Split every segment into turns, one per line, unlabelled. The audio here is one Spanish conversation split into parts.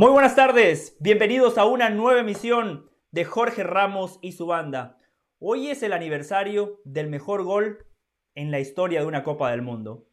Muy buenas tardes, bienvenidos a una nueva emisión de Jorge Ramos y su banda. Hoy es el aniversario del mejor gol en la historia de una Copa del Mundo.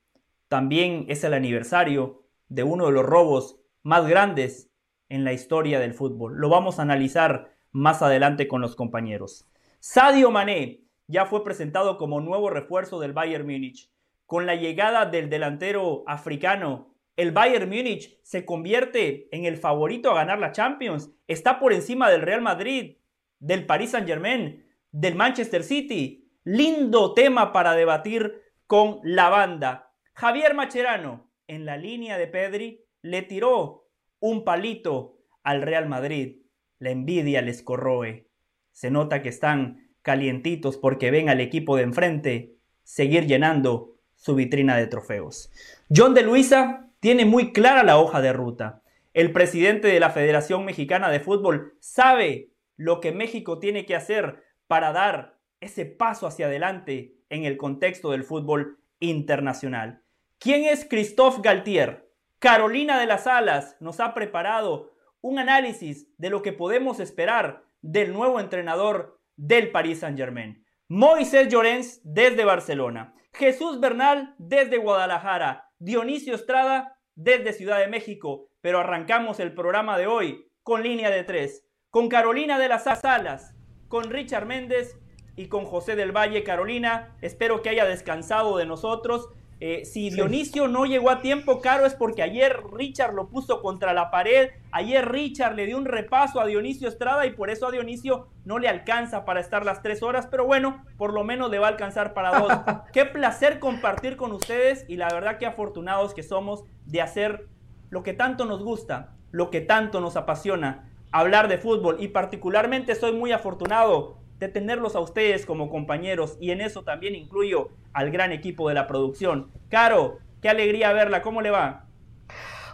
También es el aniversario de uno de los robos más grandes en la historia del fútbol. Lo vamos a analizar más adelante con los compañeros. Sadio Mané ya fue presentado como nuevo refuerzo del Bayern Múnich. Con la llegada del delantero africano el Bayern Múnich se convierte en el favorito a ganar la Champions. Está por encima del Real Madrid, del Paris Saint-Germain, del Manchester City. Lindo tema para debatir con la banda. Javier Macherano, en la línea de Pedri, le tiró un palito al Real Madrid. La envidia les corroe. Se nota que están calientitos porque ven al equipo de enfrente seguir llenando su vitrina de trofeos. John de Luisa tiene muy clara la hoja de ruta. El presidente de la Federación Mexicana de Fútbol sabe lo que México tiene que hacer para dar ese paso hacia adelante en el contexto del fútbol internacional. ¿Quién es Christophe Galtier? Carolina de las Alas nos ha preparado un análisis de lo que podemos esperar del nuevo entrenador del Paris Saint-Germain. Moisés Llorens desde Barcelona. Jesús Bernal desde Guadalajara. Dionisio Estrada desde Ciudad de México, pero arrancamos el programa de hoy con línea de tres, con Carolina de las Salas, con Richard Méndez y con José del Valle. Carolina, espero que haya descansado de nosotros eh, si Dionisio no llegó a tiempo, Caro, es porque ayer Richard lo puso contra la pared. Ayer Richard le dio un repaso a Dionisio Estrada y por eso a Dionisio no le alcanza para estar las tres horas. Pero bueno, por lo menos le va a alcanzar para dos. Qué placer compartir con ustedes y la verdad que afortunados que somos de hacer lo que tanto nos gusta, lo que tanto nos apasiona, hablar de fútbol. Y particularmente soy muy afortunado de tenerlos a ustedes como compañeros y en eso también incluyo al gran equipo de la producción. Caro, qué alegría verla, ¿cómo le va?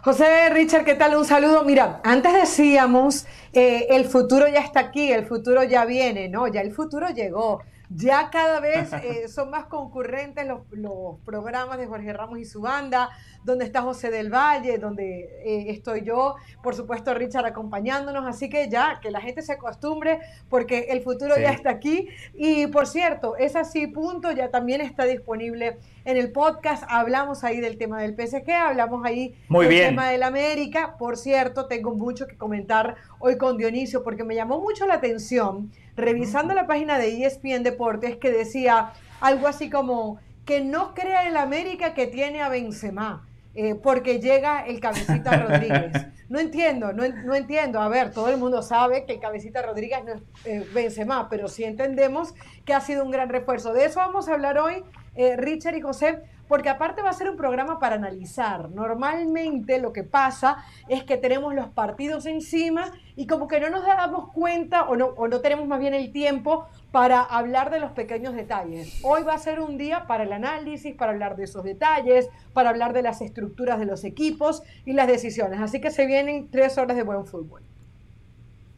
José, Richard, ¿qué tal? Un saludo. Mira, antes decíamos, eh, el futuro ya está aquí, el futuro ya viene, ¿no? Ya el futuro llegó. Ya cada vez eh, son más concurrentes los, los, programas de Jorge Ramos y su banda, donde está José del Valle, donde eh, estoy yo, por supuesto Richard acompañándonos, así que ya, que la gente se acostumbre porque el futuro ya está aquí. Y por cierto, es así, punto, ya también está disponible en el podcast, hablamos ahí del tema del PSG, hablamos ahí
del
tema del América, por cierto, tengo mucho que comentar hoy con Dionisio porque me llamó mucho la atención revisando la página de ESPN Deportes que decía algo así como que no crea el América que tiene a Benzema. Eh, porque llega el Cabecita Rodríguez. No entiendo, no, no, entiendo. A ver, todo el mundo sabe que el Cabecita Rodríguez no es eh, Benzema, pero sí entendemos que ha sido un gran refuerzo. De eso vamos a hablar hoy, eh, Richard y José, porque aparte va a ser un programa para analizar. Normalmente lo que pasa es que tenemos los partidos encima y como que no nos damos cuenta o no, o no tenemos más bien el tiempo para hablar de los pequeños detalles. Hoy va a ser un día para el análisis, para hablar de esos detalles, para hablar de las estructuras de los equipos y las decisiones. Así que se vienen tres horas de buen fútbol.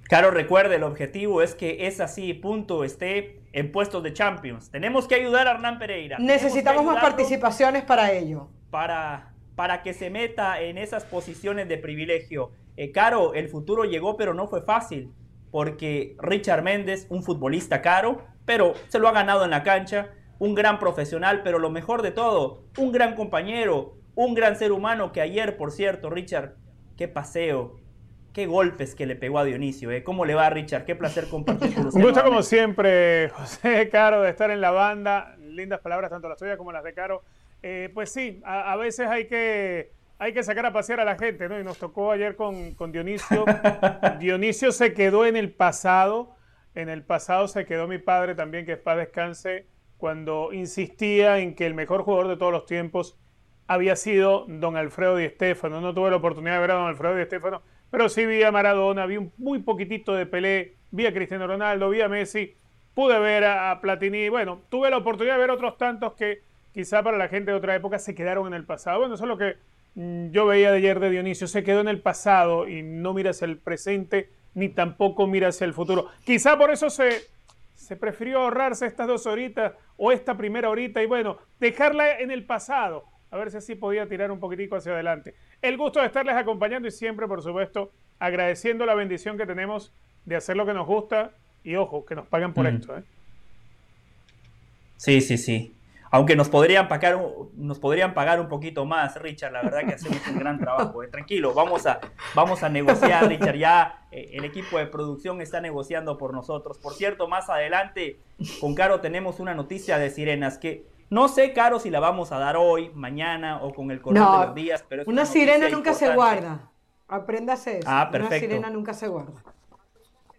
Claro, recuerde, el objetivo es que es así, punto, esté en puestos de Champions. Tenemos que ayudar a Hernán Pereira.
Necesitamos más participaciones para ello.
Para, para que se meta en esas posiciones de privilegio. Eh, caro, el futuro llegó, pero no fue fácil. Porque Richard Méndez, un futbolista caro, pero se lo ha ganado en la cancha. Un gran profesional, pero lo mejor de todo, un gran compañero, un gran ser humano que ayer, por cierto, Richard, qué paseo, qué golpes que le pegó a Dionisio. ¿eh? ¿Cómo le va, Richard? Qué placer compartir con usted.
Un gusto, como siempre, José Caro, de estar en la banda. Lindas palabras, tanto las tuyas como las de Caro. Eh, pues sí, a, a, veces hay que, hay que sacar a pasear a la gente, ¿no? Y nos tocó ayer con, con Dionisio. Dionisio se quedó en el pasado. En el pasado se quedó mi padre también, que es paz descanse, cuando insistía en que el mejor jugador de todos los tiempos había sido don Alfredo Di Stéfano. No tuve la oportunidad de ver a don Alfredo Di Stéfano pero sí vi a Maradona, vi un muy poquitito de Pelé, vi a Cristiano Ronaldo, vi a Messi, pude ver a, Platini, bueno, tuve la oportunidad de ver otros tantos que quizá para la gente de otra época se quedaron en el pasado. Bueno, eso es lo que yo veía de ayer de Dionisio, se quedó en el pasado y no mira hacia el presente ni tampoco mira hacia el futuro. Quizá por eso se, se prefirió ahorrarse estas dos horitas o esta primera horita y bueno, dejarla en el pasado a ver si así podía tirar un poquitico hacia adelante. El gusto de estarles acompañando y siempre, por supuesto, agradeciendo la bendición que tenemos de hacer lo que nos gusta y ojo, que nos paguen por esto. ¿eh?
Sí, sí, sí. Aunque nos podrían, pagar, nos podrían pagar un poquito más, Richard, la verdad que hacemos un gran trabajo. ¿eh? Tranquilo, vamos a, vamos a negociar, Richard. Ya eh, el equipo de producción está negociando por nosotros. Por cierto, más adelante con Caro tenemos una noticia de sirenas que no sé, Caro, si la vamos a dar hoy, mañana o con el correr de los días. Pero
una, sirena nunca se guarda. Apréndase eso. Ah, perfecto. Una sirena nunca se guarda.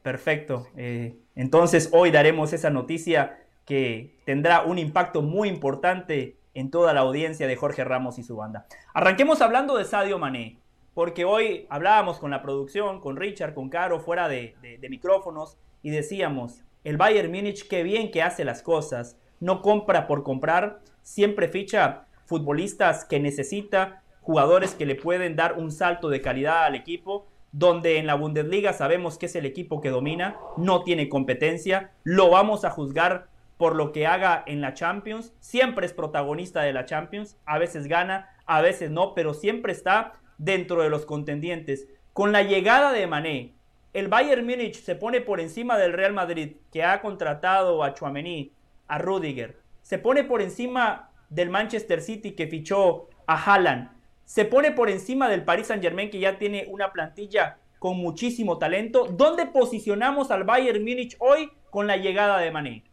Perfecto. Eh, entonces hoy daremos esa noticia que tendrá un impacto muy importante en toda la audiencia de Jorge Ramos y su banda. Arranquemos hablando de Sadio Mané, porque hoy hablábamos con la producción, con Richard, con Caro, fuera de, micrófonos, y decíamos, el Bayern Múnich, qué bien que hace las cosas, no compra por comprar, siempre ficha futbolistas que necesita, jugadores que le pueden dar un salto de calidad al equipo, donde en la Bundesliga sabemos que es el equipo que domina, no tiene competencia, lo vamos a juzgar por lo que haga en la Champions. Siempre es protagonista de la Champions. A veces gana, a veces no, pero siempre está dentro de los contendientes. Con la llegada de Mané, el Bayern Múnich se pone por encima del Real Madrid, que ha contratado a Chouameni, a Rudiger. Se pone por encima del Manchester City, que fichó a Haaland. Se pone por encima del Paris Saint-Germain, que ya tiene una plantilla con muchísimo talento. ¿Dónde posicionamos al Bayern Múnich hoy con la llegada de Mané?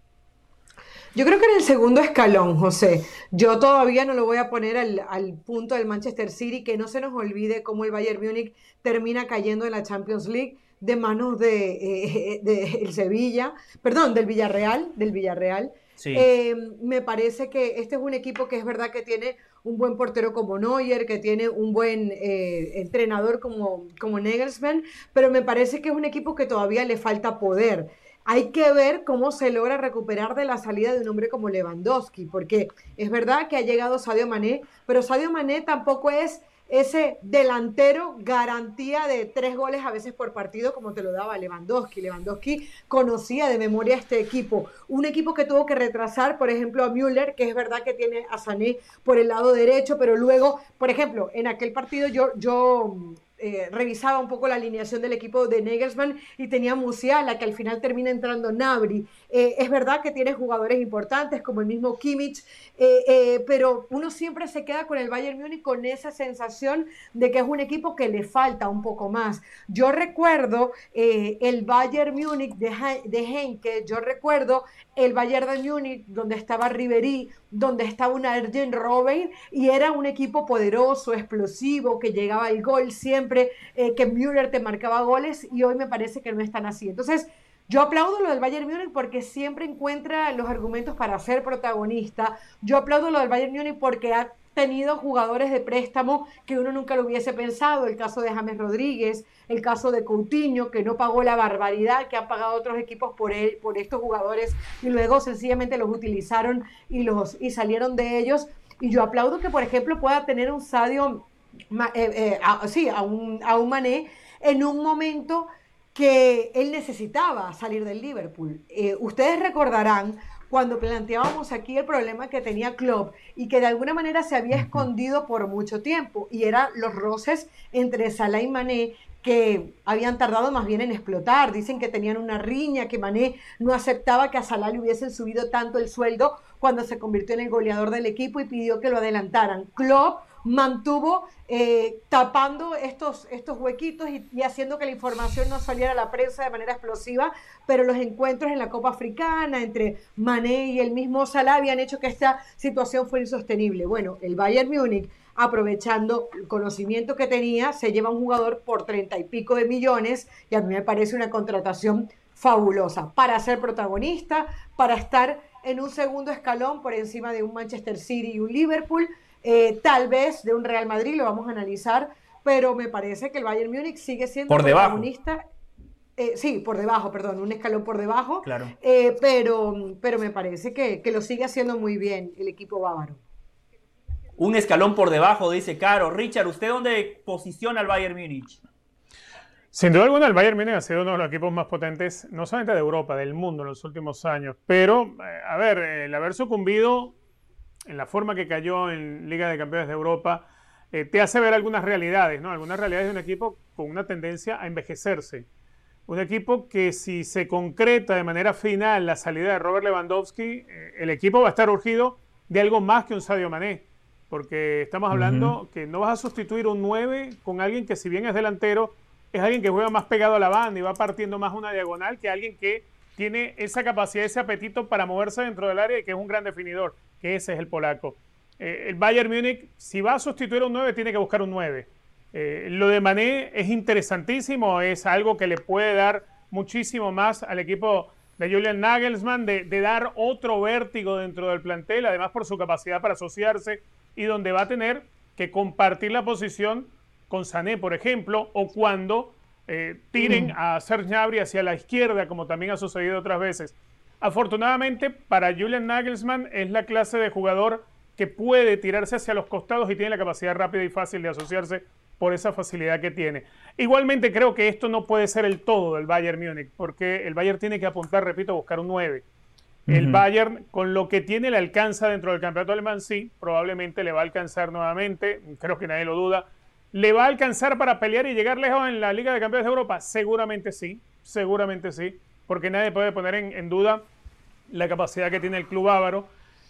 Yo creo que en el segundo escalón, José. Yo todavía no lo voy a poner al, punto del Manchester City, que no se nos olvide cómo el Bayern Múnich termina cayendo en la Champions League de manos de, eh, el Sevilla, perdón, del Villarreal, del Villarreal. Eh, me parece que este es un equipo que es verdad que tiene un buen portero como Neuer, que tiene un buen eh, entrenador como, como Nagelsmann, pero me parece que es un equipo que todavía le falta poder hay que ver cómo se logra recuperar de la salida de un hombre como Lewandowski, porque es verdad que ha llegado Sadio Mané, pero Sadio Mané tampoco es ese delantero garantía de tres goles a veces por partido como te lo daba Lewandowski. Lewandowski conocía de memoria este equipo, un equipo que tuvo que retrasar, por ejemplo, a Müller, que es verdad que tiene a Sané por el lado derecho, pero luego, por ejemplo, en aquel partido yo, yo eh, revisaba un poco la alineación del equipo de Nagelsmann y tenía Musiala, que al final termina entrando Nabri. Eh, es verdad que tiene jugadores importantes como el mismo Kimmich, eh, pero uno siempre se queda con el Bayern Múnich con esa sensación de que es un equipo que le falta un poco más. Yo recuerdo el Bayern Múnich de, de Henke, yo recuerdo el Bayern de Múnich donde estaba Ribery, donde estaba un Arjen Robben y era un equipo poderoso, explosivo, que llegaba al gol siempre, eh, que Müller te marcaba goles y hoy me parece que no están así. Entonces, yo aplaudo lo del Bayern Múnich porque siempre encuentra los argumentos para ser protagonista. Yo aplaudo lo del Bayern Múnich porque ha tenido jugadores de préstamo que uno nunca lo hubiese pensado. El caso de James Rodríguez, el caso de Coutinho, que no pagó la barbaridad que han pagado otros equipos por él, por estos jugadores, y luego sencillamente los utilizaron y, los, y salieron de ellos. Y yo aplaudo que, por ejemplo, pueda tener un Sadio, eh, eh, sí, a un, a un Mané en un momento que él necesitaba salir del Liverpool. Eh, ustedes recordarán cuando planteábamos aquí el problema que tenía Klopp y que de alguna manera se había escondido por mucho tiempo y eran los roces entre Salah y Mané que habían tardado más bien en explotar. Dicen que tenían una riña, que Mané no aceptaba que a Salah le hubiesen subido tanto el sueldo cuando se convirtió en el goleador del equipo y pidió que lo adelantaran. Klopp mantuvo eh, tapando estos, estos huequitos y, haciendo que la información no saliera a la prensa de manera explosiva, pero los encuentros en la Copa Africana entre Mané y el mismo Salah habían hecho que esta situación fuera insostenible. Bueno, el Bayern Múnich, aprovechando el conocimiento que tenía, se lleva un jugador por treinta y pico de millones y a mí me parece una contratación fabulosa para ser protagonista, para estar en un segundo escalón por encima de un Manchester City y un Liverpool eh, tal vez de un Real Madrid, lo vamos a analizar, pero me parece que el Bayern Múnich sigue siendo
por protagonista.
Eh, sí, por debajo, perdón, un escalón por debajo. Claro. Eh, pero, pero me parece que, lo sigue haciendo muy bien el equipo bávaro.
Un escalón por debajo, dice Caro. Richard, ¿usted dónde posiciona al Bayern Múnich?
Sin duda alguna, el Bayern Múnich ha sido uno de los equipos más potentes, no solamente de Europa, del mundo en los últimos años. Pero, a ver, el haber sucumbido en la forma que cayó en Liga de Campeones de Europa, eh, te hace ver algunas realidades, ¿no? Algunas realidades de un equipo con una tendencia a envejecerse. Un equipo que si se concreta de manera final la salida de Robert Lewandowski, eh, el equipo va a estar urgido de algo más que un Sadio Mané. Porque estamos hablando que no vas a sustituir un 9 con alguien que si bien es delantero, es alguien que juega más pegado a la banda y va partiendo más una diagonal que alguien que tiene esa capacidad, ese apetito para moverse dentro del área y que es un gran definidor, que ese es el polaco. Eh, el Bayern Múnich, si va a sustituir a un 9, tiene que buscar un 9. Eh, lo de Mané es interesantísimo, es algo que le puede dar muchísimo más al equipo de Julian Nagelsmann, de, de, dar otro vértigo dentro del plantel, además por su capacidad para asociarse y donde va a tener que compartir la posición con Sané, por ejemplo, o cuando eh, tiren mm. a Serge Gnabry hacia la izquierda, como también ha sucedido otras veces. Afortunadamente, para Julian Nagelsmann es la clase de jugador que puede tirarse hacia los costados y tiene la capacidad rápida y fácil de asociarse por esa facilidad que tiene. Igualmente creo que esto no puede ser el todo del Bayern Múnich, porque el Bayern tiene que apuntar, repito, a buscar un 9. El Bayern, con lo que tiene, le alcanza dentro del campeonato alemán, sí, probablemente le va a alcanzar nuevamente, creo que nadie lo duda. ¿Le va a alcanzar para pelear y llegar lejos en la Liga de Campeones de Europa? Seguramente sí, seguramente sí, porque nadie puede poner en duda la capacidad que tiene el club bávaro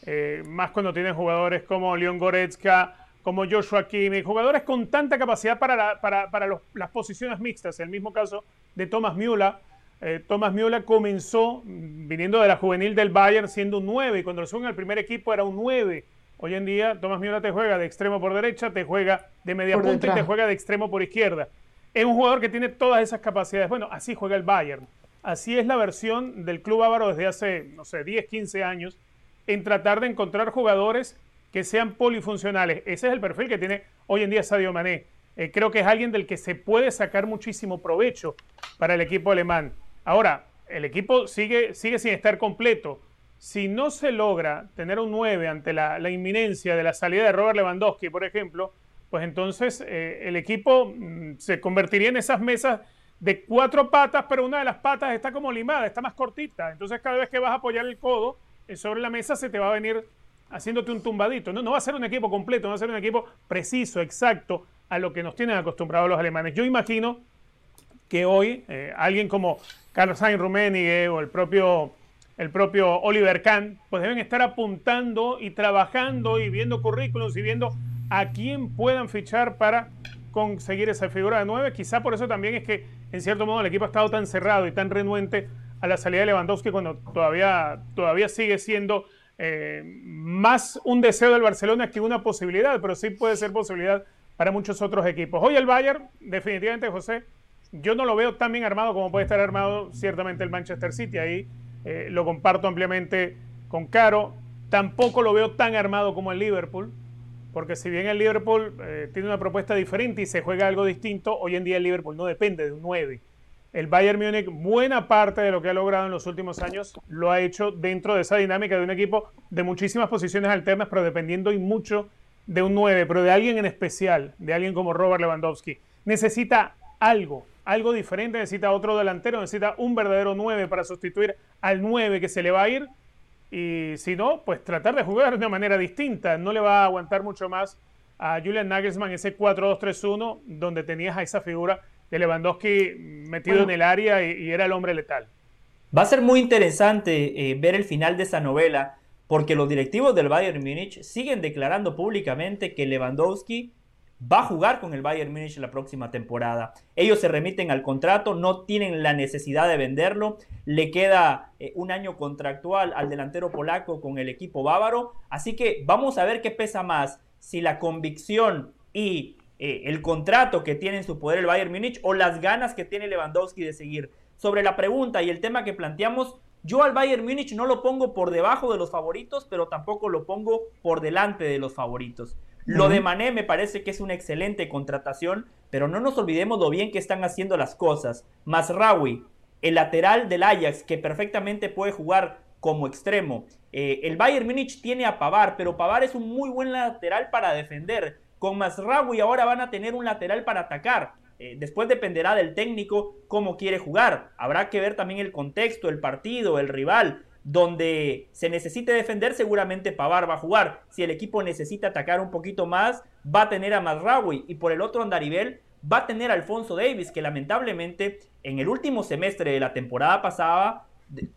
eh, más cuando tienen jugadores como Leon Goretzka, como Joshua Kimmich, jugadores con tanta capacidad para, para, para las posiciones mixtas. El mismo caso de Thomas Müller. Eh, Thomas Müller comenzó mm, viniendo de la juvenil del Bayern siendo un 9 y cuando lo suben al primer equipo era un 9. Hoy en día Thomas Müller te juega de extremo por derecha, te juega de media punta y te juega de extremo por izquierda. Es un jugador que tiene todas esas capacidades. Bueno, así juega el Bayern. Así es la versión del club bávaro desde hace, no sé, 10, 15 años en tratar de encontrar jugadores que sean polifuncionales. Ese es el perfil que tiene hoy en día Sadio Mané. Eh, creo que es alguien del que se puede sacar muchísimo provecho para el equipo alemán. Ahora, el equipo sigue, sigue sin estar completo. Si no se logra tener un 9 ante la, inminencia de la salida de Robert Lewandowski, por ejemplo, pues entonces eh, el equipo mm, se convertiría en esas mesas de cuatro patas, pero una de las patas está como limada, está más cortita. Entonces cada vez que vas a apoyar el codo, eh, sobre la mesa se te va a venir haciéndote un tumbadito. No, no va a ser un equipo completo, no va a ser un equipo preciso, exacto, a lo que nos tienen acostumbrados los alemanes. Yo imagino que hoy eh, alguien como Carlos Sainz Rummenigge o el propio, el propio Oliver Kahn, pues deben estar apuntando y trabajando y viendo currículums y viendo a quién puedan fichar para conseguir esa figura de nueve. Quizá por eso también es que, en cierto modo, el equipo ha estado tan cerrado y tan renuente a la salida de Lewandowski cuando todavía, todavía sigue siendo eh, más un deseo del Barcelona que una posibilidad, pero sí puede ser posibilidad para muchos otros equipos. Hoy el Bayern, definitivamente, José, yo no lo veo tan bien armado como puede estar armado ciertamente el Manchester City. Ahí eh, lo comparto ampliamente con Caro. Tampoco lo veo tan armado como el Liverpool, porque si bien el Liverpool eh, tiene una propuesta diferente y se juega algo distinto, hoy en día el Liverpool no depende de un 9 el Bayern Múnich, buena parte de lo que ha logrado en los últimos años, lo ha hecho dentro de esa dinámica de un equipo de muchísimas posiciones alternas, pero dependiendo y mucho de un 9, pero de alguien en especial, de alguien como Robert Lewandowski. Necesita algo, algo diferente, necesita otro delantero, necesita un verdadero 9 para sustituir al 9 que se le va a ir. Y si no, pues tratar de jugar de una manera distinta. No le va a aguantar mucho más a Julian Nagelsmann ese 4-2-3-1, donde tenías a esa figura de Lewandowski metido en el área y, era el hombre letal.
Va a ser muy interesante eh, ver el final de esa novela, porque los directivos del Bayern Múnich siguen declarando públicamente que Lewandowski va a jugar con el Bayern Múnich la próxima temporada. Ellos se remiten al contrato, no tienen la necesidad de venderlo, le queda eh, un año contractual al delantero polaco con el equipo bávaro, así que vamos a ver qué pesa más, si la convicción y eh, el contrato que tiene en su poder el Bayern Múnich o las ganas que tiene Lewandowski de seguir. Sobre la pregunta y el tema que planteamos, yo al Bayern Múnich no lo pongo por debajo de los favoritos, pero tampoco lo pongo por delante de los favoritos. Lo de Mané me parece que es una excelente contratación, pero no nos olvidemos lo bien que están haciendo las cosas. Masraoui, el lateral del Ajax, que perfectamente puede jugar como extremo. Eh, el Bayern Múnich tiene a Pavar, pero Pavar es un muy buen lateral para defender. Con Masraoui ahora van a tener un lateral para atacar. Eh, después dependerá del técnico cómo quiere jugar. Habrá que ver también el contexto, el partido, el rival. Donde se necesite defender, seguramente Pavar va a jugar. Si el equipo necesita atacar un poquito más, va a tener a Mazraoui. Y por el otro andarivel, va a tener a Alfonso Davis, que lamentablemente en el último semestre de la temporada pasada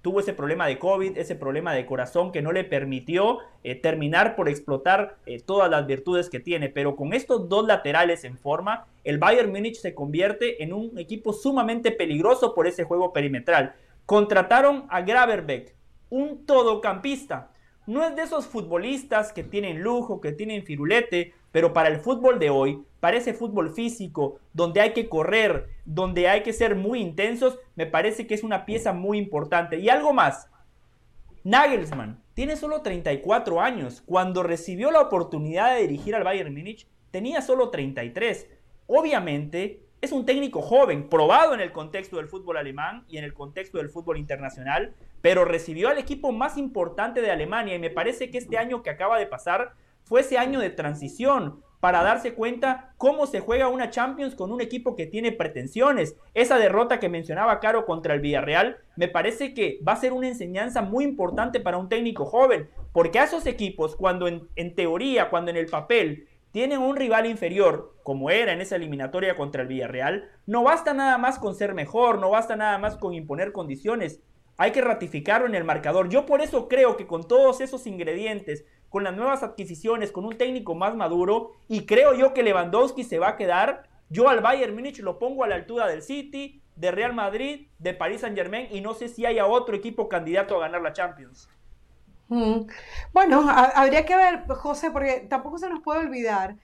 tuvo ese problema de COVID, ese problema de corazón que no le permitió eh, terminar por explotar eh, todas las virtudes que tiene. Pero con estos dos laterales en forma, el Bayern Múnich se convierte en un equipo sumamente peligroso por ese juego perimetral. Contrataron a Graverbeck, un todocampista. No es de esos futbolistas que tienen lujo, que tienen firulete, pero para el fútbol de hoy, para ese fútbol físico, donde hay que correr, donde hay que ser muy intensos, me parece que es una pieza muy importante. Y algo más, Nagelsmann tiene solo 34 años. Cuando recibió la oportunidad de dirigir al Bayern Múnich, tenía solo 33. Obviamente, es un técnico joven, probado en el contexto del fútbol alemán y en el contexto del fútbol internacional, pero recibió al equipo más importante de Alemania y me parece que este año que acaba de pasar fue ese año de transición para darse cuenta cómo se juega una Champions con un equipo que tiene pretensiones. Esa derrota que mencionaba Caro contra el Villarreal me parece que va a ser una enseñanza muy importante para un técnico joven, porque a esos equipos cuando en, teoría, cuando en el papel tienen un rival inferior, como era en esa eliminatoria contra el Villarreal, no basta nada más con ser mejor, no basta nada más con imponer condiciones, hay que ratificarlo en el marcador. Yo por eso creo que con todos esos ingredientes, con las nuevas adquisiciones, con un técnico más maduro, y creo yo que Lewandowski se va a quedar, yo al Bayern Múnich lo pongo a la altura del City, de Real Madrid, de Paris Saint Germain, y no sé si haya otro equipo candidato a ganar la Champions.
Bueno, habría que ver, José, porque tampoco se nos puede olvidar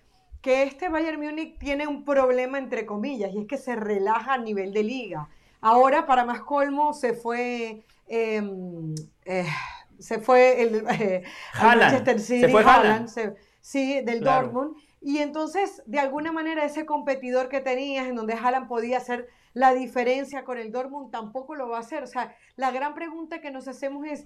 que este Bayern Múnich tiene un problema entre comillas y es que se relaja a nivel de liga. Ahora, para más colmo, se fue em, eh, se fue el eh, Manchester City, se fue Haaland, sí, del Dortmund. Y entonces, de alguna manera, ese competidor que tenías, en donde Haaland podía hacer la diferencia con el Dortmund, tampoco lo va a hacer. O sea, la gran pregunta que nos hacemos es...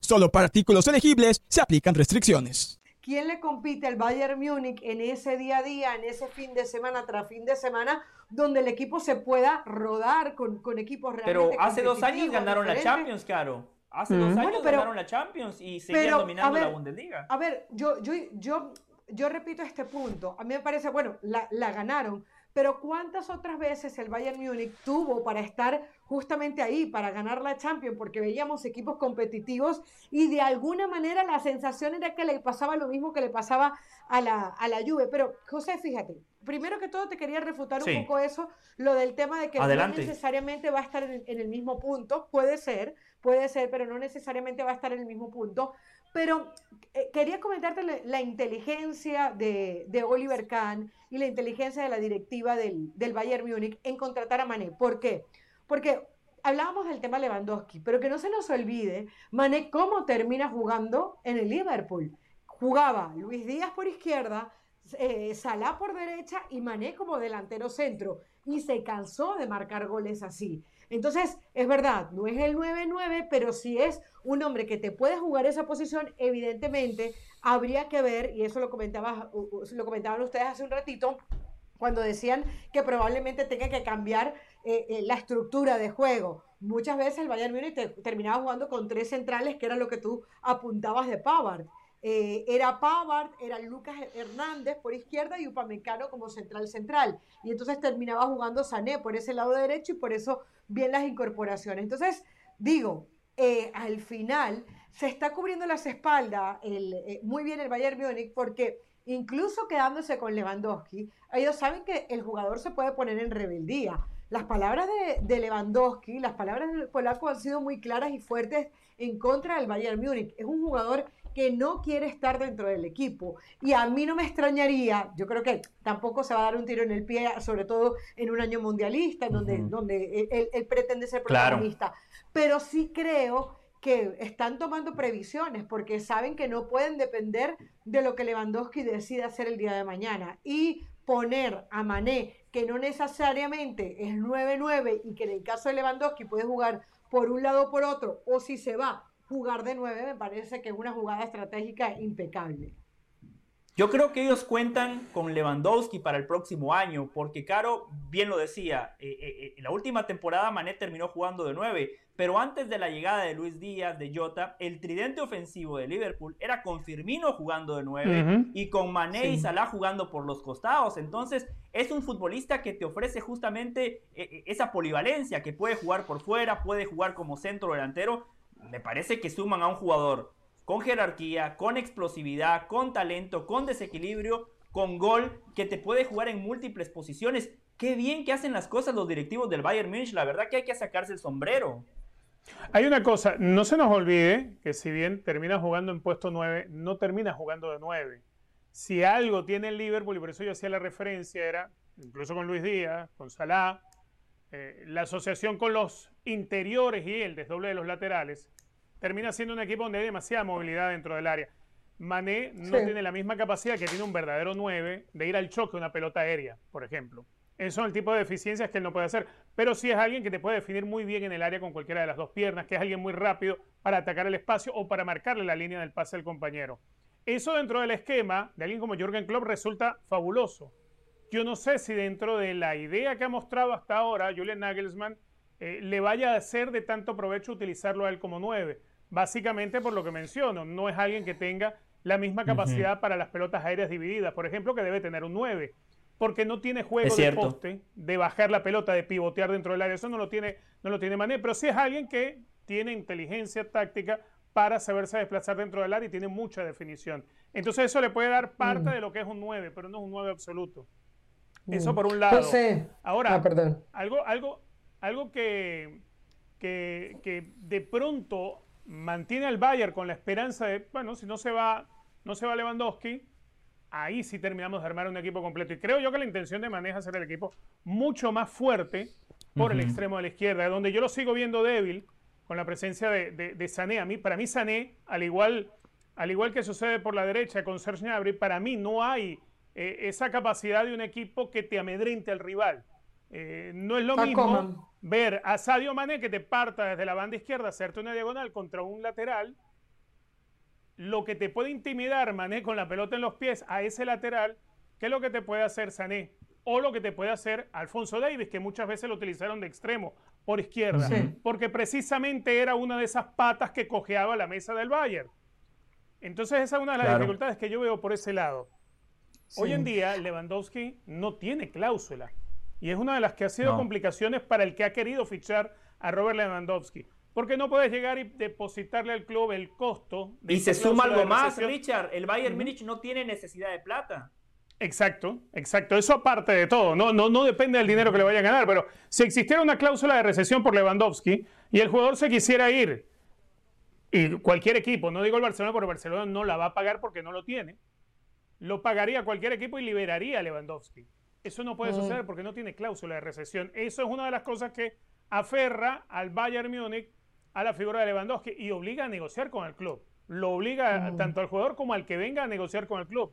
Solo para artículos elegibles se aplican restricciones.
¿Quién le compite al Bayern Múnich en ese día a día, en ese fin de semana tras fin de semana, donde el equipo se pueda rodar con, con equipos
realmente Pero hace dos años ganaron la Champions, Caro. Hace dos años ganaron la Champions y seguían dominando la Bundesliga.
A ver, yo, yo, yo, yo repito este punto. A mí me parece, bueno, la, la ganaron, pero ¿cuántas otras veces el Bayern Múnich tuvo para estar justamente ahí, para ganar la Champions? Porque veíamos equipos competitivos y de alguna manera la sensación era que le pasaba lo mismo que le pasaba a la, a la Juve. Pero, José, fíjate, primero que todo te quería refutar un poco eso, lo del tema de que no necesariamente va a estar en, el mismo punto, puede ser, puede ser, pero no necesariamente va a estar en el mismo punto. Pero eh, quería comentarte la, inteligencia de, de, Oliver Kahn y la inteligencia de la directiva del, del Bayern Múnich en contratar a Mané. ¿Por qué? Porque hablábamos del tema Lewandowski, pero que no se nos olvide, Mané, cómo termina jugando en el Liverpool. Jugaba Luis Díaz por izquierda, eh, Salah por derecha y Mané como delantero centro. Y se cansó de marcar goles así. Entonces, es verdad, no es el 9-9, pero si es un hombre que te puede jugar esa posición, evidentemente habría que ver, y eso lo comentaban ustedes hace un ratito, cuando decían que probablemente tenga que cambiar eh, eh, la estructura de juego. Muchas veces el Bayern Múnich terminaba jugando con tres centrales, que era lo que tú apuntabas de Pavard. Eh, era Pavard, era Lucas Hernández por izquierda y Upamecano como central central. Y entonces terminaba jugando Sané por ese lado derecho y por eso bien las incorporaciones. Entonces, digo, eh, al final se está cubriendo las espaldas el, eh, muy bien el Bayern Múnich porque incluso quedándose con Lewandowski, ellos saben que el jugador se puede poner en rebeldía. Las palabras de, Lewandowski, las palabras del polaco han sido muy claras y fuertes en contra del Bayern Múnich. Es un jugador que no quiere estar dentro del equipo. Y a mí no me extrañaría, yo creo que tampoco se va a dar un tiro en el pie, sobre todo en un año mundialista, donde, donde él, pretende ser protagonista. Pero sí creo que están tomando previsiones porque saben que no pueden depender de lo que Lewandowski decida hacer el día de mañana. Y poner a Mané, que no necesariamente es 9-9 y que en el caso de Lewandowski puede jugar por un lado o por otro, o si se va, jugar de 9, me parece que es una jugada estratégica impecable.
Yo creo que ellos cuentan con Lewandowski para el próximo año, porque Caro bien lo decía, eh, eh, eh, en la última temporada Mané terminó jugando de 9, pero antes de la llegada de Luis Díaz, de Jota, el tridente ofensivo de Liverpool era con Firmino jugando de 9 y con Mané y Salah jugando por los costados. Entonces, es un futbolista que te ofrece justamente esa polivalencia, que puede jugar por fuera, puede jugar como centro delantero. Me parece que suman a un jugador con jerarquía, con explosividad, con talento, con desequilibrio, con gol, que te puede jugar en múltiples posiciones. Qué bien que hacen las cosas los directivos del Bayern Munich. La verdad que hay que sacarse el sombrero.
Hay una cosa, no se nos olvide que si bien termina jugando en puesto 9, no termina jugando de 9. Si algo tiene el Liverpool, y por eso yo hacía la referencia, era, incluso con Luis Díaz, con Salah, eh, la asociación con los interiores y el desdoble de los laterales, termina siendo un equipo donde hay demasiada movilidad dentro del área. Mané no tiene la misma capacidad que tiene un verdadero 9 de ir al choque una pelota aérea, por ejemplo. Esos son el tipo de deficiencias que él no puede hacer. Pero sí es alguien que te puede definir muy bien en el área con cualquiera de las dos piernas, que es alguien muy rápido para atacar el espacio o para marcarle la línea del pase al compañero. Eso dentro del esquema de alguien como Jürgen Klopp resulta fabuloso. Yo no sé si dentro de la idea que ha mostrado hasta ahora Julian Nagelsmann eh, le vaya a hacer de tanto provecho utilizarlo a él como 9. Básicamente por lo que menciono, no es alguien que tenga la misma capacidad para las pelotas aéreas divididas, por ejemplo, que debe tener un 9, porque no tiene juego de poste, de bajar la pelota, de pivotear dentro del área, eso no lo tiene, no lo tiene Mané, pero sí es alguien que tiene inteligencia táctica para saberse desplazar dentro del área y tiene mucha definición. Entonces eso le puede dar parte mm. de lo que es un 9, pero no es un 9 absoluto. Eso mm. por un lado. Ahora, ah, algo, algo, algo que, que, que de pronto mantiene al Bayern con la esperanza de, bueno, si no se va, no se va Lewandowski, ahí sí terminamos de armar un equipo completo. Y creo yo que la intención de Mané es hacer el equipo mucho más fuerte por el extremo de la izquierda, donde yo lo sigo viendo débil con la presencia de, de, Sané. A mí, para mí Sané, al igual, al igual que sucede por la derecha con Serge Gnabry, para mí no hay eh, esa capacidad de un equipo que te amedrente al rival. Eh, no es lo mismo ver a Sadio Mané que te parta desde la banda izquierda, hacerte una diagonal contra un lateral. Lo que te puede intimidar Mané con la pelota en los pies a ese lateral, que es lo que te puede hacer Sané. O lo que te puede hacer Alfonso Davis, que muchas veces lo utilizaron de extremo, por izquierda. Porque precisamente era una de esas patas que cojeaba la mesa del Bayern. Entonces esa es una de las dificultades que yo veo por ese lado. Hoy en día Lewandowski no tiene cláusula. Y es una de las que ha sido complicaciones para el que ha querido fichar a Robert Lewandowski. Porque no puedes llegar y depositarle al club el costo.
y se suma algo más, Richard. El Bayern Munich no tiene necesidad de plata.
Exacto, exacto. Eso aparte de todo. No, no, no depende del dinero que le vaya a ganar. Pero si existiera una cláusula de recesión por Lewandowski y el jugador se quisiera ir, y cualquier equipo, no digo el Barcelona, porque Barcelona no la va a pagar porque no lo tiene, lo pagaría cualquier equipo y liberaría a Lewandowski. Eso no puede suceder porque no tiene cláusula de recesión. Eso es una de las cosas que aferra al Bayern Múnich a la figura de Lewandowski y obliga a negociar con el club. Lo obliga tanto al jugador como al que venga a negociar con el club.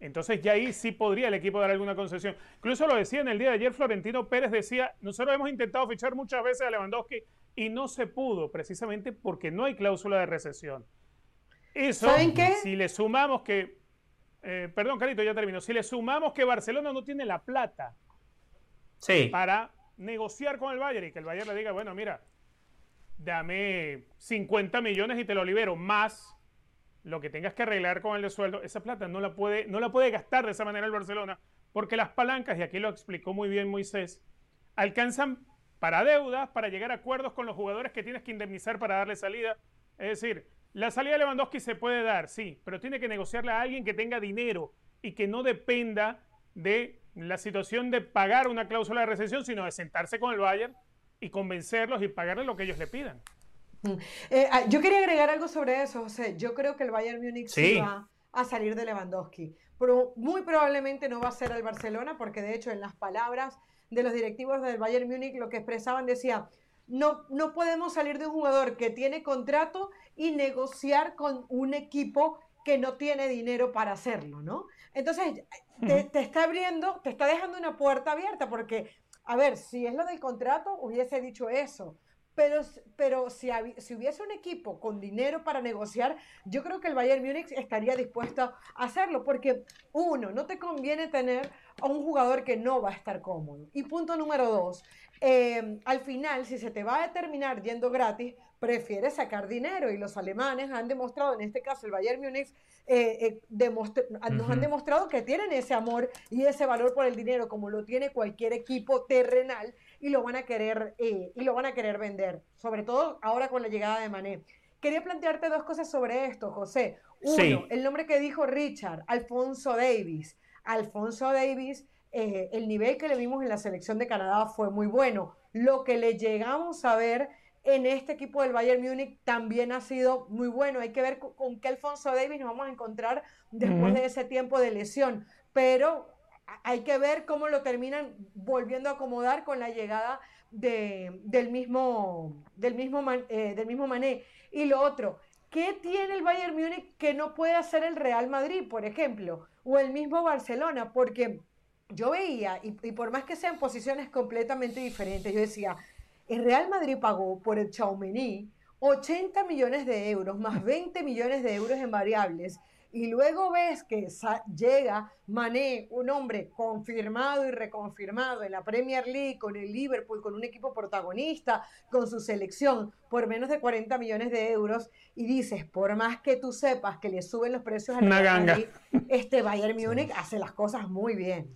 Entonces ya ahí sí podría el equipo dar alguna concesión. Incluso lo decía en el día de ayer Florentino Pérez, decía, nosotros hemos intentado fichar muchas veces a Lewandowski y no se pudo, precisamente porque no hay cláusula de recesión. Eso, ¿Saben qué? si le sumamos que eh, perdón, Carito, ya termino. Si le sumamos que Barcelona no tiene la plata para negociar con el Bayern y que el Bayern le diga, bueno, mira, dame 50 millones y te lo libero, más lo que tengas que arreglar con el de sueldo, esa plata no la puede, no la puede gastar de esa manera el Barcelona, porque las palancas, y aquí lo explicó muy bien Moisés, alcanzan para deudas, para llegar a acuerdos con los jugadores que tienes que indemnizar para darle salida. Es decir, la salida de Lewandowski se puede dar, sí, pero tiene que negociarle a alguien que tenga dinero y que no dependa de la situación de pagar una cláusula de recesión, sino de sentarse con el Bayern y convencerlos y pagarles lo que ellos le pidan.
Mm. Eh, ah, yo quería agregar algo sobre eso, José. Yo creo que el Bayern Múnich sí. va a salir de Lewandowski, pero muy probablemente no va a ser el Barcelona, porque de hecho en las palabras de los directivos del Bayern Múnich lo que expresaban decía, no, no podemos salir de un jugador que tiene contrato y negociar con un equipo que no tiene dinero para hacerlo, ¿no? Entonces, te, te, está abriendo, te está dejando una puerta abierta, porque, a ver, si es lo del contrato, hubiese dicho eso, pero, pero si, si, hubiese un equipo con dinero para negociar, yo creo que el Bayern Múnich estaría dispuesto a hacerlo, porque uno, no te conviene tener a un jugador que no va a estar cómodo. Y punto número dos, eh, al final, si se te va a terminar yendo gratis, prefieres sacar dinero. Y los alemanes han demostrado, en este caso el Bayern Múnich, eh, eh, nos han demostrado que tienen ese amor y ese valor por el dinero, como lo tiene cualquier equipo terrenal y lo van a querer, eh, y lo van a querer vender, sobre todo ahora con la llegada de Mané. Quería plantearte dos cosas sobre esto, José. Uno, el nombre que dijo Richard, Alfonso Davis. Alfonso Davis, eh, el nivel que le vimos en la selección de Canadá fue muy bueno. Lo que le llegamos a ver en este equipo del Bayern Múnich también ha sido muy bueno. Hay que ver con, qué Alfonso Davis nos vamos a encontrar después de ese tiempo de lesión. Pero hay que ver cómo lo terminan volviendo a acomodar con la llegada de, del, mismo, del, mismo eh, del mismo Mané. Y lo otro, ¿qué tiene el Bayern Múnich que no puede hacer el Real Madrid, por ejemplo? O el mismo Barcelona, porque yo veía, y, y por más que sean posiciones completamente diferentes, yo decía, el Real Madrid pagó por el Chaumení 80 millones de euros, más 20 millones de euros en variables. Y luego ves que llega Mané, un hombre confirmado y reconfirmado en la Premier League, con el Liverpool, con un equipo protagonista, con su selección, por menos de 40 millones de euros, y dices, por más que tú sepas que le suben los precios al Madrid, este Bayern Múnich hace las cosas muy bien.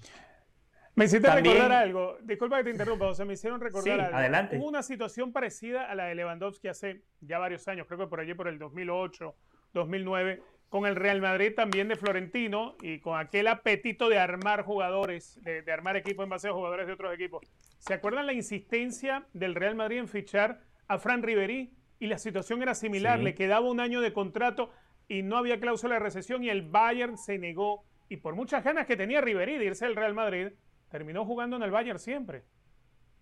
Me hiciste recordar algo. Disculpa que te interrumpa, o sea, me hicieron recordar algo.
Adelante.
Hubo una situación parecida a la de Lewandowski hace ya varios años, creo que por allí por el 2008, 2009 con el Real Madrid también de Florentino y con aquel apetito de armar jugadores, de, armar equipos en base a jugadores de otros equipos. ¿Se acuerdan la insistencia del Real Madrid en fichar a Fran Riveri? Y la situación era similar, le quedaba un año de contrato y no había cláusula de recesión y el Bayern se negó. Y por muchas ganas que tenía Riveri de irse al Real Madrid, terminó jugando en el Bayern siempre.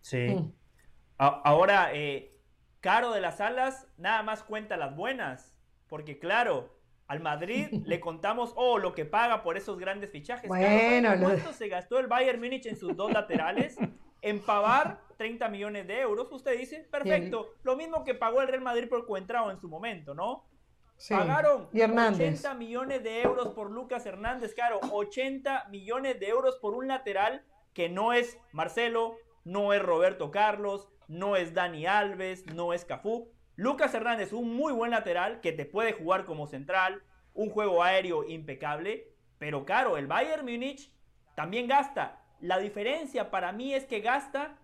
Sí. Mm. Ahora, eh, Caro de las Alas nada más cuenta las buenas. Porque claro, al Madrid le contamos, oh, lo que paga por esos grandes fichajes.
Bueno,
¿Cuánto se gastó el Bayern Múnich en sus dos laterales? En pagar 30 millones de euros. Usted dice, perfecto. Lo mismo que pagó el Real Madrid por Cuentrao en su momento, ¿no? Sí. Pagaron 80 millones de euros por Lucas Hernández, claro, 80 millones de euros por un lateral que no es Marcelo, no es Roberto Carlos, no es Dani Alves, no es Cafú. Lucas Hernández, un muy buen lateral que te puede jugar como central, un juego aéreo impecable, pero claro, el Bayern Múnich también gasta. La diferencia para mí es que gasta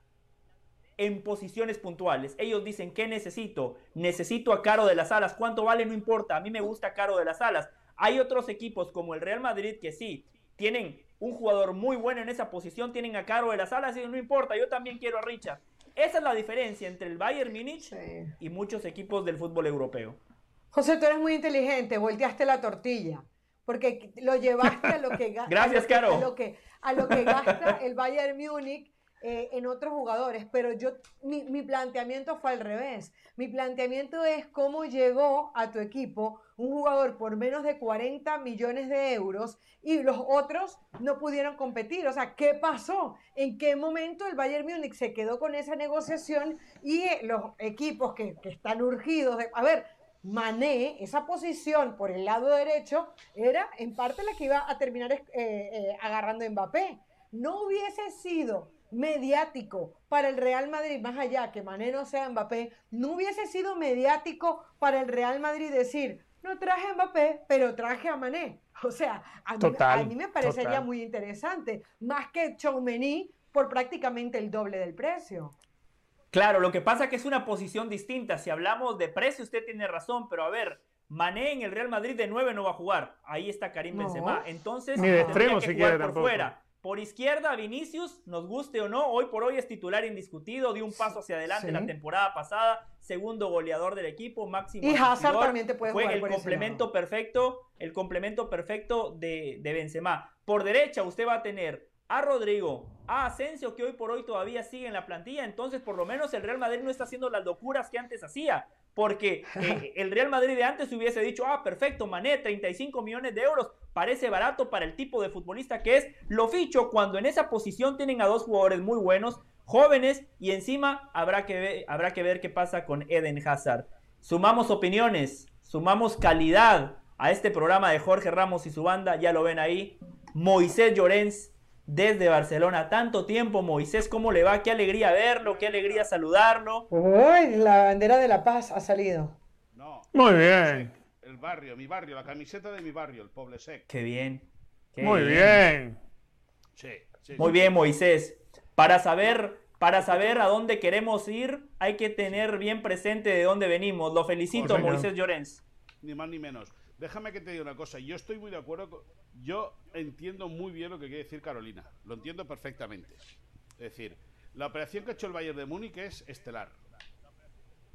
en posiciones puntuales. Ellos dicen, ¿qué necesito? Necesito a Caro de las Alas. ¿Cuánto vale? No importa. A mí me gusta Caro de las Alas. Hay otros equipos como el Real Madrid que sí, tienen un jugador muy bueno en esa posición, tienen a Caro de las Alas y no importa, yo también quiero a Richard. Esa es la diferencia entre el Bayern Múnich y muchos equipos del fútbol europeo.
José, tú eres muy inteligente, volteaste la tortilla, porque lo llevaste a lo que gasta.
Gracias, Caro.
A lo que, a lo que gasta el Bayern Múnich eh, en otros jugadores, pero yo, mi, mi, planteamiento fue al revés. Mi planteamiento es cómo llegó a tu equipo un jugador por menos de 40 millones de euros y los otros no pudieron competir. O sea, ¿qué pasó? ¿En qué momento el Bayern Múnich se quedó con esa negociación y eh, los equipos que, que están urgidos de... A ver, Mané, esa posición por el lado derecho, era en parte la que iba a terminar eh, eh, agarrando Mbappé. No hubiese sido mediático para el Real Madrid, más allá que Mané no sea Mbappé, no hubiese sido mediático para el Real Madrid decir, no traje a Mbappé, pero traje a Mané. O sea, a, mí, me parecería muy interesante, más que Choumeny por prácticamente el doble del precio.
Claro, lo que pasa es que es una posición distinta. Si hablamos de precio, usted tiene razón, pero a ver, Mané en el Real Madrid de 9 no va a jugar. Ahí está Karim Benzema. Entonces,
Ni de extremo
que
si
jugar
quiere
por
tampoco.
fuera. Por izquierda, Vinicius, nos guste o no, hoy por hoy es titular indiscutido, dio un paso hacia adelante
Sí.
la temporada pasada, segundo goleador del equipo, máximo.
Y Hazard también te puede
Fue
jugar
el
por
complemento perfecto, el complemento perfecto de, de Benzema. Por derecha usted va a tener a Rodrigo, a Asensio, que hoy por hoy todavía sigue en la plantilla, entonces por lo menos el Real Madrid no está haciendo las locuras que antes hacía. Porque eh, el Real Madrid de antes hubiese dicho, ah, perfecto, Mané, 35 millones de euros, parece barato para el tipo de futbolista que es. Lo ficho cuando en esa posición tienen a dos jugadores muy buenos, jóvenes, y encima habrá que ver, habrá que ver qué pasa con Eden Hazard. Sumamos opiniones, sumamos calidad a este programa de Jorge Ramos y su banda, ya lo ven ahí. Moisés Llorens desde Barcelona, tanto tiempo, Moisés, ¿cómo le va? Qué alegría verlo, qué alegría saludarlo.
Uy, la bandera de la paz ha salido.
No.
Muy bien.
El barrio, mi barrio, la camiseta de mi barrio, el Poble Sec.
Qué bien. qué
Muy bien.
Sí, sí,
Muy
sí.
bien, Moisés. Para saber, para saber a dónde queremos ir, hay que tener bien presente de dónde venimos. Lo felicito. Moisés Llorens.
Ni más ni menos. Déjame que te diga una cosa. Yo estoy muy de acuerdo. con- Yo entiendo muy bien lo que quiere decir Carolina. Lo entiendo perfectamente. Es decir, la operación que ha hecho el Bayern de Múnich es estelar.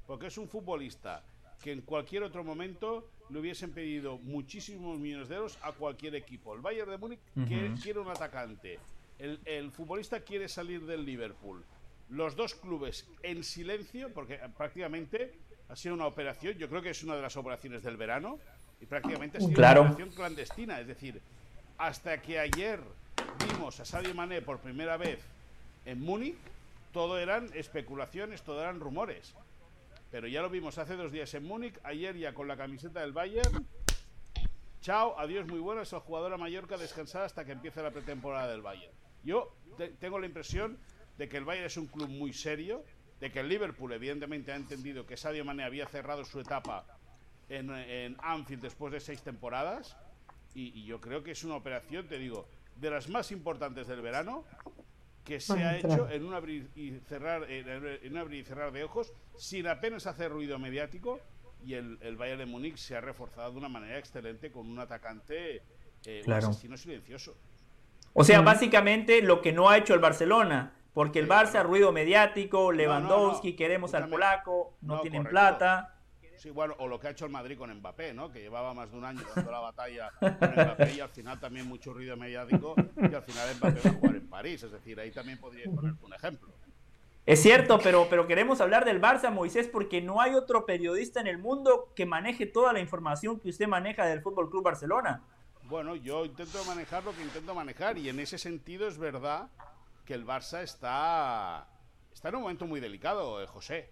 Porque es un futbolista que en cualquier otro momento le hubiesen pedido muchísimos millones de euros a cualquier equipo. El Bayern de Múnich quiere, quiere un atacante. El, el futbolista quiere salir del Liverpool. Los dos clubes en silencio, porque eh, prácticamente ha sido una operación, yo creo que es una de las operaciones del verano, y prácticamente ha sido
Claro.
una operación clandestina. Es decir, hasta que ayer vimos a Sadio Mané por primera vez en Múnich, todo eran especulaciones, todo eran rumores. Pero ya lo vimos hace dos días en Múnich, ayer ya con la camiseta del Bayern. Chao, adiós, muy buenas. El jugador a Mallorca a descansar hasta que empiece la pretemporada del Bayern. Yo te- tengo la impresión de que el Bayern es un club muy serio, de que el Liverpool evidentemente ha entendido que Sadio Mané había cerrado su etapa en, en Anfield después de seis temporadas. Y, y yo creo que es una operación, te digo, de las más importantes del verano, que se ha hecho en un abrir y cerrar, en un abrir y cerrar de ojos, sin apenas hacer ruido mediático. Y el, el Bayern de Múnich se ha reforzado de una manera excelente con un atacante, eh,
Claro.
un asesino silencioso.
O sea, básicamente lo que no ha hecho el Barcelona. Porque el
Sí,
Barça, ruido mediático,
no,
Lewandowski,
no.
queremos al polaco, no,
No,
tienen
correcto.
plata.
Sí, bueno, o lo que ha hecho el Madrid con Mbappé, ¿no? Que llevaba más de un año dando la batalla con Mbappé y al final también mucho ruido mediático y al final Mbappé va a jugar en París. Es decir, ahí también podría poner un ejemplo.
Es cierto, pero, pero queremos hablar del Barça, Moisés, porque no hay otro periodista en el mundo que maneje toda la información que usted maneja del Fútbol Club Barcelona.
Bueno, yo intento manejar lo que intento manejar y en ese sentido es verdad que el Barça está, está en un momento muy delicado, eh, José,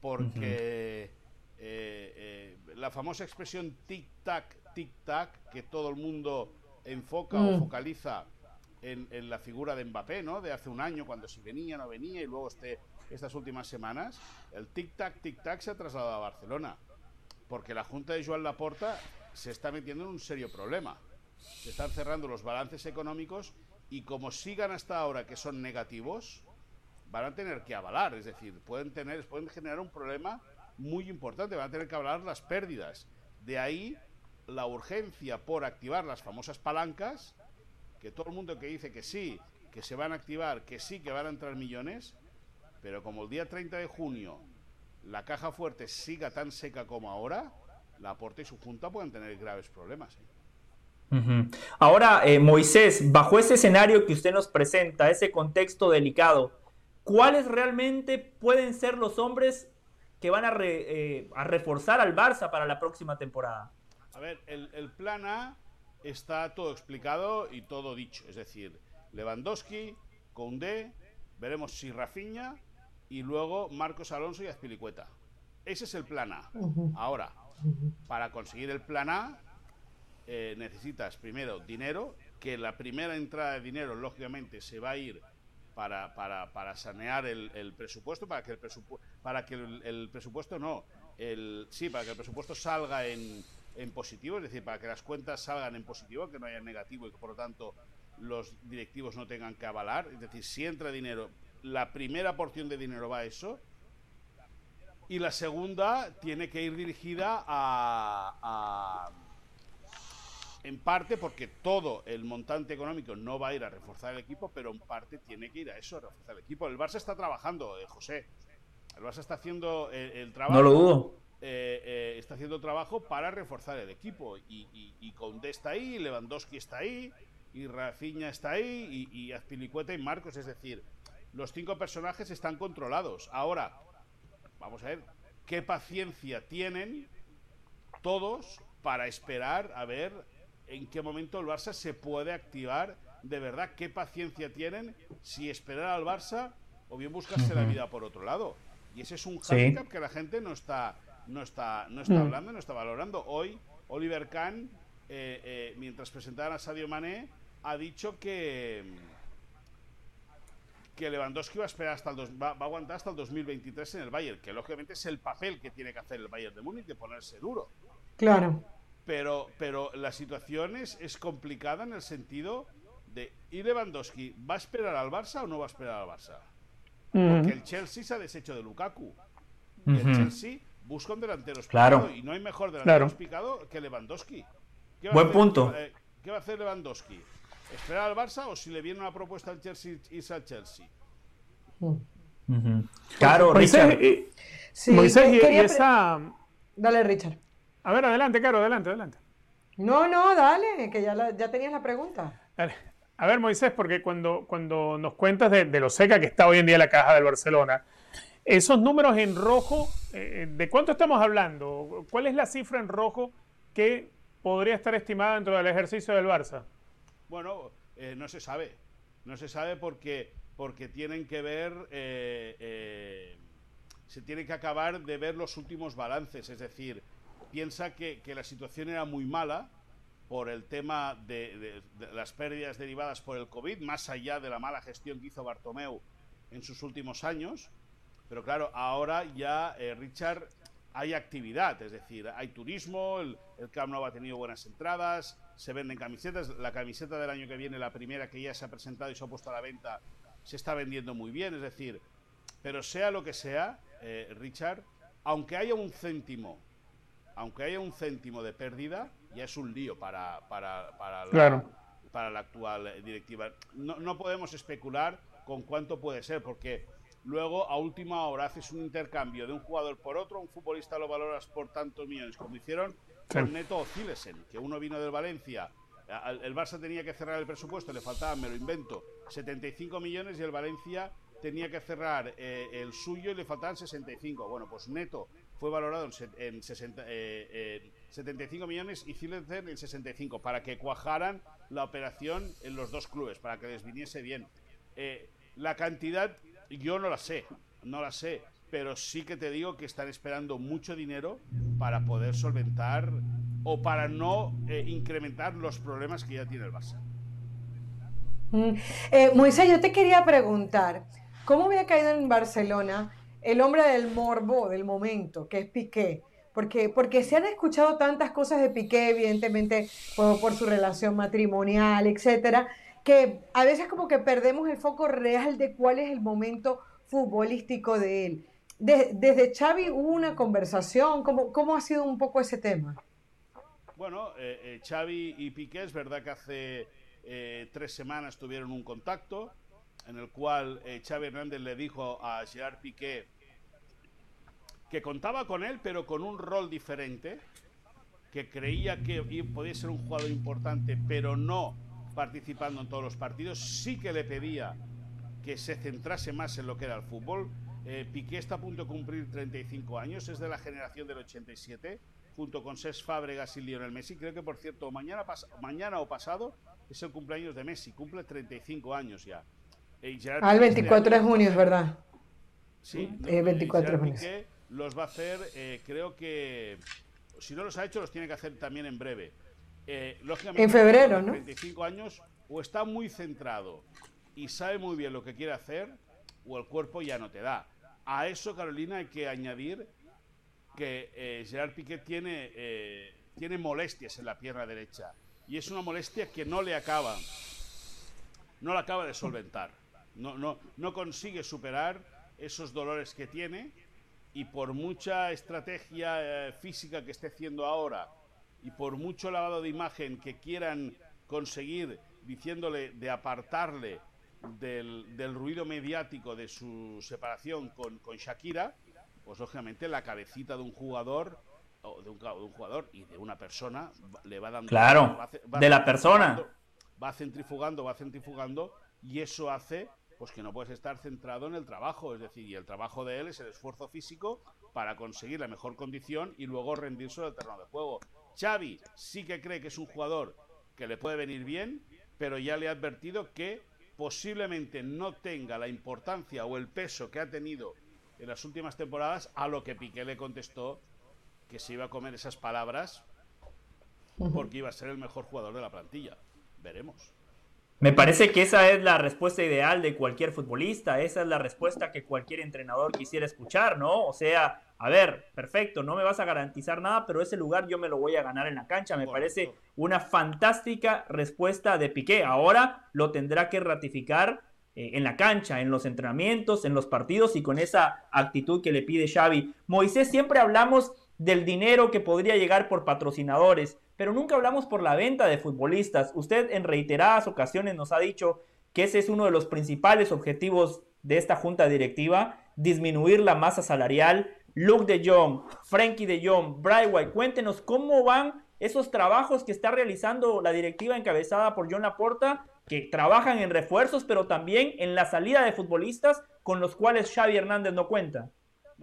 porque eh, eh, la famosa expresión tic-tac, tic-tac, que todo el mundo enfoca o
Mm.
focaliza en, en la figura de Mbappé, ¿no? De hace un año, cuando si venía, no venía, y luego este, estas últimas semanas, el tic-tac, tic-tac se ha trasladado a Barcelona, porque la Junta de Joan Laporta se está metiendo en un serio problema. Se están cerrando los balances económicos y como sigan hasta ahora que son negativos, van a tener que avalar, es decir, pueden tener, pueden generar un problema muy importante, van a tener que avalar las pérdidas. De ahí la urgencia por activar las famosas palancas, que todo el mundo que dice que sí, que se van a activar, que sí, que van a entrar millones, pero como el día 30 de junio la caja fuerte siga tan seca como ahora, la aporte y su junta pueden tener graves problemas. ¿eh?
Ahora, eh, Moisés, bajo ese escenario que usted nos presenta, ese contexto delicado, ¿cuáles realmente pueden ser los hombres que van a, re- eh, a reforzar al Barça para la próxima temporada?
A ver, el, el plan A está todo explicado y todo dicho. Es decir, Lewandowski, Koundé, veremos si Rafinha y luego Marcos Alonso y Azpilicueta. Ese es el plan A. Ahora, para conseguir el plan A, eh, necesitas primero dinero, que la primera entrada de dinero, lógicamente, se va a ir para, para, para sanear el, el presupuesto, para que el, presupu- para que el, presupuesto no, el, sí, para que el presupuesto salga en, en positivo, es decir, para que las cuentas salgan en positivo, que no haya negativo y que por lo tanto los directivos no tengan que avalar. Es decir, si entra dinero, la primera porción de dinero va a eso. Y la segunda tiene que ir dirigida a en parte porque todo el montante económico no va a ir a reforzar el equipo, pero en parte tiene que ir a eso, a reforzar el equipo. El Barça está trabajando, eh, José. El Barça está haciendo el, el trabajo.
No lo dudo.
eh, eh, está haciendo trabajo para reforzar el equipo. Y, y, y Koundé está ahí, Lewandowski está ahí, y Rafinha está ahí, y, y Azpilicueta y Marcos. Es decir, los cinco personajes están controlados. Ahora, vamos a ver qué paciencia tienen todos para esperar a ver en qué momento el Barça se puede activar. De verdad, qué paciencia tienen si esperar al Barça o bien buscarse la vida por otro lado. Y ese es un
Sí.
handicap que la gente no está, no está, no está
Mm.
hablando, no está valorando. Hoy, Oliver Kahn, eh, eh, mientras presentaban a Sadio Mané, ha dicho que que Lewandowski va a esperar hasta el dos- va, va a aguantar hasta el 2023 en el Bayern, que lógicamente es el papel que tiene que hacer el Bayern de Múnich de ponerse duro.
Claro.
Pero, pero la situación es, es complicada en el sentido de ¿y Lewandowski va a esperar al Barça o no va a esperar al Barça? Porque el Chelsea se ha deshecho de Lukaku. Y el. Chelsea busca un delantero
Claro.
y no hay mejor delantero
Claro.
explicado que Lewandowski. ¿Qué va a
Buen
hacer-
punto.
eh, ¿Qué va a hacer Lewandowski? ¿Esperar al Barça o si le viene una propuesta al Chelsea, irse al Chelsea?
Claro,
Moisés,
Richard.
y,
Sí,
Moisés, y-
quería pre-
esa...
Dale, Richard.
A ver, adelante, Caro, adelante, adelante.
No, no, dale, que ya, la- ya tenías la pregunta.
Dale. A ver, Moisés, porque cuando, cuando nos cuentas de, de lo seca que está hoy en día la caja del Barcelona, esos números en rojo, eh, ¿de cuánto estamos hablando? ¿Cuál es la cifra en rojo que podría estar estimada dentro del ejercicio del Barça?
Bueno, eh, no se sabe. No se sabe porque, porque tienen que ver. eh, eh, se tiene que acabar de ver los últimos balances. Es decir, piensa que, que la situación era muy mala por el tema de, las pérdidas derivadas por el COVID, más allá de la mala gestión que hizo Bartomeu en sus últimos años. Pero claro, ahora ya, eh, Richard, hay actividad, es decir, hay turismo, el, el Camp Nou ha tenido buenas entradas, se venden camisetas, la camiseta del año que viene, la primera que ya se ha presentado y se ha puesto a la venta, se está vendiendo muy bien, es decir, pero sea lo que sea, eh, Richard, aunque haya un céntimo, aunque haya un céntimo de pérdida, ya es un lío para, para, para la,
Claro.
para la actual directiva. No, no podemos especular con cuánto puede ser, porque luego a última hora haces un intercambio de un jugador por otro, un futbolista lo valoras por tantos millones, como hicieron con. Neto o Zilesen, que uno vino del Valencia. El Barça tenía que cerrar el presupuesto, le faltaban, me lo invento, 75 millones y el Valencia tenía que cerrar eh, el suyo y le faltaban 65. Bueno, pues Neto fue valorado en, se- en 60, eh, en 75 millones y Zilesen en 65 para que cuajaran la operación en los dos clubes, para que les viniese bien. Eh, la cantidad yo no la sé, no la sé, pero sí que te digo que están esperando mucho dinero para poder solventar o para no eh, incrementar los problemas que ya tiene el Barça.
Mm. Eh, Moisés, yo te quería preguntar, ¿cómo había caído en Barcelona el hombre del morbo del momento, que es Piqué? Porque, porque se han escuchado tantas cosas de Piqué, evidentemente por, su relación matrimonial, etcétera, que a veces como que perdemos el foco real de cuál es el momento futbolístico de él. De- desde Xavi hubo una conversación, ¿cómo, ¿cómo ha sido un poco ese tema?
Bueno, eh, eh, Xavi y Piqué es verdad que hace eh, tres semanas tuvieron un contacto en el cual eh, Xavi Hernández le dijo a Gerard Piqué que contaba con él, pero con un rol diferente, que creía que podía ser un jugador importante, pero no participando en todos los partidos. Sí que le pedía que se centrase más en lo que era el fútbol. Eh, Piqué está a punto de cumplir 35 años, es de la generación del 87, junto con Cesc Fábregas y Lionel Messi. Creo que, por cierto, mañana, mañana o pasado es el cumpleaños de Messi, cumple 35 años ya. Eh,
Al
este
24 de junio, es verdad.
Sí,
Eh, 24
Gerard
junio.
Los va a hacer, eh, creo que, si no los ha hecho, los tiene que hacer también en breve. Eh, lógicamente,
En febrero, ¿no?
35 años, o está muy centrado y sabe muy bien lo que quiere hacer, o el cuerpo ya no te da. A eso, Carolina, hay que añadir que eh, Gerard Piqué tiene, eh, tiene molestias en la pierna derecha. Y es una molestia que no le acaba, no la acaba de solventar. No, no, no consigue superar esos dolores que tiene y por mucha estrategia eh, física que esté haciendo ahora y por mucho lavado de imagen que quieran conseguir diciéndole de apartarle del, del ruido mediático de su separación con, con Shakira, pues lógicamente la cabecita de un jugador o de un, de un jugador y de una persona le va dando
claro
va, va
de la persona.
va centrifugando va centrifugando y eso hace pues que no puedes estar centrado en el trabajo es decir y el trabajo de él es el esfuerzo físico para conseguir la mejor condición y luego rendirse al terreno de juego Xavi sí que cree que es un jugador que le puede venir bien pero ya le ha advertido que posiblemente no tenga la importancia o el peso que ha tenido en las últimas temporadas, a lo que Piqué le contestó que se iba a comer esas palabras porque iba a ser el mejor jugador de la plantilla. Veremos.
Me parece que esa es la respuesta ideal de cualquier futbolista, esa es la respuesta que cualquier entrenador quisiera escuchar, ¿no? O sea, a ver, perfecto, no me vas a garantizar nada, pero ese lugar yo me lo voy a ganar en la cancha. Me
Correcto.
parece una fantástica respuesta de Piqué. Ahora lo tendrá que ratificar eh, en la cancha, en los entrenamientos, en los partidos y con esa actitud que le pide Xavi. Moisés, siempre hablamos del dinero que podría llegar por patrocinadores, pero nunca hablamos por la venta de futbolistas. Usted en reiteradas ocasiones nos ha dicho que ese es uno de los principales objetivos de esta junta directiva, disminuir la masa salarial. Luke de Jong, Frankie de Jong, Brightway, cuéntenos cómo van esos trabajos que está realizando la directiva encabezada por John Laporta, que trabajan en refuerzos, pero también en la salida de futbolistas con los cuales Xavi Hernández no cuenta.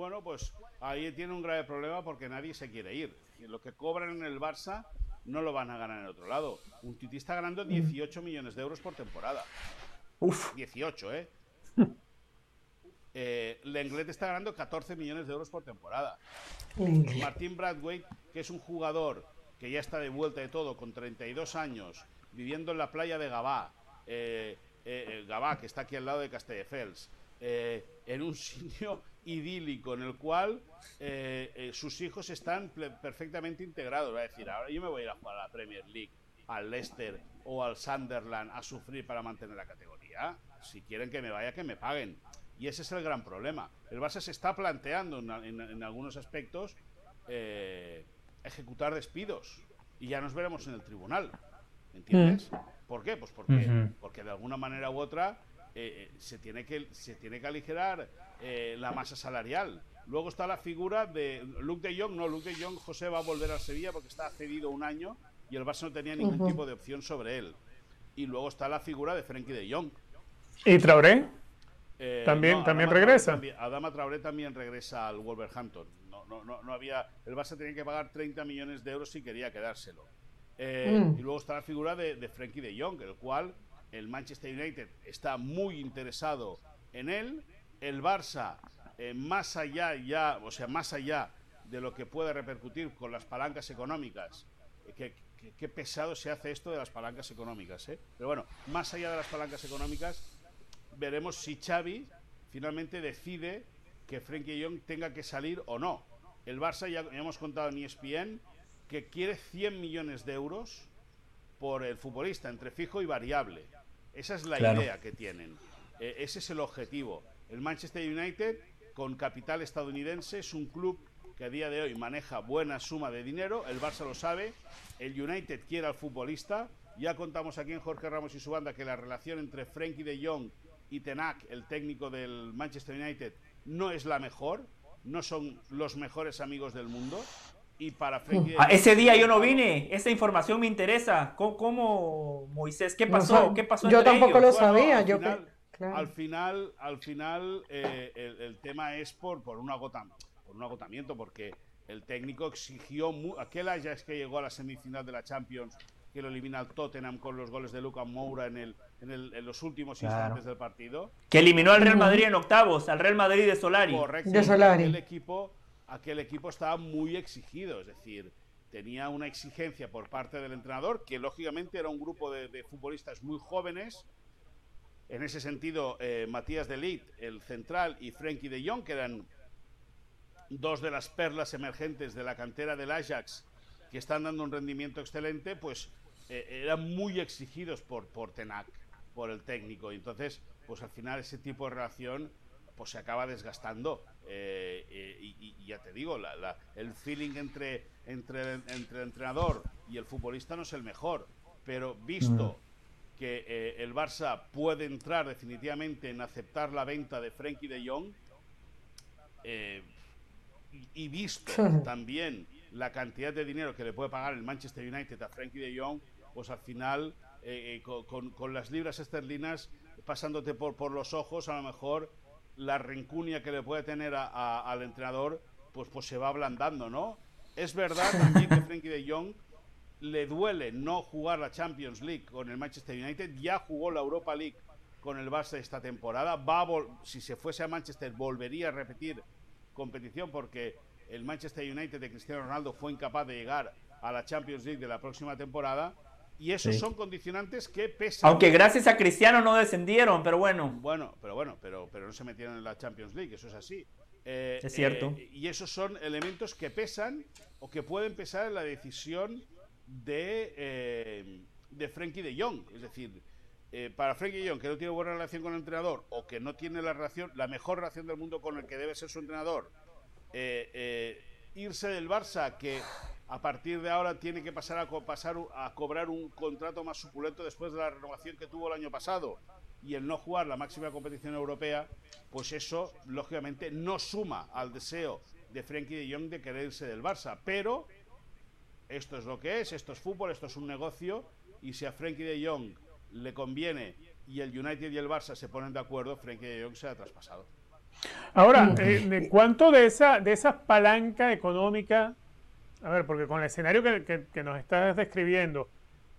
Bueno, pues ahí tiene un grave problema porque nadie se quiere ir. Y lo que cobran en el Barça no lo van a ganar en otro lado. Un Titi está ganando 18 millones de euros por temporada.
Uf.
18, ¿eh? eh Lenglet está ganando 14 millones de euros por temporada. Martín Bradway, que es un jugador que ya está de vuelta de todo, con 32 años, viviendo en la playa de Gabá, eh, eh, Gabá, que está aquí al lado de Castelldefels, eh, en un sitio idílico en el cual eh, eh, sus hijos están perfectamente integrados. Va a decir, ahora yo me voy a ir a jugar a la Premier League, al Leicester o al Sunderland a sufrir para mantener la categoría. Si quieren que me vaya, que me paguen. Y ese es el gran problema. El Barça se está planteando en, en, en algunos aspectos eh, ejecutar despidos. Y ya nos veremos en el tribunal. ¿Entiendes? Mm. ¿Por qué? Pues porque, uh -huh. porque de alguna manera u otra eh, se, tiene que, se tiene que aligerar eh, la masa salarial. Luego está la figura de Luke de Jong. No, Luke de Jong, José va a volver a Sevilla porque está cedido un año y el Barça no tenía ningún uh -huh. tipo de opción sobre él. Y luego está la figura de Frenkie de Jong.
¿Y Traoré? Eh, también no, también
Adama
regresa.
Traoré también, Adama Traoré también regresa al Wolverhampton. No, no, no, no, había. El Barça tenía que pagar 30 millones de euros si quería quedárselo. Eh, mm. Y luego está la figura de, de Frenkie de Jong, el cual el Manchester United está muy interesado en él. El Barça, eh, más allá ya, o sea, más allá de lo que puede repercutir con las palancas económicas, eh, que, pesado se hace esto de las palancas económicas, ¿eh? Pero bueno, más allá de las palancas económicas, veremos si Xavi finalmente decide que Frenkie de Jong tenga que salir o no. El Barça, ya, ya hemos contado en ESPN, que quiere 100 millones de euros por el futbolista, entre fijo y variable. Esa es la claro. idea que tienen. Eh, ese es el objetivo. El Manchester United, con capital estadounidense, es un club que a día de hoy maneja buena suma de dinero. El Barça lo sabe. El United quiere al futbolista. Ya contamos aquí en Jorge Ramos y su banda que la relación entre Frenkie de Jong y Tenac, el técnico del Manchester United, no es la mejor. No son los mejores amigos del mundo. Y para Frenkie
ah, ese día yo no vine, esa información me interesa. ¿Cómo, cómo Moisés? ¿Qué pasó?
No,
¿Qué pasó
yo tampoco
ellos?
lo sabía.
al,
yo
final,
claro.
al final, al final eh, el, el, tema es por, por, un agotamiento, por un agotamiento, porque el técnico exigió mu aquel Ajax que llegó a la semifinal de la Champions, que lo elimina al Tottenham con los goles de Luca Moura en, el, en, el, en los últimos
Claro.
instantes del partido.
Que eliminó al Real Madrid en octavos, al Real Madrid de Solari.
Correcto.
De Solari.
Aquel equipo, aquel equipo estaba muy exigido, es decir, tenía una exigencia por parte del entrenador, que lógicamente era un grupo de, futbolistas muy jóvenes. En ese sentido, eh, Matías de Ligt, el central, y Frenkie de Jong, que eran dos de las perlas emergentes de la cantera del Ajax, que están dando un rendimiento excelente, pues eh, eran muy exigidos por, por Tenac, por el técnico. Y entonces, pues al final ese tipo de relación pues se acaba desgastando. Eh, eh, y, ya te digo, el feeling entre, entre, entre el entrenador y el futbolista no es el mejor, pero visto mm. que eh, el Barça puede entrar definitivamente en aceptar la venta de Frenkie de Jong, y, visto también la cantidad de dinero que le puede pagar el Manchester United a Frenkie de Jong, pues al final, con, con, las libras esterlinas pasándote por, por los ojos, a lo mejor la rencunia que le puede tener al entrenador, pues, pues se va ablandando, ¿no? Es verdad también que Frankie de Jong le duele no jugar la Champions League con el Manchester United, ya jugó la Europa League con el Barça esta temporada, va si se fuese a Manchester volvería a repetir competición porque el Manchester United de Cristiano Ronaldo fue incapaz de llegar a la Champions League de la próxima temporada y esos son condicionantes que pesan.
Aunque gracias a Cristiano no descendieron, pero bueno.
Bueno, pero bueno, pero, pero no se metieron en la Champions League, eso es así.
Eh, es cierto.
Eh, y esos son elementos que pesan o que pueden pesar en la decisión de, eh, de Frankie de Jong. Es decir, para Frankie de Jong, que no tiene buena relación con el entrenador o que no tiene la, relación, la mejor relación del mundo con el que debe ser su entrenador, irse del Barça, que a partir de ahora tiene que pasar a, pasar a cobrar un contrato más suculento después de la renovación que tuvo el año pasado. Y el no jugar la máxima competición europea, pues eso lógicamente no suma al deseo de Frenkie de Jong de querer irse del Barça, pero esto es lo que es, esto es fútbol, esto es un negocio. Y si a Frenkie de Jong le conviene y el United y el Barça se ponen de acuerdo, Frenkie de Jong se ha traspasado.
Ahora, eh, ¿cuánto de esa, de esa palanca económica a ver, porque con el escenario que, nos estás describiendo,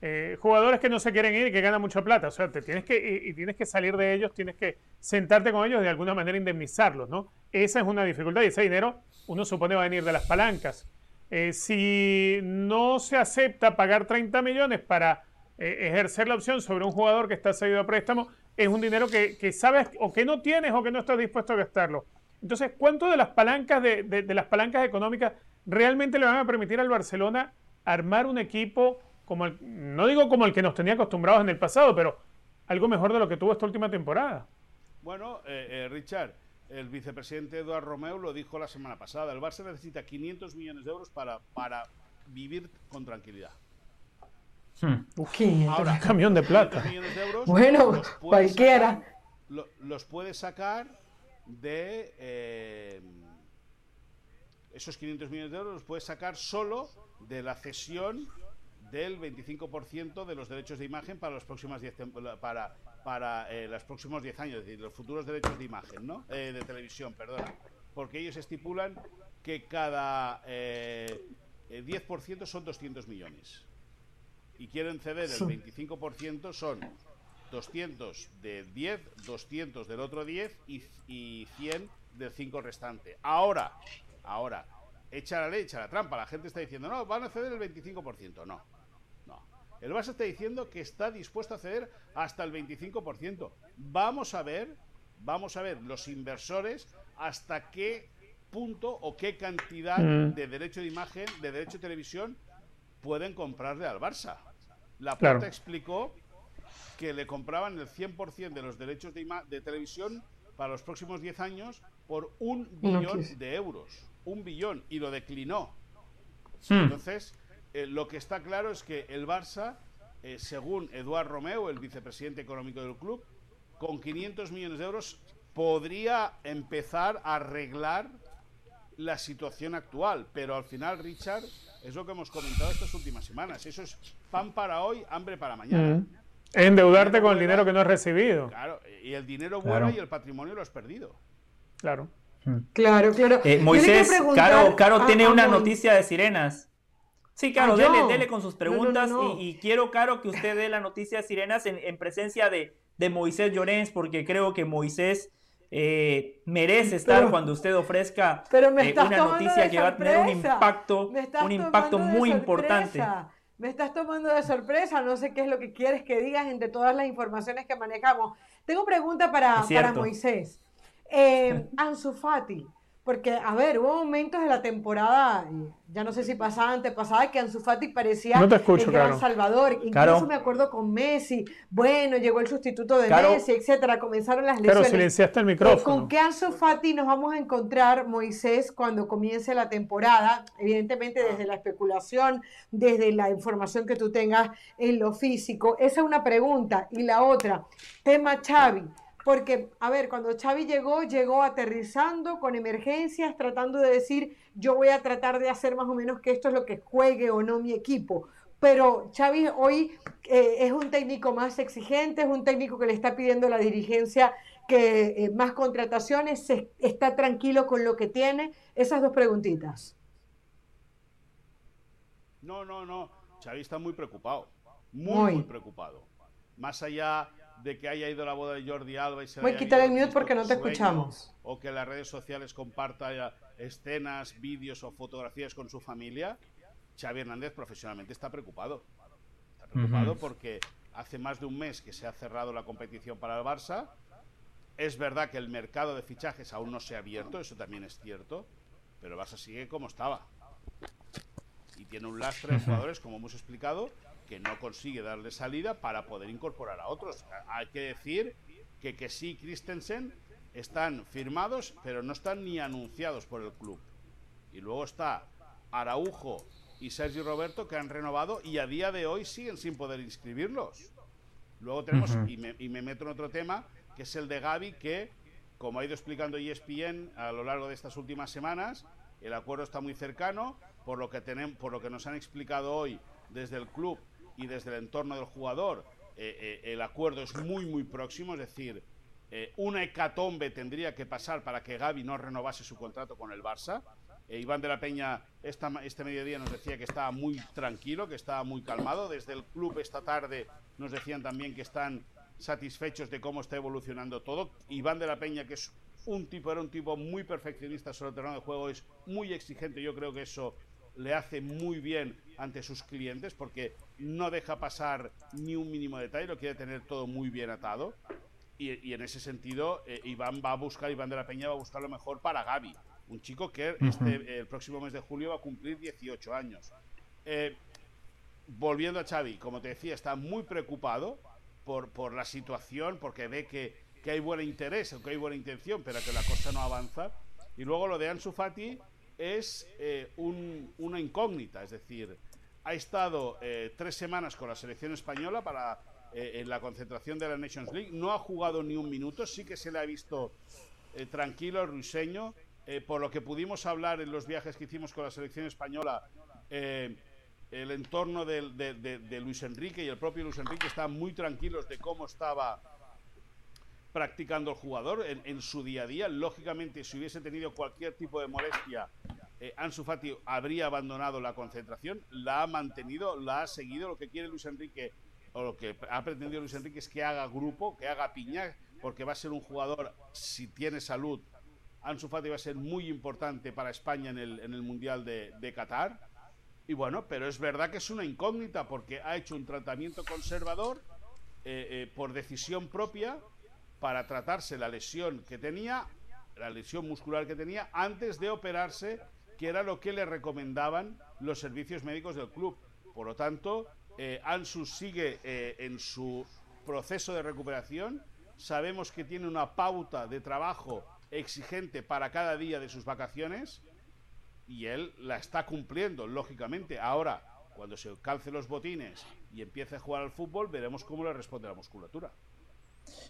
eh, jugadores que no se quieren ir y que ganan mucha plata, o sea, te tienes que, y, tienes que salir de ellos, tienes que sentarte con ellos y de alguna manera indemnizarlos, ¿no? Esa es una dificultad y ese dinero uno supone va a venir de las palancas. Eh, si no se acepta pagar 30 millones para eh, ejercer la opción sobre un jugador que está cedido a préstamo, es un dinero que, sabes o que no tienes o que no estás dispuesto a gastarlo. Entonces, ¿cuánto de las palancas de las palancas económicas realmente le van a permitir al Barcelona armar un equipo como el, no digo como el que nos tenía acostumbrados en el pasado, pero algo mejor de lo que tuvo esta última temporada.
Bueno, eh, eh, Richard, el vicepresidente Eduardo Romeo lo dijo la semana pasada, el Barça necesita 500 millones de euros para, para vivir con tranquilidad.
Hmm. Ahora, camión de plata.
bueno, cualquiera.
los puede sacar de... Eh, esos 500 millones de euros los puedes sacar solo de la cesión del 25% de los derechos de imagen para los próximos 10 para para eh, los próximos 10 años, es decir, los futuros derechos de imagen, ¿no? Eh, de televisión, perdona. Porque ellos estipulan que cada eh, 10% son 200 millones. Y quieren ceder el 25%, son 200 de 10, 200 del otro 10 y, y 100 del 5 restante. Ahora, Ahora, echa la ley, echa la trampa. La gente está diciendo, no, van a ceder el 25%. No, no. El Barça está diciendo que está dispuesto a ceder hasta el 25%. Vamos a ver, vamos a ver los inversores hasta qué punto o qué cantidad mm. de derecho de imagen, de derecho de televisión pueden comprarle al Barça. La Puerta explicó que le compraban el 100% de los derechos de, de televisión para los próximos 10 años por un billón de euros un billón y lo declinó. Hmm. Entonces, eh, lo que está claro es que el Barça, eh, según Eduard Romeo, el vicepresidente económico del club, con 500 millones de euros podría empezar a arreglar la situación actual. Pero al final, Richard, es lo que hemos comentado estas últimas semanas. Eso es pan para hoy, hambre para mañana. Hmm.
Endeudarte con el dinero que no has recibido.
Claro, y el dinero bueno y el patrimonio lo has perdido.
Claro.
Claro, claro.
Eh, Moisés, Caro, Caro tiene una noticia de sirenas. Sí, Caro, ah, dele, con sus preguntas y, quiero, Caro, que usted dé la noticia de sirenas en, presencia de, Moisés Llorens, porque creo que Moisés eh, merece estar cuando usted ofrezca eh, una noticia que va a tener un impacto, un impacto muy importante.
Me estás tomando de sorpresa, no sé qué es lo que quieres que digas entre todas las informaciones que manejamos. Tengo pregunta para, para Moisés. Eh, Ansu Fati, Porque, a ver, hubo momentos de la temporada, ya no sé si pasada, antepasada, que Ansu Fati parecía
No te escucho,
el gran
Caro.
Salvador. Incluso me acuerdo con Messi. Bueno, llegó el sustituto de. Messi, etcétera. Comenzaron las
Pero
lesiones.
silenciaste el micrófono.
¿Con qué Ansu Fati nos vamos a encontrar, Moisés, cuando comience la temporada? Evidentemente desde la especulación, desde la información que tú tengas en lo físico. Esa es una pregunta. Y la otra, tema Xavi. Porque, a ver, cuando Xavi llegó, llegó aterrizando con emergencias, tratando de decir, yo voy a tratar de hacer más o menos que esto es lo que juegue o no mi equipo. Pero Xavi hoy eh, es un técnico más exigente, es un técnico que le está pidiendo a la dirigencia que eh, más contrataciones, se- está tranquilo con lo que tiene. Esas dos preguntitas.
No, no, no. Xavi está muy preocupado. Muy,
Muy.
muy, preocupado. Más allá de que haya ido a la boda de Jordi Alba y se
Voy a quitar
ido
el mute porque no te
sueño,
escuchamos.
O que en las redes sociales comparta ya escenas, vídeos o fotografías con su familia. Xavi Hernández profesionalmente está preocupado. Está preocupado porque hace más de un mes que se ha cerrado la competición para el Barça. Es verdad que el mercado de fichajes aún no se ha abierto, eso también es cierto, pero el Barça sigue como estaba. Y tiene un lastre de jugadores, como hemos explicado, que no consigue darle salida para poder incorporar a otros. Hay que decir que que sí, Christensen están firmados, pero no están ni anunciados por el club. Y luego está Araujo y Sergio Roberto que han renovado y a día de hoy siguen sin poder inscribirlos. Luego tenemos, y, me, y me meto en otro tema, que es el de Gaby, que, como ha ido explicando ESPN a lo largo de estas últimas semanas, el acuerdo está muy cercano, por lo que, tenemos, por lo que nos han explicado hoy desde el club y desde el entorno del jugador, eh, eh, el acuerdo es muy, muy próximo, es decir, eh, una hecatombe tendría que pasar para que Gaby no renovase su contrato con el Barça. Eh, Iván de la Peña esta, este mediodía nos decía que estaba muy tranquilo, que estaba muy calmado. Desde el club esta tarde nos decían también que están satisfechos de cómo está evolucionando todo. Iván de la Peña, que es un tipo, era un tipo muy perfeccionista sobre el terreno de juego, es muy exigente. Yo creo que eso le hace muy bien ante sus clientes porque no deja pasar ni un mínimo detalle, lo quiere tener todo muy bien atado. Y, y en ese sentido, eh, Iván va a buscar, Iván de la Peña va a buscar lo mejor para Gaby, un chico que este, el próximo mes de julio va a cumplir 18 años. Eh, volviendo a Xavi, como te decía, está muy preocupado por, por la situación, porque ve que, que hay buen interés, que hay buena intención, pero que la cosa no avanza. Y luego lo de Ansu Fati es eh, un- una incógnita, es decir, ha estado eh, tres semanas con la selección española para eh, en la concentración de la Nations League, no ha jugado ni un minuto, sí que se le ha visto eh, tranquilo, ruiseño, eh, por lo que pudimos hablar en los viajes que hicimos con la selección española, eh, el entorno del- de, de- de Luis Enrique y el propio Luis Enrique estaban muy tranquilos de cómo estaba practicando el jugador en, su día a día. Lógicamente, si hubiese tenido cualquier tipo de molestia, eh, Ansu Fati habría abandonado la concentración, la ha mantenido, la ha seguido. Lo que quiere Luis Enrique, o lo que ha pretendido Luis Enrique es que haga grupo, que haga piña, porque va a ser un jugador, si tiene salud, Ansu Fati va a ser muy importante para España en el, Mundial de, de Qatar. Y bueno, pero es verdad que es una incógnita porque ha hecho un tratamiento conservador eh, eh, por decisión propia para tratarse la lesión que tenía, la lesión muscular que tenía, antes de operarse, que era lo que le recomendaban los servicios médicos del club. Por lo tanto, eh, Ansu sigue eh, en su proceso de recuperación. Sabemos que tiene una pauta de trabajo exigente para cada día de sus vacaciones y él la está cumpliendo, lógicamente. Ahora, cuando se calce los botines y empiece a jugar al fútbol, veremos cómo le responde la musculatura.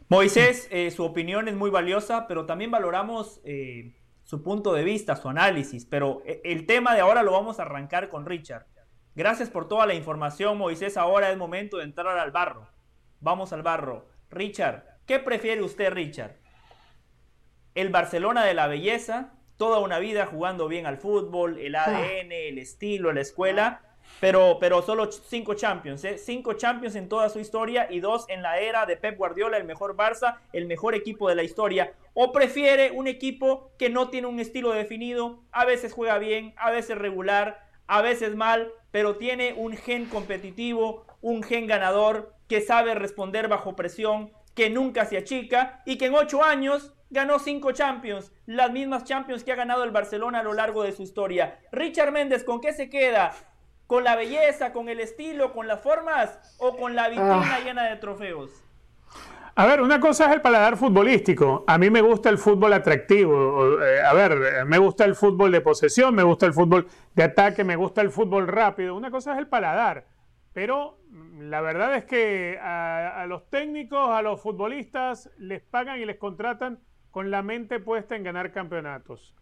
Moisés, eh, su opinión es muy valiosa, pero también valoramos eh, su punto de vista, su análisis. Pero eh, el tema de ahora lo vamos a arrancar con Richard. Gracias por toda la información, Moisés. Ahora es momento de entrar al barro. Vamos al barro. Richard, ¿qué prefiere usted, Richard? ¿El Barcelona de la belleza? Toda una vida jugando bien al fútbol, el ADN, el estilo, la escuela. Pero, pero solo cinco Champions, ¿eh? Cinco Champions en toda su historia y dos en la era de Pep Guardiola, el mejor Barça, el mejor equipo de la historia. ¿O prefiere un equipo que no tiene un estilo definido? A veces juega bien, a veces regular, a veces mal, pero tiene un gen competitivo, un gen ganador, que sabe responder bajo presión, que nunca se achica y que en ocho años ganó cinco Champions, las mismas Champions que ha ganado el Barcelona a lo largo de su historia. Richard Méndez, ¿con qué se queda? ¿Con la belleza, con el estilo, con las formas o con la vitrina
Ah.
llena de trofeos?
A ver, una cosa es el paladar futbolístico. A mí me gusta el fútbol atractivo. Eh, a ver, eh, me gusta el fútbol de posesión, me gusta el fútbol de ataque, me gusta el fútbol rápido. Una cosa es el paladar. Pero mm, la verdad es que a, a los técnicos, a los futbolistas, les pagan y les contratan con la mente puesta en ganar campeonatos.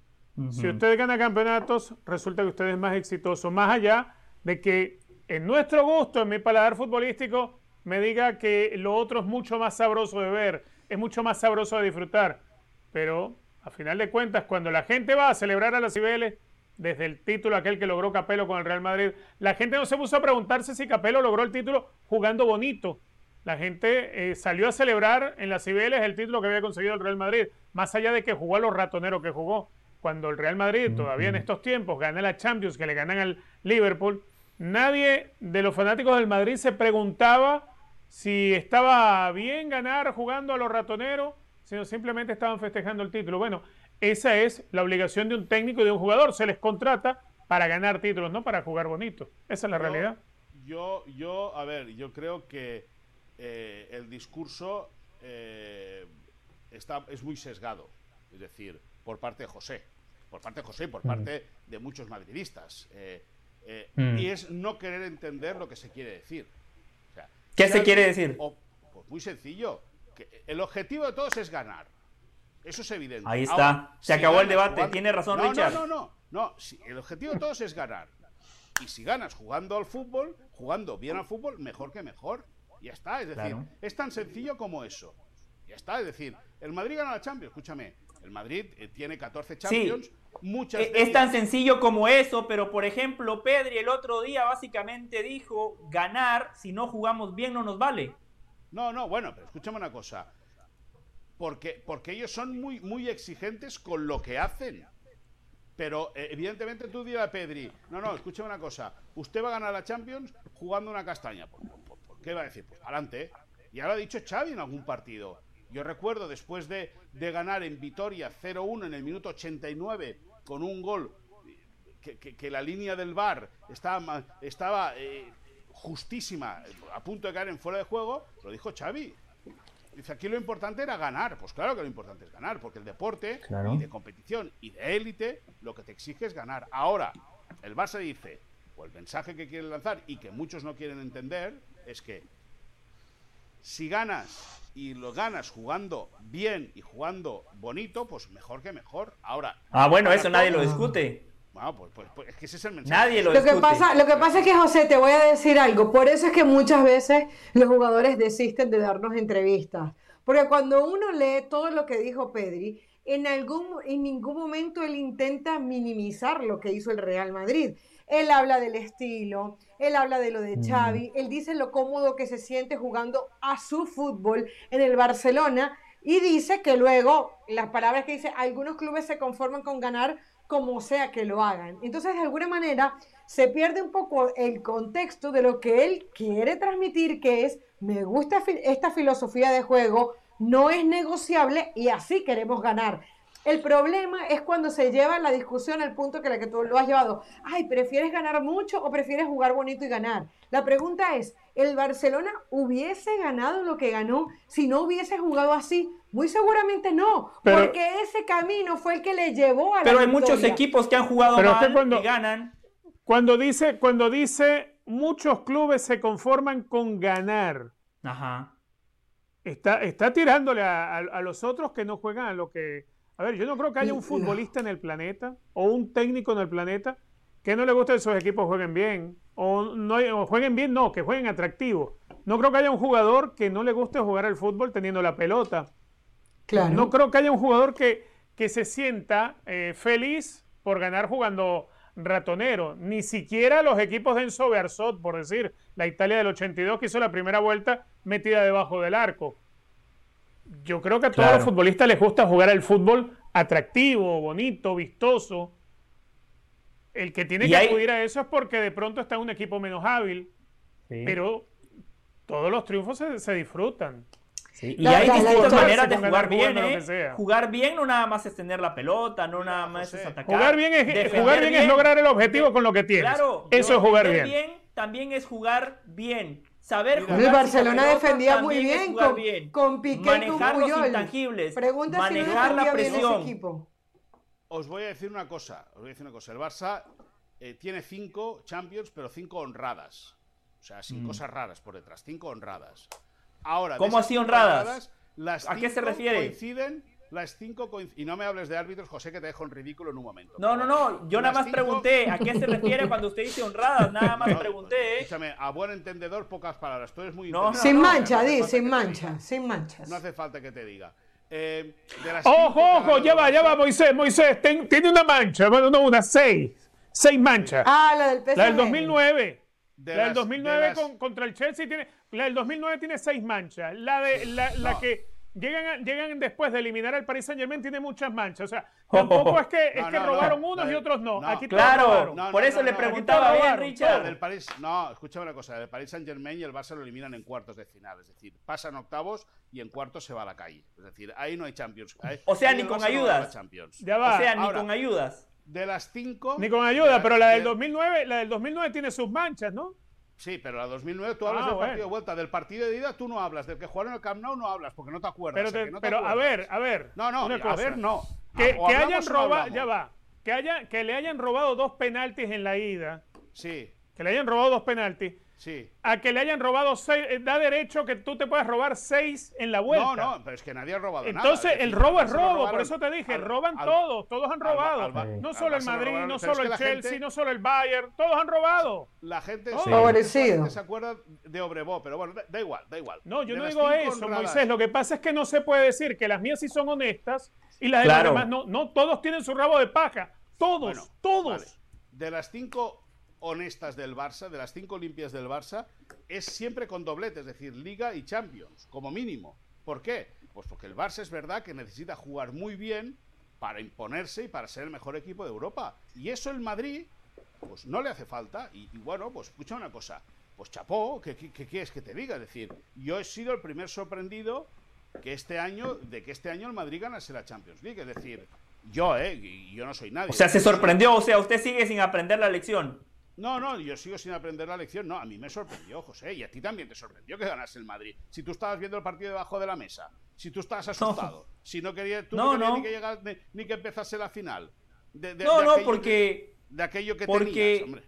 Si usted gana campeonatos, resulta que usted es más exitoso, más allá de que en nuestro gusto, en mi paladar futbolístico, me diga que lo otro es mucho más sabroso de ver, es mucho más sabroso de disfrutar. Pero a final de cuentas, cuando la gente va a celebrar a las Cibeles, desde el título aquel que logró Capello con el Real Madrid, la gente no se puso a preguntarse si Capello logró el título jugando bonito. La gente eh, salió a celebrar en las Cibeles el título que había conseguido el Real Madrid, más allá de que jugó a los ratoneros que jugó. Cuando el Real Madrid, todavía en estos tiempos, gana la Champions, que le ganan al Liverpool, nadie de los fanáticos del Madrid se preguntaba si estaba bien ganar jugando a los ratoneros, sino simplemente estaban festejando el título. Bueno, esa es la obligación de un técnico y de un jugador. Se les contrata para ganar títulos, no para jugar bonito. Esa es la
Yo-
realidad.
Yo, yo, a ver, yo creo que eh, el discurso eh, está, es muy sesgado. Es decir, por parte de José. Por parte de José y por parte de muchos madridistas. Eh, eh,
Mm.
Y es no querer entender lo que se quiere decir. O sea,
¿Qué se quiere decir?
o- pues muy sencillo. Que el objetivo de todos es ganar. Eso es evidente.
Ahí está. Se acabó el debate. Tiene razón
no,
Richard.
No, no, no. no. Si el objetivo de todos es ganar. Y si ganas jugando al fútbol, jugando bien al fútbol, mejor que mejor. Ya está. Es decir,
Claro.
es tan sencillo como eso. Ya está. Es decir, el Madrid gana la Champions. Escúchame. El Madrid eh, tiene 14 Champions. Muchas
Eh, Es tan sencillo como eso, pero por ejemplo, Pedri el otro día básicamente dijo, ganar, si no jugamos bien no nos vale.
No, no, bueno, pero escúchame una cosa. Porque, porque ellos son muy, muy exigentes con lo que hacen. Pero eh, evidentemente tú dirás a Pedri, no, no, escúchame una cosa. Usted va a ganar la Champions jugando una castaña. ¿Por, por- por qué va a decir? Pues adelante. Ya lo ha dicho Xavi en algún partido. Yo recuerdo después de, de ganar en Vitoria 0-1 en el minuto 89 con un gol que, que- que la línea del bar estaba, estaba eh, justísima, a punto de caer en fuera de juego, lo dijo Xavi. Dice, aquí lo importante era ganar. Pues claro que lo importante es ganar, porque el deporte
Claro.
y de competición y de élite lo que te exige es ganar. Ahora, el Barça dice, o el mensaje que quiere lanzar y que muchos no quieren entender, es que si ganas y lo ganas jugando bien y jugando bonito, pues mejor que mejor. Ahora.
Ah, bueno, eso nadie lo discute.
Bueno, pues, pues- pues es que ese es el mensaje.
Nadie lo
Lo que, pasa, lo que pasa es que, José, te voy a decir algo. Por eso es que muchas veces los jugadores desisten de darnos entrevistas. Porque cuando uno lee todo lo que dijo Pedri, en, algún, en ningún momento él intenta minimizar lo que hizo el Real Madrid. Él habla del estilo, él habla de lo de Xavi, él dice lo cómodo que se siente jugando a su fútbol en el Barcelona y dice que luego, las palabras que dice, algunos clubes se conforman con ganar como sea que lo hagan. Entonces, de alguna manera, se pierde un poco el contexto de lo que él quiere transmitir, que es, me gusta esta filosofía de juego, no es negociable y así queremos ganar. El problema es cuando se lleva la discusión al punto que la que tú lo has llevado. Ay, ¿prefieres ganar mucho o prefieres jugar bonito y ganar? La pregunta es, ¿el Barcelona hubiese ganado lo que ganó si no hubiese jugado así? Muy seguramente no,
Pero-
porque ese camino fue el que le llevó a la
Pero hay muchos equipos que han jugado
Pero es que
mal
cuando-
y ganan.
Cuando dice, cuando dice muchos clubes se conforman con ganar,
Ajá.
está, está tirándole a, a- a los otros que no juegan a lo que... A ver, yo no creo que haya un futbolista en el planeta o un técnico en el planeta que no le guste que sus equipos jueguen bien. O, no, o jueguen bien, no, que jueguen atractivo. No creo que haya un jugador que no le guste jugar al fútbol teniendo la pelota.
Claro.
No creo que haya un jugador que, que se sienta eh, feliz por ganar jugando ratonero. Ni siquiera los equipos de Enzo Bearzot, por decir, la Italia del 82 que hizo la primera vuelta metida debajo del arco. Yo creo que a todos
Claro.
los futbolistas les gusta jugar al fútbol atractivo, bonito, vistoso. El que tiene que
hay-
acudir a eso es porque de pronto está en un equipo menos hábil, pero todos los triunfos se, se disfrutan.
Sí, Y hay distintas maneras de jugar bien, ¿eh? Jugar bien no nada más es tener la pelota, no nada más es atacar.
Jugar bien es, jugar bien es lograr el objetivo con lo que tienes.
Claro,
Eso es jugar
defender
bien.
también es jugar bien. Saber jugar
El Barcelona
pelota
defendía muy bien con,
bien.
con Piqué y
Manejar
con
los intangibles,
Pregunta si no
manejar la
defendía bien ese
presión.
equipo.
Os voy a decir una cosa. Os voy a decir una cosa. El Barça eh, tiene cinco Champions, pero cinco honradas. O sea, sin cosas raras por detrás. Cinco honradas. Ahora,
¿Cómo así
cinco
honradas?
las
¿A qué se refiere?
Coinciden. Las cinco Y no me hables de árbitros, José, que te dejo en ridículo en un momento.
No, no, no. Yo nada más
cinco-
pregunté a qué se refiere cuando usted dice honradas. Nada más
No,
pregunté, ¿eh?
Escúchame, a buen entendedor, pocas palabras. Tú eres muy
No.
Sin
no,
mancha, di, sin mancha, sin manchas.
No hace falta que te diga. Eh, de las cinco
Ojo, ojo, ya va, ya va, Moisés, Moisés, ten- tiene una mancha, bueno, no una, seis, seis manchas.
Ah, la del PSG.
la del 2009,
de
la del
las-
2009
de las-
con- contra el Chelsea tiene, la del 2009 tiene seis manchas, la de la, la
No.
que llegan, a- llegan después de eliminar al Paris Saint Germain tiene muchas manchas, o sea, tampoco es que, es
No,
que
no,
robaron
no,
unos
la
y otros no,
no.
aquí
Claro, por eso
no,
le
no,
preguntaba bien, Richard.
del París, no, escúchame una cosa, el Paris Saint Germain y el Barça lo eliminan en cuartos de final, es decir, pasan octavos y en cuartos se va a la calle. Es decir, ahí no hay Champions. Ahí-
O sea, ni con ayudas.
Ya va,
O sea, ni
ahora-
con ayudas.
De las cinco.
ni con ayuda,
la-
pero la del
de-
2009, la del 2009 tiene sus manchas, ¿no?
Sí, pero la 2009 tú hablas
Ah,
del
bueno.
partido de vuelta, del partido de ida tú no hablas, del que jugaron en el Camp Nou no hablas porque no te acuerdas.
Pero,
¿a
te-
que no te
pero a
acuerdas?
ver, a ver.
No, no, a ver, no.
Que, que hayan robado, ya va, que, haya, que le hayan robado dos penaltis en la ida,
Sí,
que le hayan robado dos penaltis,
sí.
a que le hayan robado seis, eh, da derecho que tú te puedas robar seis en la vuelta.
No, no, pero es que nadie ha robado nada.
Entonces, el robo es robo,
robaron-
por eso te dije,
al-
roban
al-
todos, todos han robado.
al- al-
no solo el Madrid,
robaron,
no solo el Chelsea,
gente-
no solo el Bayern, todos han robado.
La gente
Sí.
se- acuerda de Obrevó, pero bueno, da, da igual, da igual.
No, yo
De
no digo eso, Moisés. Lo que pasa es que no se puede decir que las mías sí son honestas y las de
Claro.
los demás no. No todos tienen su rabo de paja. Todos,
Bueno,
todos.
vale. De las cinco honestas del Barça, de las cinco limpias del Barça, es siempre con doblete, es decir, Liga y Champions, como mínimo. ¿Por qué? Pues porque el Barça es verdad que necesita jugar muy bien para imponerse y para ser el mejor equipo de Europa. Y eso el Madrid, pues no le hace falta. Y, y bueno, pues escucha una cosa. Pues chapó, ¿qué, quieres que te diga? Es decir, yo he sido el primer sorprendido que este año, de que este año el Madrid ganase la Champions League. Es decir, yo, ¿eh? Yo no soy nadie.
O sea, se sorprendió. O sea, usted sigue sin aprender la lección.
No, no, yo sigo sin aprender la lección. No, a mí me sorprendió, José, y a ti también te sorprendió que ganase el Madrid. Si tú estabas viendo el partido debajo de la mesa, si tú estabas asustado, si no querías, tú no,
No,
querías
no.
ni que llegara, ni, ni que empezase la final. De, de-
No,
de
no, porque...
que- de aquello que
porque-
tenías, hombre.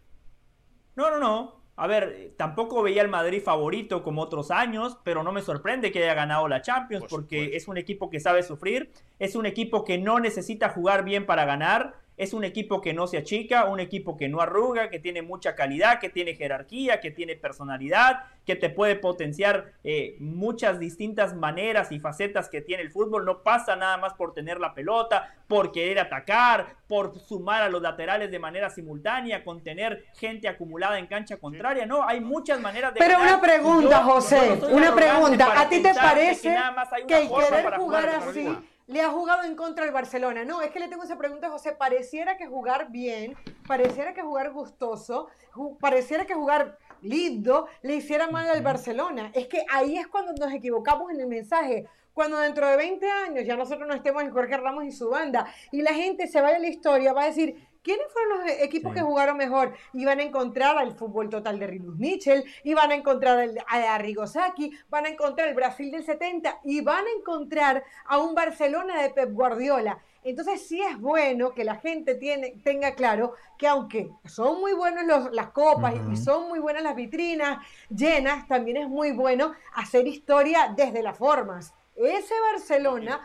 No, no, no. A ver, tampoco veía al Madrid favorito como otros años, pero no me sorprende que haya ganado la Champions
Por
porque es un equipo que sabe sufrir, es un equipo que no necesita jugar bien para ganar, es un equipo que no se achica, un equipo que no arruga, que tiene mucha calidad, que tiene jerarquía, que tiene personalidad, que te puede potenciar eh, muchas distintas maneras y facetas que tiene el fútbol. No pasa nada más por tener la pelota, por querer atacar, por sumar a los laterales de manera simultánea, con tener gente acumulada en cancha contraria. No, hay muchas maneras de
Pero
ganar.
una pregunta,
yo-
José,
yo no soy
una pregunta. ¿A ti te parece
que, nada más hay una
que el
forma
querer
para
jugar
jugar
así? Le ha jugado en contra al Barcelona? No, es que le tengo esa pregunta, José. Pareciera que jugar bien, pareciera que jugar gustoso, ju- pareciera que jugar lindo le hiciera mal al Barcelona. Es que ahí es cuando nos equivocamos en el mensaje. Cuando dentro de 20 años ya nosotros no estemos en Jorge Ramos y su banda y la gente se vaya a la historia, va a decir, ¿quiénes fueron los e- equipos
Sí.
que jugaron mejor? Y van a encontrar al fútbol total de Rinus Mitchell, y van a encontrar al- a, Rigosaki, van a encontrar el Brasil del 70 y van a encontrar a un Barcelona de Pep Guardiola. Entonces sí es bueno que la gente tiene, tenga claro que aunque son muy buenos los- las copas y- y son muy buenas las vitrinas llenas, también es muy bueno hacer historia desde las formas. Ese Barcelona...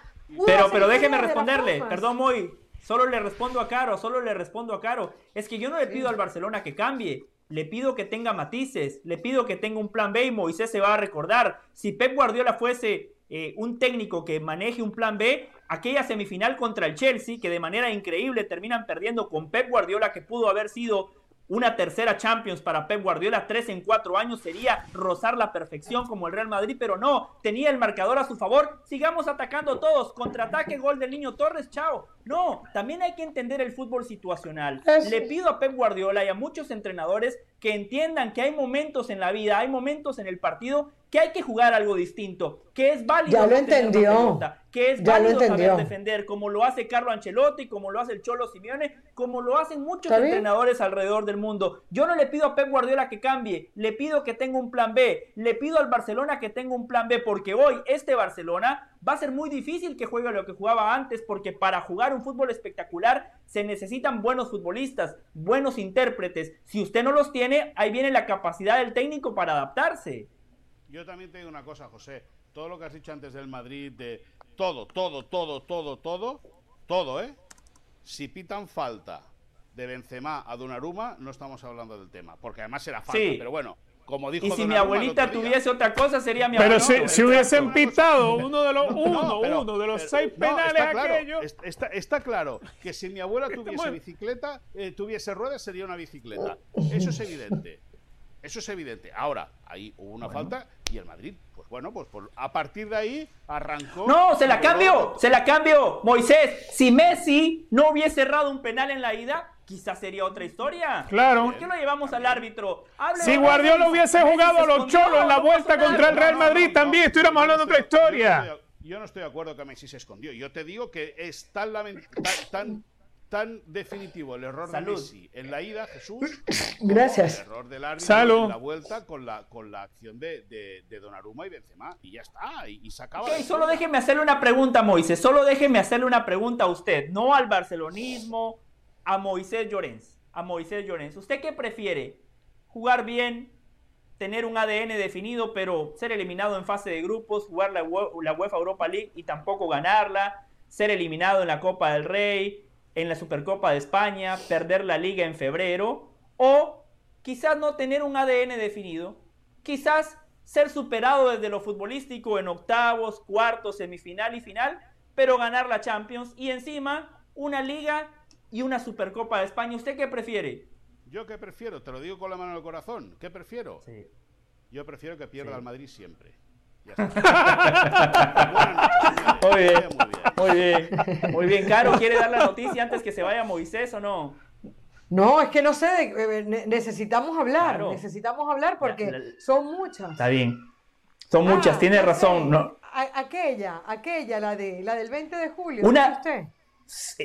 Pero, pero déjeme responderle, perdón, Moy. Solo le respondo a Caro, solo le respondo a Caro. Es que yo no le pido al Barcelona que cambie. Le pido que tenga matices, le pido que tenga un plan B y Moisés se va a recordar. Si Pep Guardiola fuese eh, un técnico que maneje un plan B, aquella semifinal contra el Chelsea, que de manera increíble terminan perdiendo con Pep Guardiola, que pudo haber sido una tercera Champions para Pep Guardiola, tres en cuatro años, sería rozar la perfección como el Real Madrid, pero no, tenía el marcador a su favor. Sigamos atacando todos, contraataque, gol del niño Torres, chao. No, también hay que entender el fútbol situacional. Le pido a Pep Guardiola y a muchos entrenadores que entiendan que hay momentos en la vida, hay momentos en el partido que hay que jugar algo distinto, que es válido
ya lo entendió.
que es válido saber defender, como lo hace Carlo Ancelotti, como lo hace el Cholo Simeone, como lo hacen muchos entrenadores alrededor del mundo. Yo no le pido a Pep Guardiola que cambie, le pido que tenga un plan B, le pido al Barcelona que tenga un plan B, porque hoy este Barcelona va a ser muy difícil que juegue lo que jugaba antes, porque para jugar un fútbol espectacular se necesitan buenos futbolistas, buenos intérpretes. Si usted no los tiene, ahí viene la capacidad del técnico para adaptarse.
Yo también te digo una cosa, José. Todo lo que has dicho antes del Madrid, de todo, todo, todo, todo, todo, todo, ¿eh? Si pitan falta de Benzema a Donnarumma, no estamos hablando del tema, porque además era falta, pero bueno, como dijo
Y si mi abuelita tuviese otra cosa, sería mi
Pero si, si, hubiesen pitado uno de los uno, uno de los seis penales aquellos.
Está, está, claro que si mi abuela tuviese bicicleta, eh, tuviese ruedas, sería una bicicleta. Eso es evidente. Eso es evidente. Ahora, ahí hubo una falta y el Madrid, pues bueno, pues a partir de ahí arrancó.
No, se la cambio, se la cambio. Moisés, si Messi no hubiese cerrado un penal en la ida, quizás sería otra historia.
Claro.
¿Por qué lo llevamos al árbitro?
si Guardiola hubiese jugado a los cholos en la vuelta contra el Real Madrid, también estuviéramos hablando de otra historia.
Yo no, estoy, de acuerdo que Messi se escondió. Yo te digo que es tan, tan tan definitivo el error de Messi en la ida, Jesús.
Gracias.
El error del árbitro en la vuelta con la, con la acción de, de, de Donnarumma y Benzema. Y ya está, y, se acaba.
solo déjeme hacerle una pregunta, Moisés. Solo déjeme hacerle una pregunta a usted, no al barcelonismo, a Moisés Llorens. A Moisés Llorens. ¿Usted qué prefiere? ¿Jugar bien? tener un ADN definido, pero ser eliminado en fase de grupos, jugar la, la UEFA Europa League y tampoco ganarla, ser eliminado en la Copa del Rey, en la Supercopa de España, perder la liga en febrero, o quizás no tener un ADN definido, quizás ser superado desde lo futbolístico en octavos, cuartos, semifinal y final, pero ganar la Champions y encima una liga y una Supercopa de España. ¿Usted qué prefiere?
Yo qué prefiero, te lo digo con la mano en el corazón. ¿Qué prefiero? Yo prefiero que pierda el Madrid siempre.
muy bien, muy bien. Muy bien, Caro, ¿quiere dar la noticia antes que se vaya Moisés o no?
No, es que no sé, eh, necesitamos hablar, necesitamos hablar porque son muchas.
Está bien, son ah, muchas, tiene razón. No.
Aquella, aquella, la de la del 20 de julio.
Una,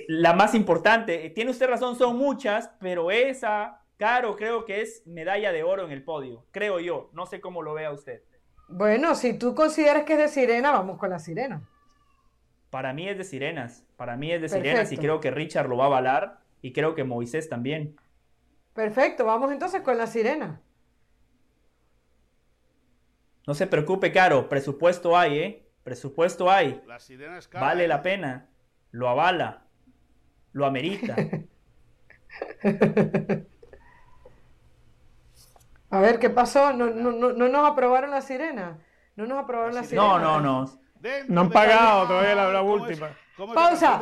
la más importante, tiene usted razón, son muchas, pero esa, Caro, creo que es medalla de oro en el podio, creo yo, no sé cómo lo vea usted.
Bueno, si tú consideras que es de sirena, vamos con la sirena.
Para mí es de sirenas. Para mí es de sirenas y creo que Richard lo va a avalar y creo que Moisés también.
Perfecto, vamos entonces con la sirena.
No se preocupe, Caro, presupuesto hay, ¿eh? Presupuesto hay.
La sirena es
Vale la ¿eh? pena. Lo avala. Lo amerita.
A ver, ¿qué pasó? ¿No, no, no, no nos aprobaron la sirena? ¿No nos aprobaron la sirena?
No, no, no.
No han pagado todavía la, última.
pausa.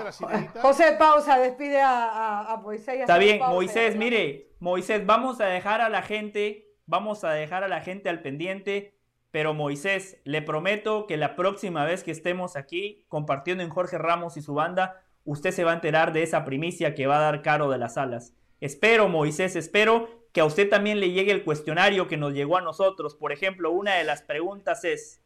José, pausa. Despide a, a, Moisés.
Está bien, Moisés, mire, Moisés, vamos a dejar a la gente, vamos a dejar a la gente al pendiente. Pero Moisés, le prometo que la próxima vez que estemos aquí compartiendo en Jorge Ramos y su banda, usted se va a enterar de esa primicia que va a dar Caro de las Alas. Espero, Moisés, espero que a usted también le llegue el cuestionario que nos llegó a nosotros. Por ejemplo, una de las preguntas es,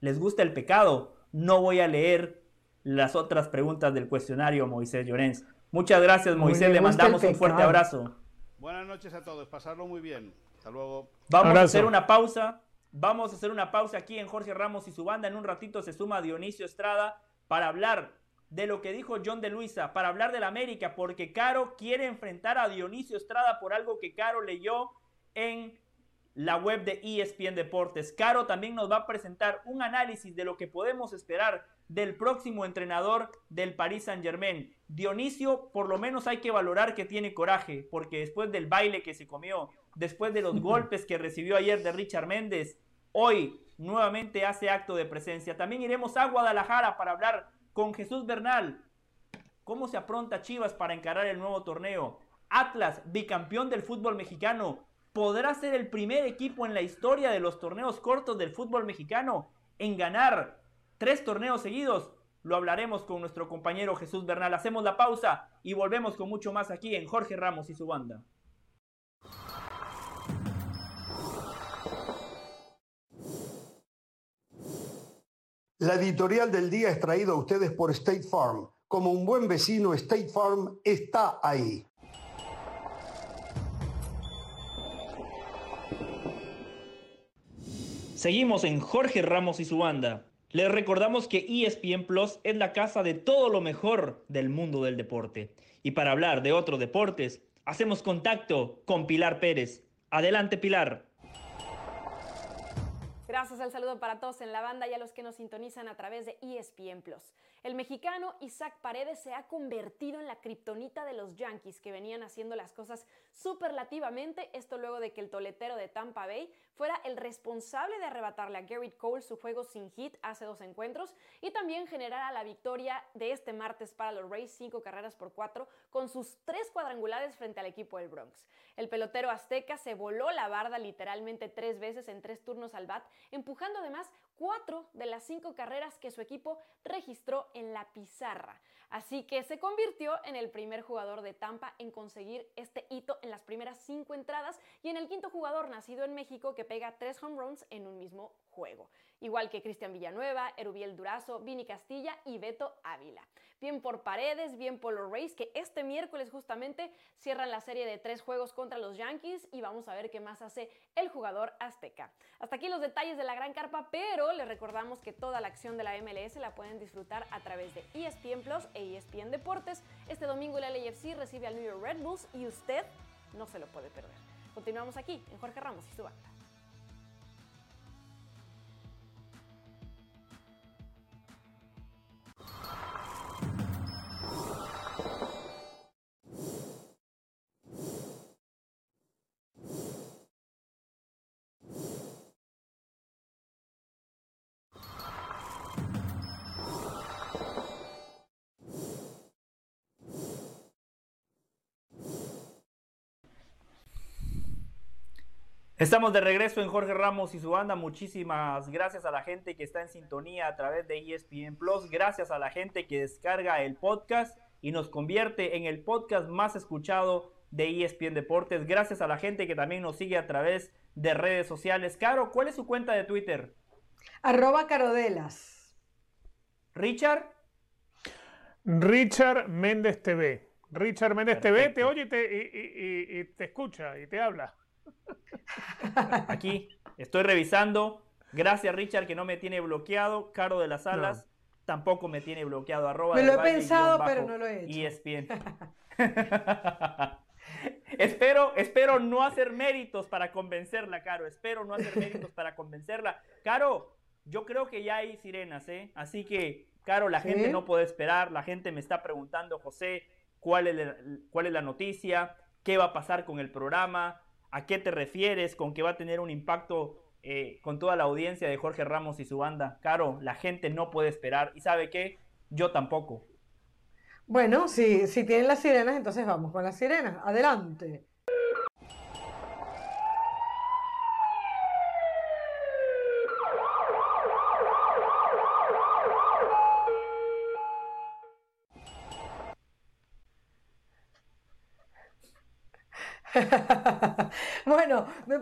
¿les gusta el pecado? No voy a leer las otras preguntas del cuestionario, Moisés Llorens. Muchas gracias, Moisés. Le mandamos un fuerte abrazo.
Buenas noches a todos. Pasarlo muy bien. Hasta luego.
Vamos a hacer una pausa. Vamos a hacer una pausa aquí en Jorge Ramos y su banda. En un ratito se suma Dionisio Estrada para hablar de lo que dijo John de Luisa para hablar del América, porque Caro quiere enfrentar a Dionisio Estrada por algo que Caro leyó en la web de ESPN Deportes. Caro también nos va a presentar un análisis de lo que podemos esperar del próximo entrenador del Paris Saint Germain. Dionisio, por lo menos hay que valorar que tiene coraje, porque después del baile que se comió, después de los golpes que recibió ayer de Richard Méndez, hoy nuevamente hace acto de presencia. También iremos a Guadalajara para hablar con Jesús Bernal. ¿Cómo se apronta Chivas para encarar el nuevo torneo? Atlas, bicampeón del fútbol mexicano, podrá ser el primer equipo en la historia de los torneos cortos del fútbol mexicano en ganar tres torneos seguidos. Lo hablaremos con nuestro compañero Jesús Bernal. Hacemos la pausa y volvemos con mucho más aquí en Jorge Ramos y su banda.
La editorial del día es traída a ustedes por State Farm. Como un buen vecino, State Farm está ahí.
Seguimos en Jorge Ramos y su banda. Les recordamos que ESPN Plus es la casa de todo lo mejor del mundo del deporte. Y para hablar de otros deportes, hacemos contacto con Pilar Pérez. Adelante, Pilar.
Gracias, el saludo para todos en la banda y a los que nos sintonizan a través de ESPN Plus. El mexicano Isaac Paredes se ha convertido en la kriptonita de los Yankees que venían haciendo las cosas superlativamente, esto luego de que el toletero de Tampa Bay fuera el responsable de arrebatarle a Garrett Cole su juego sin hit hace dos encuentros y también generara la victoria de este martes para los Rays, cinco carreras por cuatro, con sus tres cuadrangulares frente al equipo del Bronx. El pelotero azteca se voló la barda literalmente tres veces en tres turnos al bat, empujando además cuatro de las cinco carreras que su equipo registró en la pizarra. Así que se convirtió en el primer jugador de Tampa en conseguir este hito en las primeras cinco entradas y en el quinto jugador nacido en México que pega tres home runs en un mismo juego. Igual que Cristian Villanueva, Erubiel Durazo, Vini Castilla y Beto Ávila. Bien por Paredes, bien por los Rays que este miércoles justamente cierran la serie de tres juegos contra los Yankees y vamos a ver qué más hace el jugador azteca. Hasta aquí los detalles de la gran carpa, pero les recordamos que toda la acción de la MLS la pueden disfrutar a través de ESPN Plus e ESPN Deportes. Este domingo el LAFC recibe al New York Red Bulls y usted no se lo puede perder. Continuamos aquí en Jorge Ramos y su banda.
Estamos de regreso en Jorge Ramos y su banda. Muchísimas gracias a la gente que está en sintonía a través de ESPN Plus. Gracias a la gente que descarga el podcast y nos convierte en el podcast más escuchado de ESPN Deportes. Gracias a la gente que también nos sigue a través de redes sociales. Caro, ¿cuál es su cuenta de Twitter?
Arroba Carodelas.
Richard.
Richard Méndez TV. Richard Méndez TV te oye y te, y te escucha y te habla.
Aquí estoy revisando. Gracias, Richard, que no me tiene bloqueado. Caro de las Alas tampoco me tiene bloqueado.
Arroba me lo he pensado, pero no lo he hecho.
ESPN. espero, espero no hacer méritos para convencerla, Caro. Espero no hacer méritos para convencerla. Caro, yo creo que ya hay sirenas, ¿eh? Así que, Caro, la gente no puede esperar. La gente me está preguntando, José, ¿cuál es, cuál es la noticia? ¿Qué va a pasar con el programa? ¿A qué te refieres con que va a tener un impacto eh, con toda la audiencia de Jorge Ramos y su banda? Caro, la gente no puede esperar. ¿Y sabe qué? Yo tampoco.
Bueno, si, si tienen las sirenas, entonces vamos con las sirenas. Adelante. bueno, me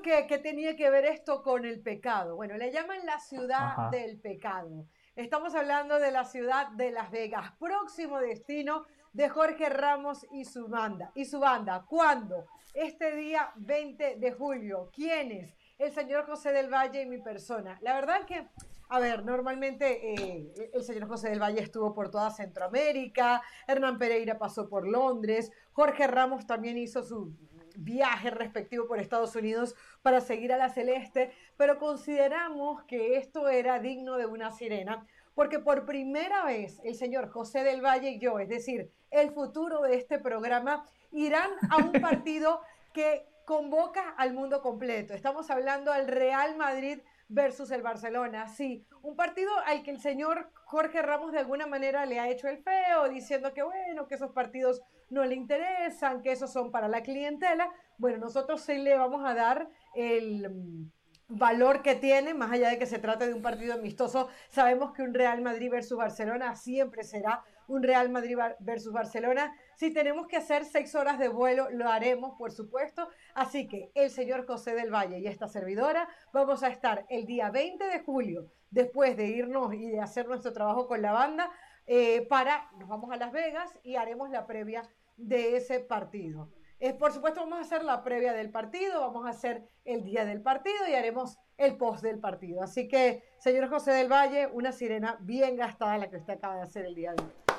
preguntaron qué tenía que ver esto con el pecado. Bueno, le llaman la ciudad del pecado. Estamos hablando de la ciudad de Las Vegas, próximo destino de Jorge Ramos y su banda. ¿Y su banda? ¿Cuándo? Este día 20 de julio. ¿Quiénes? El señor José del Valle y mi persona. La verdad que a ver, normalmente eh, el señor José del Valle estuvo por toda Centroamérica, Hernán Pereira pasó por Londres, Jorge Ramos también hizo su viaje respectivo por Estados Unidos para seguir a la Celeste, pero consideramos que esto era digno de una sirena, porque por primera vez el señor José del Valle y yo, es decir, el futuro de este programa, irán a un partido que convoca al mundo completo. Estamos hablando al Real Madrid versus el Barcelona. Sí, un partido al que el señor Jorge Ramos de alguna manera le ha hecho el feo, diciendo que bueno, que esos partidos no le interesan, que esos son para la clientela. Bueno, nosotros sí le vamos a dar el mm, valor que tiene, más allá de que se trate de un partido amistoso, sabemos que un Real Madrid versus Barcelona siempre será un Real Madrid versus Barcelona. Si tenemos que hacer seis horas de vuelo, lo haremos, por supuesto. Así que el señor José del Valle y esta servidora vamos a estar el día 20 de julio después de irnos y de hacer nuestro trabajo con la banda, eh, para, nos vamos a Las Vegas y haremos la previa de ese partido. Eh, por supuesto, vamos a hacer la previa del partido, vamos a hacer el día del partido y haremos el post del partido. Así que, señor José del Valle, una sirena bien gastada la que usted acaba de hacer el día de hoy.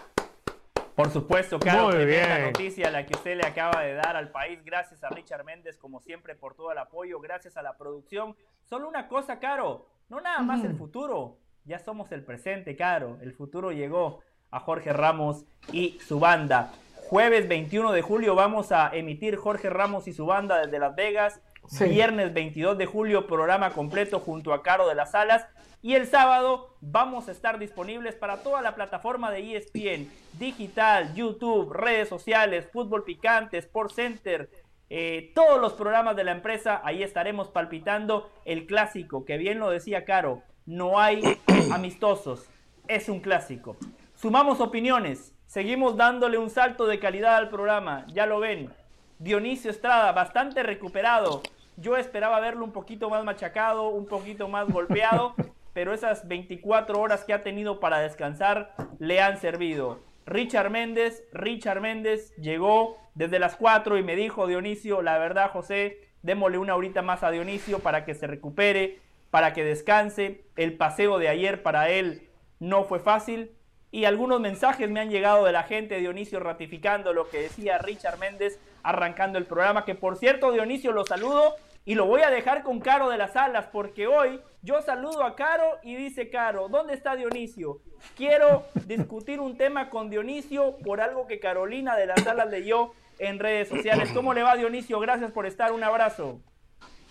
Por supuesto, claro,
Muy
tremenda
bien.
noticia la que usted le acaba de dar al país. Gracias a Richard Méndez, como siempre, por todo el apoyo. Gracias a la producción. Solo una cosa, Caro, no nada más el futuro. Ya somos el presente, Caro. El futuro llegó a Jorge Ramos y su banda. Jueves 21 de julio vamos a emitir Jorge Ramos y su banda desde Las Vegas.
Sí.
Viernes 22 de julio, programa completo junto a Caro de las Alas. Y el sábado vamos a estar disponibles para toda la plataforma de ESPN, digital, YouTube, redes sociales, fútbol picante, Sport Center, eh, todos los programas de la empresa. Ahí estaremos palpitando el clásico, que bien lo decía Caro, no hay amistosos, es un clásico. Sumamos opiniones, seguimos dándole un salto de calidad al programa, ya lo ven. Dionisio Estrada, bastante recuperado. Yo esperaba verlo un poquito más machacado, un poquito más golpeado, pero esas 24 horas que ha tenido para descansar le han servido. Richard Méndez, Richard Méndez llegó desde las 4 y me dijo Dionisio, la verdad José, démosle una horita más a Dionisio para que se recupere, para que descanse. El paseo de ayer para él no fue fácil, y algunos mensajes me han llegado de la gente, Dionisio, ratificando lo que decía Richard Méndez arrancando el programa, que por cierto, Dionisio, lo saludo y lo voy a dejar con Caro de las Alas, porque hoy yo saludo a Caro y dice Caro, ¿dónde está Dionisio? Quiero discutir un tema con Dionisio por algo que Carolina de las Alas leyó en redes sociales. ¿Cómo le va Dionisio? Gracias por estar, un abrazo.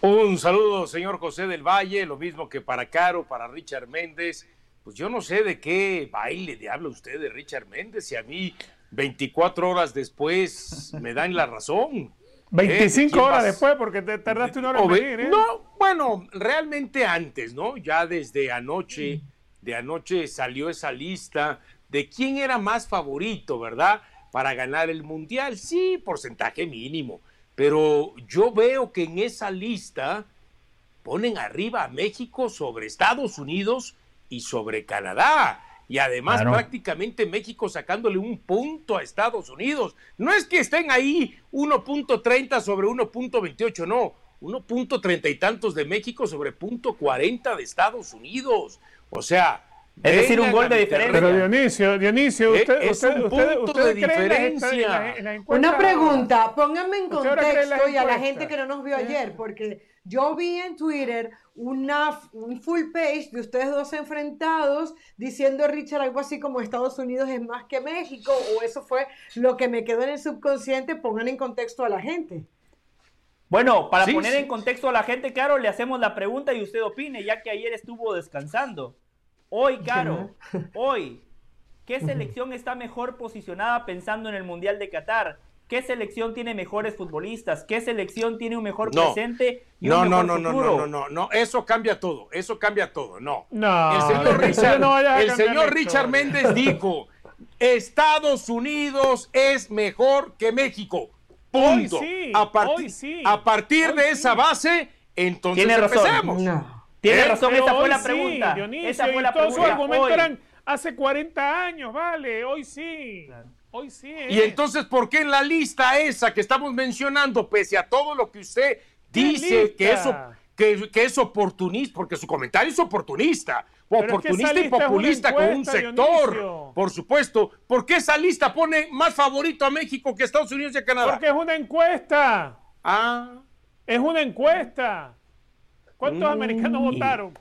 Un saludo, señor José del Valle, lo mismo que para Caro, para Richard Méndez. Pues yo no sé de qué baile de habla usted de Richard Méndez y a mí 24 horas después me dan la razón.
25
¿quién
horas
vas?
después, porque te tardaste una hora en
ve-
venir, ¿eh?
No, bueno, realmente antes, ¿no? Ya desde anoche, de anoche salió esa lista de quién era más favorito, ¿verdad? Para ganar el Mundial. Sí, porcentaje mínimo. Pero yo veo que en esa lista ponen arriba a México sobre Estados Unidos y sobre Canadá. Y además
Claro.
prácticamente México sacándole un punto a Estados Unidos. No es que estén ahí 1.30 sobre 1.28, no. 1.30 y tantos de México sobre punto 40 de Estados Unidos. O sea...
Es decir, un gol
a
de diferencia.
Pero. Dionisio, Dionisio,
Eh,
usted,
es
usted,
un punto
usted
de diferencia.
en la- en la
Una pregunta, pónganme en
¿Usted ahora cree en las
contexto y a la gente que no nos vio ayer, porque yo vi en Twitter una, un full page de ustedes dos enfrentados diciendo Richard algo así como Estados Unidos es más que México, o eso fue lo que me quedó en el subconsciente, pongan en contexto a la gente.
Bueno, para
Sí,
poner
sí.
en contexto a la gente, Caro, le hacemos la pregunta y usted opine, ya que ayer estuvo descansando. Hoy, Caro, hoy, ¿qué selección está mejor posicionada pensando en el Mundial de Qatar? ¿Qué selección tiene mejores futbolistas? ¿Qué selección tiene un mejor
No.
presente y
No,
un
no,
mejor
no, no,
futuro?
no, no, no, no, eso cambia todo, eso cambia todo, no.
No,
el señor Richard,
no
el señor Richard. Méndez dijo, Estados Unidos es mejor que México. Punto.
Hoy sí,
a, parti-
hoy sí,
a partir
hoy
de
sí.
esa base, entonces
Tiene razón.
No.
Tiene
¿Eh?
razón, esa fue
hoy
la
sí,
pregunta.
Dionisio,
esa fue
y
la
todos sus
pregunta.
argumentos
Hoy.
eran hace 40 años, vale, hoy sí. Hoy sí.
Y
¿eh?
entonces, ¿por qué en la lista esa que estamos mencionando, pese a todo lo que usted
¿Qué
dice que eso, que, que es oportunista, porque su comentario es oportunista,
Pero es que
oportunista y populista con un sector,
Dionisio.
por supuesto. ¿Por qué esa lista pone más favorito a México que Estados Unidos y a Canadá?
Porque es una encuesta.
Ah,
Es una encuesta. ¿Cuántos
Mm.
americanos votaron?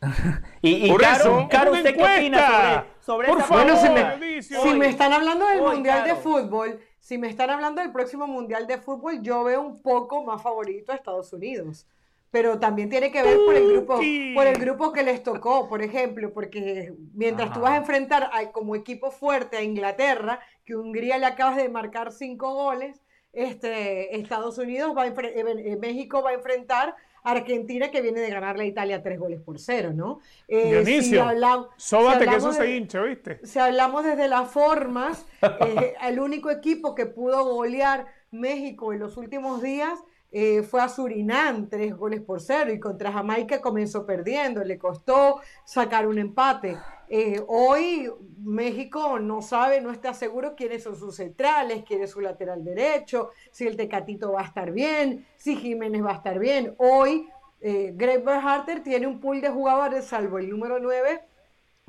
Y, y
Por
Caro,
eso-
Caro,
Una
¿usted qué opina sobre, sobre
Por
esa
favor,
Bueno, si me, si están hablando del
Hoy,
Mundial de. Fútbol, si me están hablando del próximo Mundial de Fútbol, yo veo un poco más favorito a Estados Unidos. Pero también tiene que ver por el grupo, por el grupo que les tocó, por ejemplo, porque mientras tú
Ajá.
vas a enfrentar a- como equipo fuerte a Inglaterra, que Hungría le acabas de marcar cinco goles, este, Estados Unidos va a eh, México va a enfrentar Argentina que viene de ganarle a Italia tres goles por cero, ¿no? Eh, si
Dionisio,
si
Sóbate que
hablamos
eso
de-
se hincha, ¿viste?
si hablamos desde las formas, eh, el único equipo que pudo golear México en los últimos días eh, fue a Surinam tres goles por cero y contra Jamaica comenzó perdiendo, le costó sacar un empate. Eh, hoy México no sabe, no está seguro quiénes son sus centrales, quién es su lateral derecho, si el Tecatito va a estar bien, si Jiménez va a estar bien. Hoy eh, Greg Berharter tiene un pool de jugadores, salvo el número 9,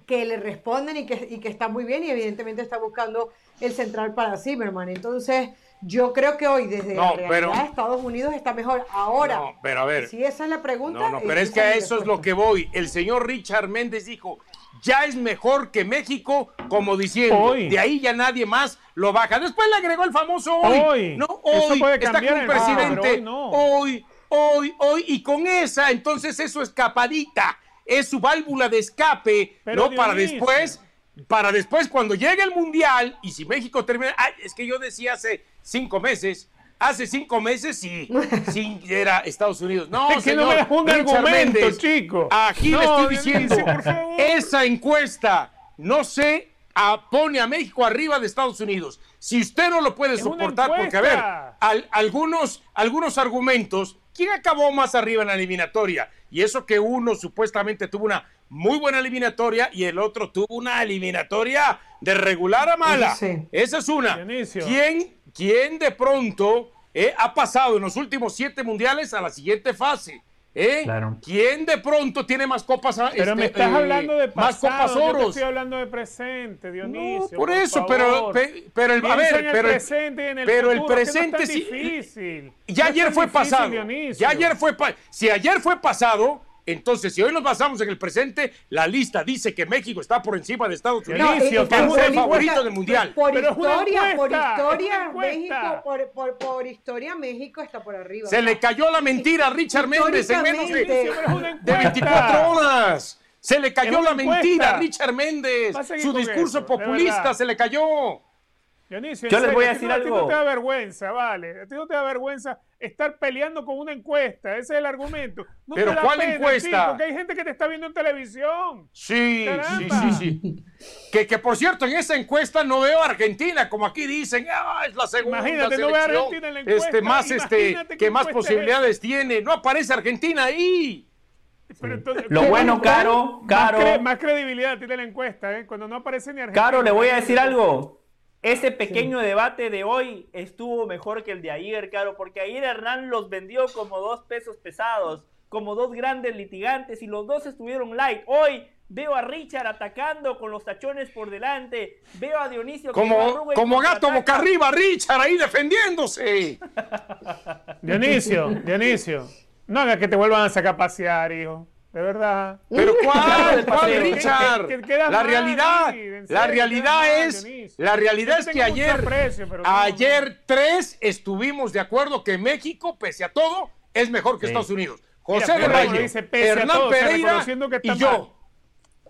que le responden y que, y que está muy bien y evidentemente está buscando el central para Zimmerman. Entonces, yo creo que hoy desde
No,
la realidad
pero-
Estados Unidos está mejor. Ahora,
No, pero a ver.
si esa es la pregunta...
No, no, pero es que a eso es lo que voy. El señor Richard Méndez dijo, ya es mejor que México, como diciendo,
Hoy.
de ahí ya nadie más lo baja. Después le agregó el famoso hoy.
Hoy.
No,
Eso
hoy. Está con
el-
presidente.
hoy no.
hoy, hoy, hoy. Y con esa, entonces es su escapadita. Es su válvula de escape,
Pero
¿no? Para después para después cuando llegue el mundial y si México termina, ay, es que yo decía hace cinco meses, hace cinco meses sí, sí era Estados Unidos. No,
Es que no me un
Richard
argumento, chico.
Aquí
No,
le estoy diciendo,
por favor.
esa encuesta no sé, a- pone a México arriba de Estados Unidos. Si usted no lo puede
Es
soportar, porque a ver, al- algunos, algunos argumentos, ¿quién acabó más arriba en la eliminatoria? Y eso que uno supuestamente tuvo una muy buena eliminatoria y el otro tuvo una eliminatoria de regular a mala.
Sí.
Esa es una.
Dionisio.
¿Quién, quién de pronto eh, ha pasado en los últimos siete mundiales a la siguiente fase? ¿Eh?
Claro.
¿Quién de pronto tiene más copas?
Pero me
este,
estás
eh,
hablando de
más
pasado,
copas
yo te
oros?
estoy hablando de presente, Dionisio.
No, por eso, pero,
favor.
pe- pero el, a ver,
en el
pero, el-
presente y en el
pero el
es que no es
presente
tan
sí.
difícil.
Ya
No
ayer fue
difícil,
pasado.
Dionisio.
Ya ayer fue si ayer fue pasado, entonces si hoy nos basamos en el presente, la lista dice que México está por encima de Estados Unidos.
Eh,
que es
política-
favorito del mundial.
Por historia, por historia. México, por, por, por historia, México está por arriba.
Se le cayó la mentira a Richard Méndez en menos de,
históricamente-
Pero es una
de
encuesta.
24 horas. Se le cayó la mentira a Richard Méndez.
A
Su discurso
eso,
populista se le cayó.
Dionisio,
Yo les
serio,
voy a
ti
decir
no- ti no
algo.
te da vergüenza, vale. A ti no te da vergüenza estar peleando con una encuesta. Ese es el argumento. No
Pero ¿cuál
pena,
encuesta?
Porque hay gente que te está viendo en televisión.
Sí, sí,
Caramba.
sí, sí. Que, que por cierto, en esa encuesta no veo a Argentina, como aquí dicen, ah, es la segunda
Imagínate, no veo a Argentina en la encuesta,
este, más, este, que más
encuesta es
posibilidades tiene. No aparece Argentina ahí.
Pero entonces-
Lo bueno, Caro,
más,
Caro,
cre- más credibilidad tiene la encuesta, ¿eh? Cuando no aparece ni Argentina.
Caro, le voy a decir algo. Ese pequeño debate de hoy estuvo mejor que el de ayer, Caro, porque ayer Hernán los vendió como dos pesos pesados, como dos grandes litigantes y los dos estuvieron light. Hoy veo a Richard atacando con los tachones por delante, veo a Dionisio
Como, como gato boca arriba, Richard, ahí defendiéndose.
Dionisio, Dionisio, no hagas que te vuelvan a sacar a pasear, hijo. De verdad.
Pero ¿cuál? ¿Cuál. Richard?
Que- que-
La
mal,
realidad, la realidad
mal,
es, la realidad
Yo
es que ayer,
aprecio, pero no,
ayer tres estuvimos de acuerdo que México, pese a todo, es mejor que
Sí.
Estados Unidos.
Mira,
José de
pero
Valle,
dice
Hernán
todo, o sea,
Pereira
que
y yo.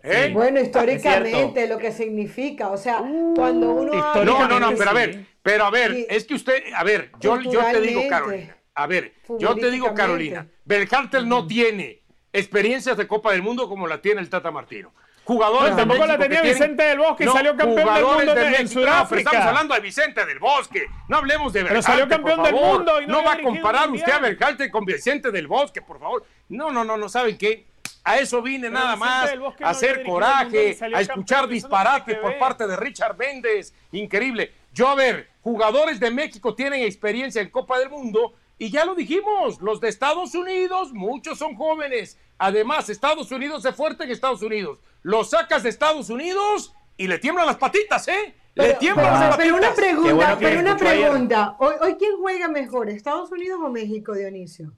¿Eh?
Bueno, históricamente, lo que significa, o sea, cuando uno
No, no, no, pero a ver, pero a ver,
Sí.
es que usted, a ver, yo, yo te digo. Carolina, a ver, yo te digo. Carolina, Belcartel no tiene experiencias de Copa del Mundo como la tiene el Tata Martino. Jugadores
No, tampoco la tenía
tienen-
Vicente del Bosque y salió campeón del mundo
de
en.
No, pero
Sudáfrica.
estamos hablando de Vicente del Bosque. No hablemos de
Pero
Belcartel,
salió campeón del mundo y no
no va a comparar usted a. Belcartel con Vicente del Bosque, por favor. No, no, no, no, ¿saben qué? A eso vine
Pero
nada más, a hacer coraje, a escuchar disparates por parte de Richard Méndez. Increíble. Yo, a ver, jugadores de México tienen experiencia en Copa del Mundo y ya lo dijimos, los de Estados Unidos, muchos son jóvenes. Además, Estados Unidos es fuerte en Estados Unidos. Los sacas de Estados Unidos y le tiemblan las patitas, ¿eh? le
Pero,
tiemblan
pero-
las
pero una
patitas.
Qué
pregunta,
bueno que
pero una pregunta. Hoy, hoy quién juega mejor, Estados Unidos o México, Dionisio?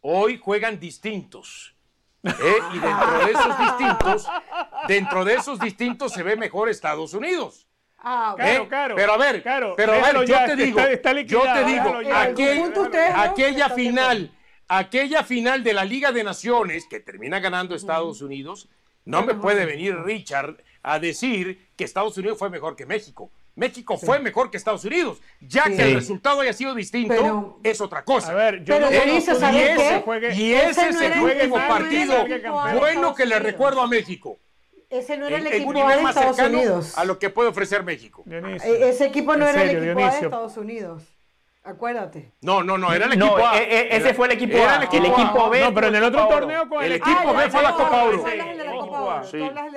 Hoy juegan distintos. ¿eh? Y dentro de esos distintos, dentro de esos distintos se ve mejor Estados Unidos.
Ah, ok.
Claro,
¿Eh?
claro.
Pero a ver,
Claro,
pero a
déjalo
ver, yo
ya,
te digo,
está- está
yo te digo,
ya.
Aquel- aquella final, aquella final de la Liga de Naciones que termina ganando Estados Unidos, no me puede venir Richard a decir que Estados Unidos fue mejor que México. México fue mejor que Estados Unidos. Ya
Sí.
que el resultado haya sido distinto,
Pero-
es otra cosa.
A ver, yo
Pero
no
Dionisio,
conozco
¿sabes
ni
qué?
ese juegue-
Y
Ese
ese
no
es el último partido bueno que le recuerdo a México.
Ese no era el equipo
nivel
de
más
Estados
cercano
Unidos.
a lo que puede ofrecer México.
Dionisio.
E- Ese equipo no era
serio,
el equipo A de. Estados Unidos. Acuérdate.
No, no, no, era el
No,
equipo A.
e- e- ese
Era-
fue el equipo
era
A.
el equipo
El equipo
A.
B.
No, pero en el otro torneo con el,
El
equipo B
fue la Copa Oro.
El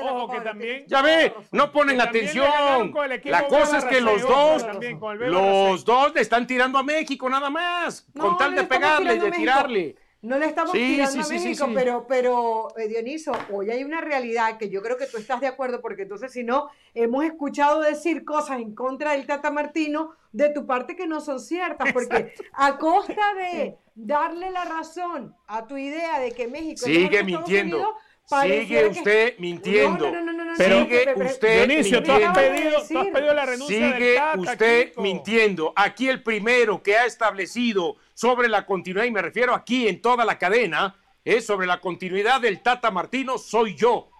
Ojo,
el
que también-
Ya ve, no ponen atención.
el
La cosa es que los dos,
el
los dos le están tirando a México nada más, con tal de pegarle,
a
de tirarle.
No le estamos
Sí,
tirando
sí,
a
sí, sí,
México,
sí.
pero, pero eh, Dioniso, hoy hay una realidad que yo creo que tú estás de acuerdo, porque entonces si no, hemos escuchado decir cosas en contra del Tata Martino de tu parte que no son ciertas, porque a costa de darle la razón a tu idea de que México
Sigue mintiendo.
Unidos,
Sigue
que-
usted mintiendo.
No, no, no, no, no, no,
Pero-
no,
Sigue usted
Dionisio, tú has,
mintiendo.
pedido, tú has
decir.
pedido la renuncia del
Sigue
Tata,
usted
Kiko.
mintiendo. Aquí el primero que ha establecido sobre la continuidad, y me refiero aquí en toda la cadena, es sobre la continuidad del Tata Martino, soy yo.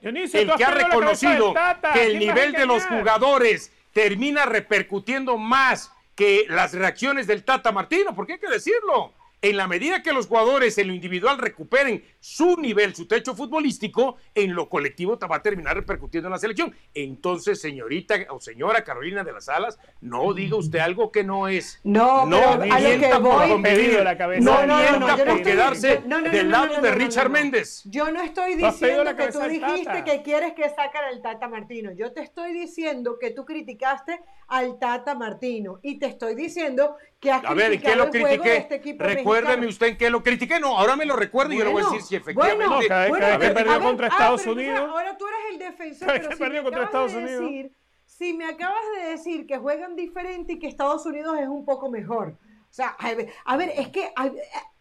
Dionisio,
el que ha reconocido
Tata,
que el
¿quién vas a
nivel de los jugadores termina repercutiendo más que las reacciones del Tata Martino, porque hay que decirlo. En la medida que los jugadores en lo individual recuperen su nivel, su techo futbolístico, en lo colectivo va a terminar repercutiendo en la selección. Entonces, señorita o señora Carolina de las Alas, no diga usted algo que no es.
No,
no
pero a lo que voy-.
Pedido la cabeza
no
no, no, no, no
por quedarse
no, no, no,
del
no,
lado
no, no,
de
no,
Richard
no, no.
Méndez.
Yo no estoy diciendo que tú dijiste
Tata.
que quieres que sacara al Tata Martino. Yo te estoy diciendo que tú criticaste al Tata Martino. Y te estoy diciendo que has
A ver, ¿en qué lo critiqué?
este
Recuérdeme
mexicano.
usted en qué lo critiqué. No, ahora me lo recuerdo y yo le voy a decir si efectivamente.
No, cada vez que perdió
a ver,
contra
ah,
Estados Unidos.
Ahora tú eres el defensor.
Cada vez
pero
que
si
perdió contra Estados
de
Unidos.
decir- si me acabas de decir que juegan diferente y que Estados Unidos es un poco mejor. O sea, a ver, a ver, es que ahí,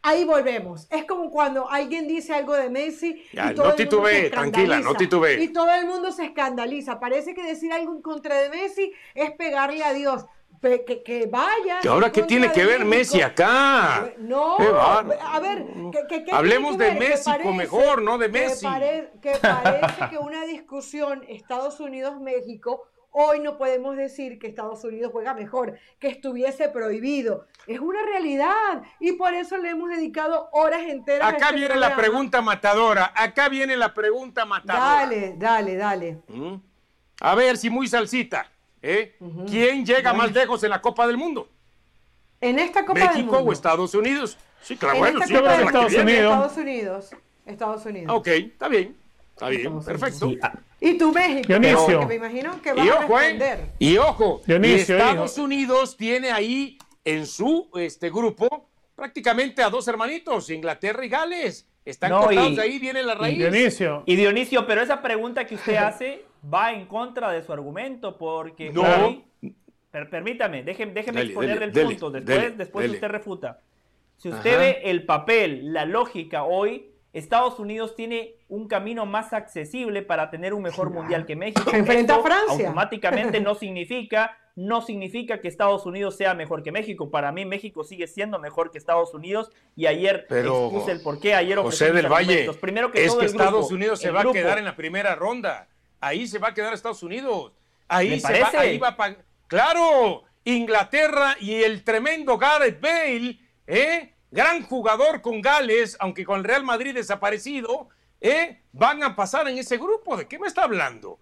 ahí volvemos. Es como cuando alguien dice algo de Messi
Ya,
y todo
no
el mundo se
titubee, tranquila, no titubee.
Y todo el mundo se escandaliza. Parece que decir algo en contra de Messi es pegarle a Dios. Que, que vaya.
¿Y ahora qué tiene que ver
México.
Messi acá?
No, a ver, que, que- que
Hablemos de México mejor, no de Messi.
pare- Que, parece que una discusión Estados Unidos-México, hoy no podemos decir que Estados Unidos juega mejor, que estuviese prohibido. Es una realidad y por eso le hemos dedicado horas enteras. a
Acá
este
viene la pregunta matadora. Acá viene la pregunta matadora.
Dale, dale, dale.
¿Mm? A ver si muy salsita. ¿Eh? ¿Quién llega más lejos en la Copa del Mundo?
En esta Copa del
¿México
Mundo.
o Estados Unidos? Sí, claro,
En
bueno, sí,
Copa del
Estados. Unidos.
Estados Unidos. Estados Unidos.
Ok, está bien. Está bien, perfecto.
Sí, ah,
Y tú, México.
Dionisio.
me imagino que vas
Y
a
ojo,
responder.
¿eh? Y ojo,
Dionisio,
y Estados
hijo.
Unidos tiene ahí en su este grupo prácticamente a dos hermanitos, Inglaterra y Gales. Están
No,
cortados
y-
de ahí, viene la raíz.
Dionisio,
Y Dionisio, pero esa pregunta que usted hace va en contra de su argumento, porque
No.
hoy- per- permítame, déjeme, déjeme
Dele,
exponer
dele,
el
dele,
punto, después,
dele,
después
dele.
usted refuta. Si usted
Ajá.
ve el papel, la lógica hoy, Estados Unidos tiene un camino más accesible para tener un mejor mundial que México.
Enfrenta a Francia.
Automáticamente no significa, no significa que Estados Unidos sea mejor que México. Para mí México sigue siendo mejor que Estados Unidos y ayer
Pero,
expuse el por qué. Ayer
José del Valle.
Primero que
es
todo
que
el grupo,
Estados Unidos se va
grupo.
a quedar en la primera ronda. Ahí se va a quedar Estados Unidos. Ahí
¿Le
se va, ahí va a pag- Claro, Inglaterra y el tremendo Gareth Bale, ¿eh? gran jugador con Gales, aunque con el Real Madrid desaparecido, ¿eh? van a pasar en ese grupo. ¿De qué me está hablando?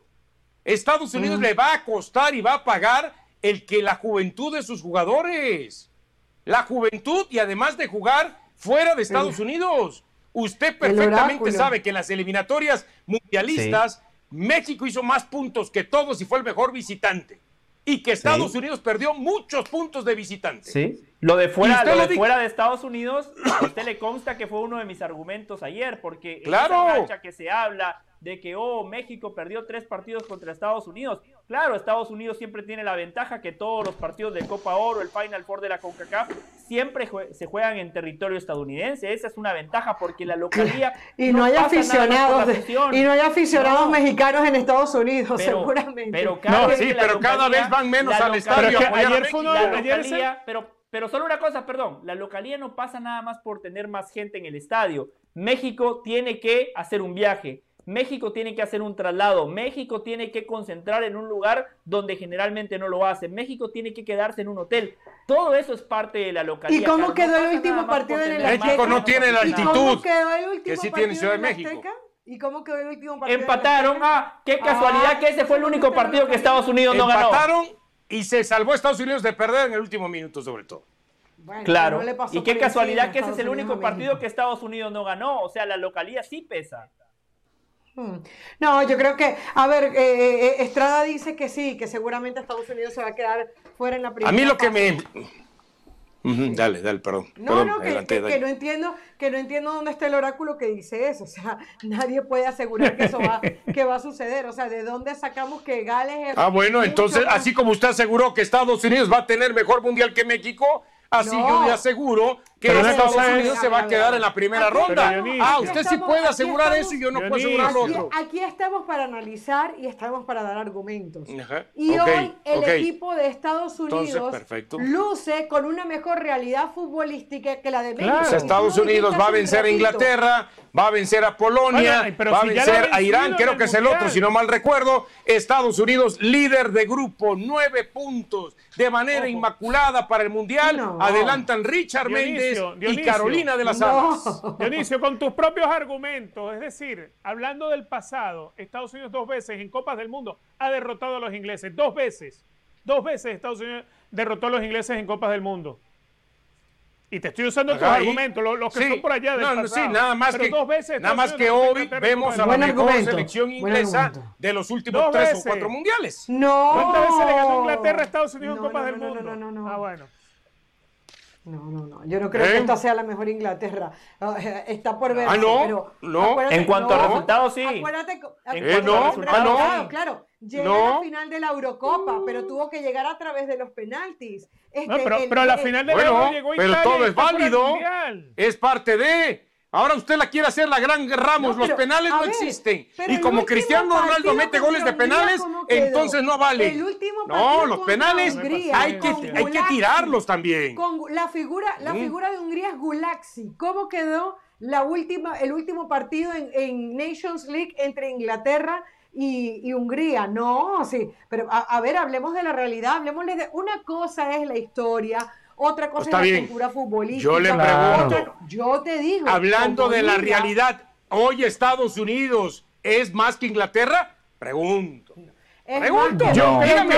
Estados Unidos le va a costar y va a pagar el que la juventud de sus jugadores. La juventud y además de jugar fuera de Estados Unidos. Usted perfectamente sabe que en las eliminatorias mundialistas México hizo más puntos que todos y fue el mejor visitante. Y que Estados
Sí.
Unidos perdió muchos puntos de visitante.
Sí. Lo de fuera, lo de fuera de Estados Unidos, a usted le consta que fue uno de mis argumentos ayer, porque en
Claro.
esa racha que se habla de que oh México perdió tres partidos contra Estados Unidos. Claro, Estados Unidos siempre tiene la ventaja que todos los partidos de Copa Oro, el Final Four de la CONCACAF, siempre jue- se juegan en territorio estadounidense. Esa es una ventaja porque la localía
Y no, hay aficionados y no hay aficionados
No.
mexicanos en Estados Unidos,
Pero-
seguramente.
Pero cada
No, sí, pero cada vez van menos al estadio
ayer fue
localía, pero, pero solo una cosa, perdón, la localía no pasa nada más por tener más gente en el estadio. México tiene que hacer un viaje, México tiene que hacer un traslado, México tiene que concentrar en un lugar donde generalmente no lo hace, México tiene que quedarse en un hotel. Todo eso es parte de la localía.
¿Y cómo
no
quedó el último partido en el
México no tiene la
¿Y
altitud
cómo quedó el último
que sí tiene
partido
Ciudad de
en el
México.
Azteca? ¿Y cómo quedó el último partido? en el
Empataron, ah, qué casualidad
Ah,
que ese fue el único partido que Estados Unidos no ganó.
Empataron y se salvó Estados Unidos de perder en el último minuto sobre todo.
Bueno,
Claro.
no
y qué casualidad que ese es el único partido que Estados Unidos no ganó. O sea, la localía sí pesa.
Hmm. No, yo creo que, a ver, eh, eh, Estrada dice que sí, que seguramente Estados Unidos se va a quedar fuera en la primera.
A mí lo que
fase.
me... Dale, dale, perdón.
No,
Perdón,
no, que,
adelante,
que- no entiendo, que no entiendo dónde está el oráculo que dice eso. O sea, nadie puede asegurar que eso va, que va a suceder. O sea, ¿de dónde sacamos que Gales es
Ah, bueno, entonces,
más-
así como usted aseguró que Estados Unidos va a tener mejor mundial que México, así
No.
yo le aseguro que
Pero
Estados
es-
Unidos se va a quedar en la primera ronda. Ah, usted sí
estamos,
puede
aquí
asegurar
estamos.
eso y yo no puedo
Dionisio.
asegurar lo
Aquí,
otro.
aquí estamos para analizar y estamos para dar argumentos.
Ajá,
Y hoy el equipo de Estados Unidos luce con una mejor realidad futbolística que la de México.
Claro.
Estados Unidos va a vencer a Inglaterra, va a vencer a Polonia,
Bueno, pero
va a
si
vencer a Irán, creo que es el otro, si no mal recuerdo. Estados Unidos, líder de grupo, nueve puntos, de manera
Ojo.
inmaculada para el Mundial.
No.
Adelantan Richard Méndez y
Dionisio.
Carolina de las
No.
Alas.
Dionisio, con tus propios argumentos, es decir, hablando del pasado, Estados Unidos dos veces en Copas del Mundo ha derrotado a los ingleses, dos veces, dos veces Estados Unidos derrotó a los ingleses en Copas del Mundo. Y te estoy usando tus argumentos, lo- los que
sí,
son por allá del
no, no,
pasado.
sí, nada más
Pero
que,
dos veces
nada más que hoy vemos a la mejor selección inglesa de los últimos
Dos
tres
veces.
o cuatro mundiales.
No.
¿Cuántas veces le ganó Inglaterra a Estados Unidos en
No,
Copas
no,
del
no, no,
Mundo?
no, no, no.
Ah, bueno.
No, no, no. Yo no creo
¿Eh?
que esta sea la mejor Inglaterra. Ah, eh, Está por ver.
Ah, no,
pero
no.
acuérdate-
En cuanto a
no,
resultados, sí.
Acuérdate, acuérdate
cuanto a
que-
resultados,
claro,
sí.
claro. Llega
No.
a la final de la Eurocopa, pero tuvo que llegar a través de los penaltis. Este,
No, pero,
el-
pero a la final de la
Bueno,
Euro llegó
pero
Italia
todo
y
es válido. Es parte de. Ahora usted la quiere hacer la gran Ramos.
No, pero,
los penales no
ver,
existen. Y como Cristiano Ronaldo mete goles de penales, entonces no vale.
El último
no, los penales
Hungría,
hay que, hay que tirarlos también.
Con la figura, la
Mm.
figura de Hungría es Gulaxi. ¿Cómo quedó la última, el último partido en, en Nations League entre Inglaterra y, y Hungría? No, sí. Pero a, a ver, hablemos de la realidad, hablemosles de una cosa es la historia, otra cosa
Está
es la
bien.
cultura futbolística.
Yo le
otra-
pregunto.
yo te digo.
Hablando de la realidad, ¿hoy Estados Unidos es más que Inglaterra? Pregunto. Pregunto.
Yo
Dígame,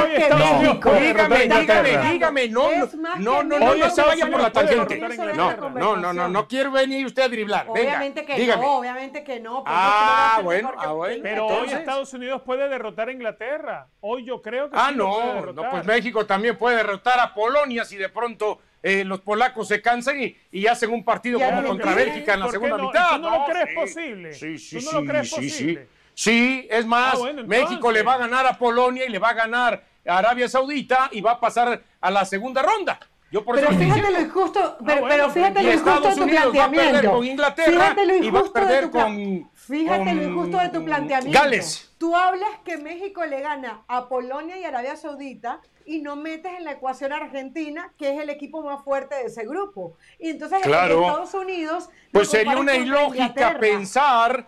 dígame,
Inglaterra.
dígame, no, no, no, no, no se vaya por la tangente. No, no, no, no, no quiero venir usted a driblar. Venga,
Obviamente que
dígame.
no, obviamente que no.
Ah, bueno, ah, bueno.
Pero hoy Estados Unidos puede derrotar a Inglaterra. Hoy yo creo que
Ah,
sí lo puede
no, no, pues México también puede derrotar a Polonia si de pronto eh, los polacos se cansan y, y hacen un partido como contra. Bélgica en la
¿Por qué
segunda
no?
mitad.
¿Tú no lo crees posible?
Sí, sí,
¿Tú no
sí,
lo crees
sí,
posible?
Sí. Es más,
Ah, bueno,
México le va a ganar a Polonia y le va a ganar a Arabia Saudita y va a pasar a la segunda ronda. Yo por
Pero fíjate lo injusto, pero,
bueno,
pero fíjate
Y
lo injusto de
Estados
tu
Unidos va a perder
planteamiento.
con Inglaterra
Fíjate lo
y va a
injusto de
perder
tu
con-
Fíjate lo injusto de tu planteamiento.
Gales.
Tú hablas que México le gana a Polonia y Arabia Saudita y no metes en la ecuación a Argentina, que es el equipo más fuerte de ese grupo. Y entonces
Claro.
Estados Unidos
Pues sería una ilógica pensar,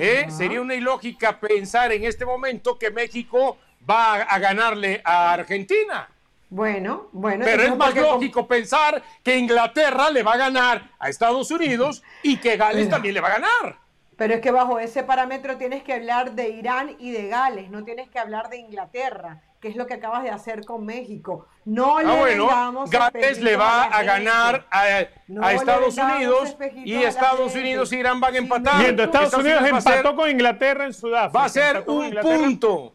¿eh? Sería una ilógica pensar en este momento que México va a, a ganarle a Argentina.
Bueno, bueno.
Pero es más lógico pensar que Inglaterra le va a ganar a Estados Unidos y que Gales también le va a ganar.
Pero es que bajo ese parámetro tienes que hablar de Irán y de Gales, no tienes que hablar de Inglaterra, que es lo que acabas de hacer con México. No le
Ah, bueno,
vendamos
Gales
espejitos
le va a ganar a,
No
a
le
Estados Unidos y Estados. Unidos y Irán van a empatar.
Estados Unidos empató
ser-
con Inglaterra en Sudáfrica.
Va a ser un punto.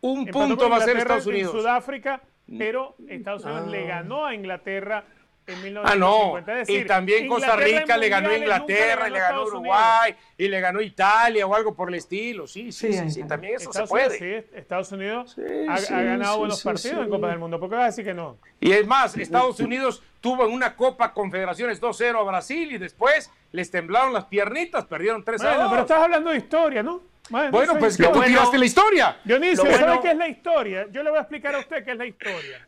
Un punto va a ser Estados
En
Unidos.
Sudáfrica, pero Estados Unidos
Ah.
le ganó a Inglaterra en
Ah, no.
1950. Es decir,
y también Costa
Inglaterra
Rica le ganó a Inglaterra, y le ganó
Unidos.
Uruguay, y le ganó a Italia o algo por el estilo. Sí, sí,
Sí,
sí, también eso
Estados
se puede.
Unidos, sí, Estados Unidos
Sí,
ha,
sí,
ha ganado
sí,
buenos
sí,
partidos
sí.
en Copa del Mundo. ¿Por qué vas a decir que no?
Y es más, Estados Unidos tuvo en una Copa Confederaciones 2-0 a Brasil y después les temblaron las piernitas, perdieron 3 a
Bueno,
2.
pero estás hablando de historia, ¿no? Bueno,
Bueno, pues que tú
bueno-
tiraste la historia.
Dionisio,
Lo
¿sabe
bueno-
qué es la historia? Yo le voy a explicar a usted qué es la historia.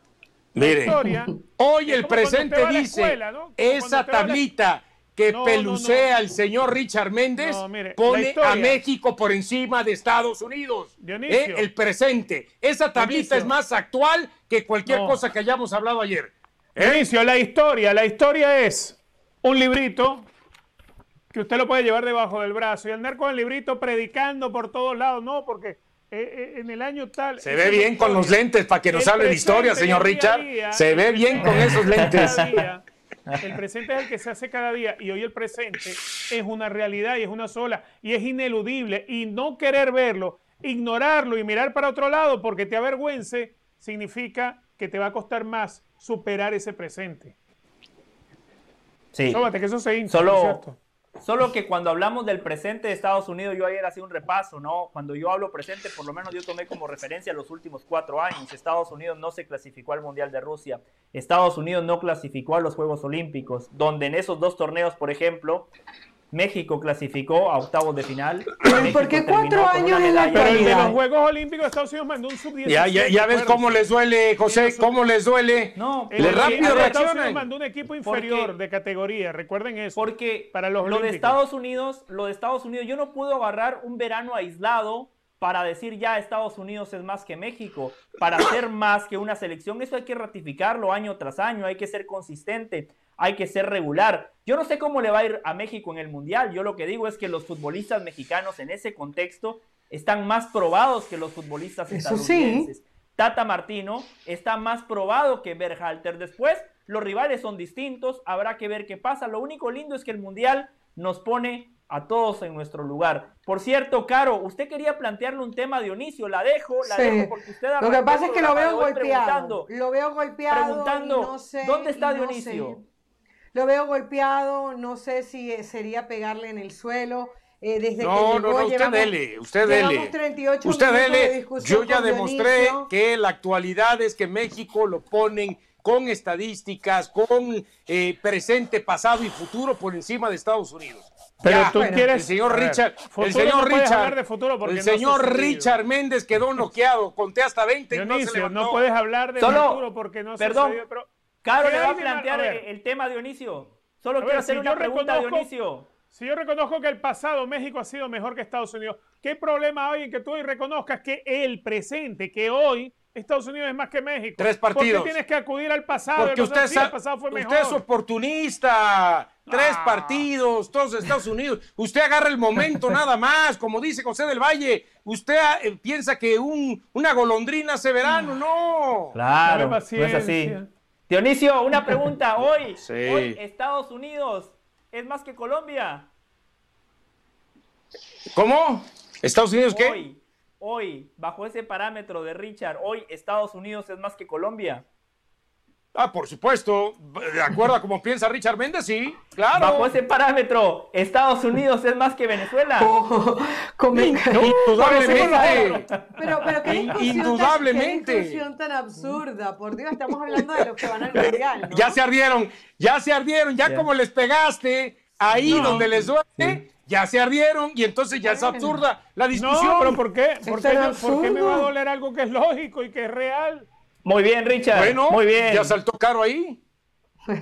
La
Mire,
historia
hoy el presente dice,
escuela, ¿no? Como
esa tablita que
No,
pelucea
no.
el señor Richard Méndez
mire,
pone a México por encima de Estados Unidos. ¿Eh? El presente. Esa tablita
Dionisio.
es más actual que cualquier cosa que hayamos hablado ayer. ¿Eh?
Dionisio, la historia, la historia es un librito que usted lo puede llevar debajo del brazo y andar con el librito predicando por todos lados, no, porque eh, eh, en el año tal.
Se ve bien con los lentes para que nos
El
hable de historia, señor Richard.
día,
Se ve bien con esos lentes.
día, El presente es el que se hace cada día y hoy el presente es una realidad y es una sola y es ineludible y no querer verlo, ignorarlo y mirar para otro lado porque te avergüence significa que te va a costar más superar ese presente.
Sí.
Sóbate, que eso se hincha,
Solo-
¿no es cierto?
Solo que cuando hablamos del presente de Estados Unidos, yo ayer hacía un repaso, ¿no? Cuando yo hablo presente, por lo menos yo tomé como referencia los últimos cuatro años. Estados Unidos no se clasificó al Mundial de Rusia. Estados Unidos no clasificó a los Juegos Olímpicos, donde en esos dos torneos, por ejemplo, México clasificó a octavos de final.
Pero, ¿y
México
por qué cuatro años en la
Pero el de los Juegos Olímpicos de Estados Unidos mandó un sub-17.
Ya, ya, ya ves cómo les duele, José, cómo les duele.
No,
El
Le
de
porque-
rápido
ver, Estados. Unidos mandó un equipo
Porque-
inferior de categoría, recuerden eso.
Porque
Para los
lo de. Estados Unidos, lo de Estados Unidos, yo no puedo agarrar un verano aislado para decir ya Estados Unidos es más que México, para ser más que una selección, eso hay que ratificarlo año tras año, hay que ser consistente, hay que ser regular. Yo no sé cómo le va a ir a México en el Mundial, yo lo que digo es que los futbolistas mexicanos en ese contexto están más probados que los futbolistas
Eso sí.
estadounidenses. Tata Martino está más probado que Berhalter. Después, los rivales son distintos, habrá que ver qué pasa. Lo único lindo es que el Mundial nos pone a todos en nuestro lugar. Por cierto, Caro, usted quería plantearle un tema a Dionisio, la dejo, la
Sí.
dejo porque usted
Lo que pasa es que lo veo golpeado. Lo veo golpeado.
preguntando,
y no sé,
¿dónde está
y no
Dionisio?
sé. Lo veo golpeado, no sé si eh, sería pegarle en el suelo. eh, desde que
No,
llegó,
no, no, usted
llevamos-
dele, usted dele.
38
Usted
de
dele.
discusión
Yo ya demostré
Dionisio.
que la actualidad es que México lo ponen con estadísticas, con eh, presente, pasado y futuro por encima de Estados Unidos.
Pero
Ya,
tú
bueno,
quieres.
el señor
ver,
Richard, el señor
no
Richard,
hablar de futuro porque
el
no se
señor. Richard Méndez quedó noqueado, conté hasta 20 y no se
Dionisio,
levantó.
no puedes hablar de
Solo-
futuro porque no se
perdón,
sucedió, pero
Caro
¿qué
le va a plantear
A ver.
el tema, Dionisio. Solo quiero
ver,
hacer
si
una
yo
pregunta Dionisio.
Si yo reconozco que el pasado México ha sido mejor que Estados Unidos, ¿qué problema hay en que tú hoy reconozcas que el presente, que hoy Estados Unidos es más que México?
Tres
¿Por
partidos.
qué tienes que acudir al pasado?
Porque usted,
sí, el pasado fue mejor.
usted es oportunista. Tres
Ah.
partidos, todos Estados Unidos. Usted agarra el momento nada más, como dice José del Valle. Usted eh, piensa que un, una golondrina hace verano, no.
Claro, no es así. Dionisio, una pregunta. Hoy,
Sí.
hoy Estados Unidos es más que Colombia.
¿Cómo? ¿Estados Unidos qué?
Hoy, hoy, bajo ese parámetro de Richard, hoy Estados Unidos es más que Colombia.
Ah, por supuesto. De acuerdo a como piensa Richard Méndez, sí, claro.
Bajo ese parámetro, Estados Unidos es más que Venezuela.
Oh,
Indudablemente.
Pero, pero qué discusión,
indudablemente.
Tan, qué discusión tan absurda. Por Dios, estamos hablando de los que van al mundial. ¿no?
Ya se ardieron, ya se ardieron, ya como les pegaste ahí
No.
donde les duele, ya se ardieron y entonces ya es absurda la discusión.
No, pero ¿por qué? ¿Por qué, por me va a doler algo que es lógico y que es real?
Muy bien, Richard.
Bueno,
Muy bien.
ya saltó caro ahí.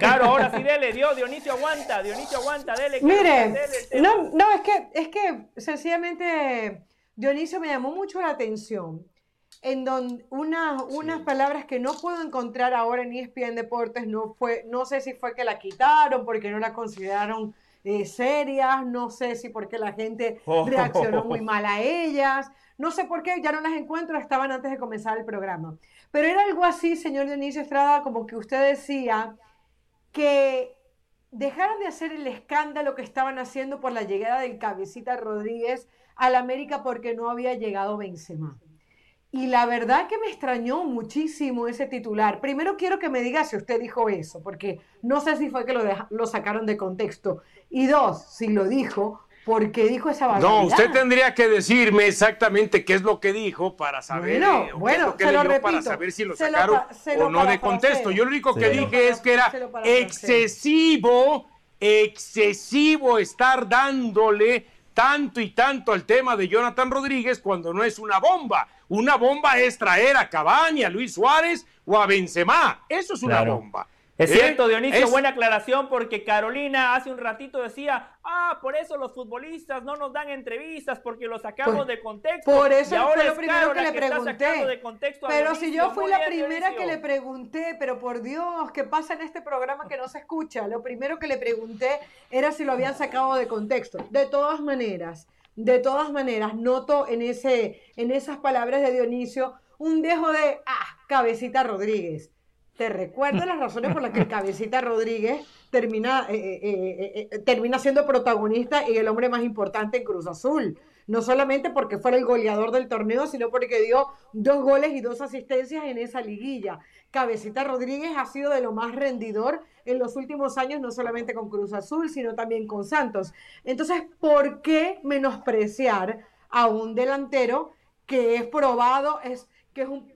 Claro, ahora sí, dele, Dios, Dionisio aguanta, Dionisio aguanta, dele.
Mire,
dele
no, no, es que, es que sencillamente Dionisio me llamó mucho la atención en donde unas, unas palabras que no puedo encontrar ahora en ESPN Deportes, no fue, no sé si fue que la quitaron porque no la consideraron eh, serias, no sé si porque la gente
Oh.
reaccionó muy mal a ellas, no sé por qué, ya no las encuentro, estaban antes de comenzar el programa. Pero era algo así, señor Dionisio Estrada, como que usted decía que dejaran de hacer el escándalo que estaban haciendo por la llegada del cabecita Rodríguez al América porque no había llegado Benzema. Y la verdad que me extrañó muchísimo ese titular. Primero quiero que me diga si usted dijo eso, porque no sé si fue que lo, lo sacaron de contexto. Y dos, si lo dijo, ¿por qué dijo esa barbaridad?
No, usted tendría que decirme exactamente qué es lo que dijo para saber
Bueno,
eh,
bueno,
es lo que
se lo
leyó para saber si lo
Se lo
sacaron
pa- se lo
o no de contexto. Yo lo único que
Sí.
dije es que era excesivo, excesivo estar dándole tanto y tanto al tema de Jonathan Rodríguez cuando no es una bomba. Una bomba es traer a Cavani, a Luis Suárez o a Benzema. Eso es una
Claro.
bomba.
Es
¿Eh?
cierto, Dionisio,
Es-
buena aclaración, porque Carolina hace un ratito decía, ah, por eso los futbolistas no nos dan entrevistas, porque los sacamos
Por-
de contexto.
Por eso
y ahora
fue lo
es
primero que le pregunté.
de contexto
Pero si yo fui la primera que le pregunté, pero por Dios, ¿qué pasa en este programa que no se escucha? Lo primero que le pregunté era si lo habían sacado de contexto. De todas maneras, de todas maneras, noto en, ese, en esas palabras de Dionisio un dejo de, ah, cabecita Rodríguez. Te recuerdo las razones por las que el cabecita Rodríguez termina, eh, eh, eh, termina siendo protagonista y el hombre más importante en Cruz Azul. No solamente porque fuera el goleador del torneo, sino porque dio dos goles y dos asistencias en esa liguilla. Cabecita Rodríguez ha sido de lo más rendidor en los últimos años, no solamente con Cruz Azul, sino también con Santos. Entonces, ¿por qué menospreciar a un delantero que es probado, es, que es un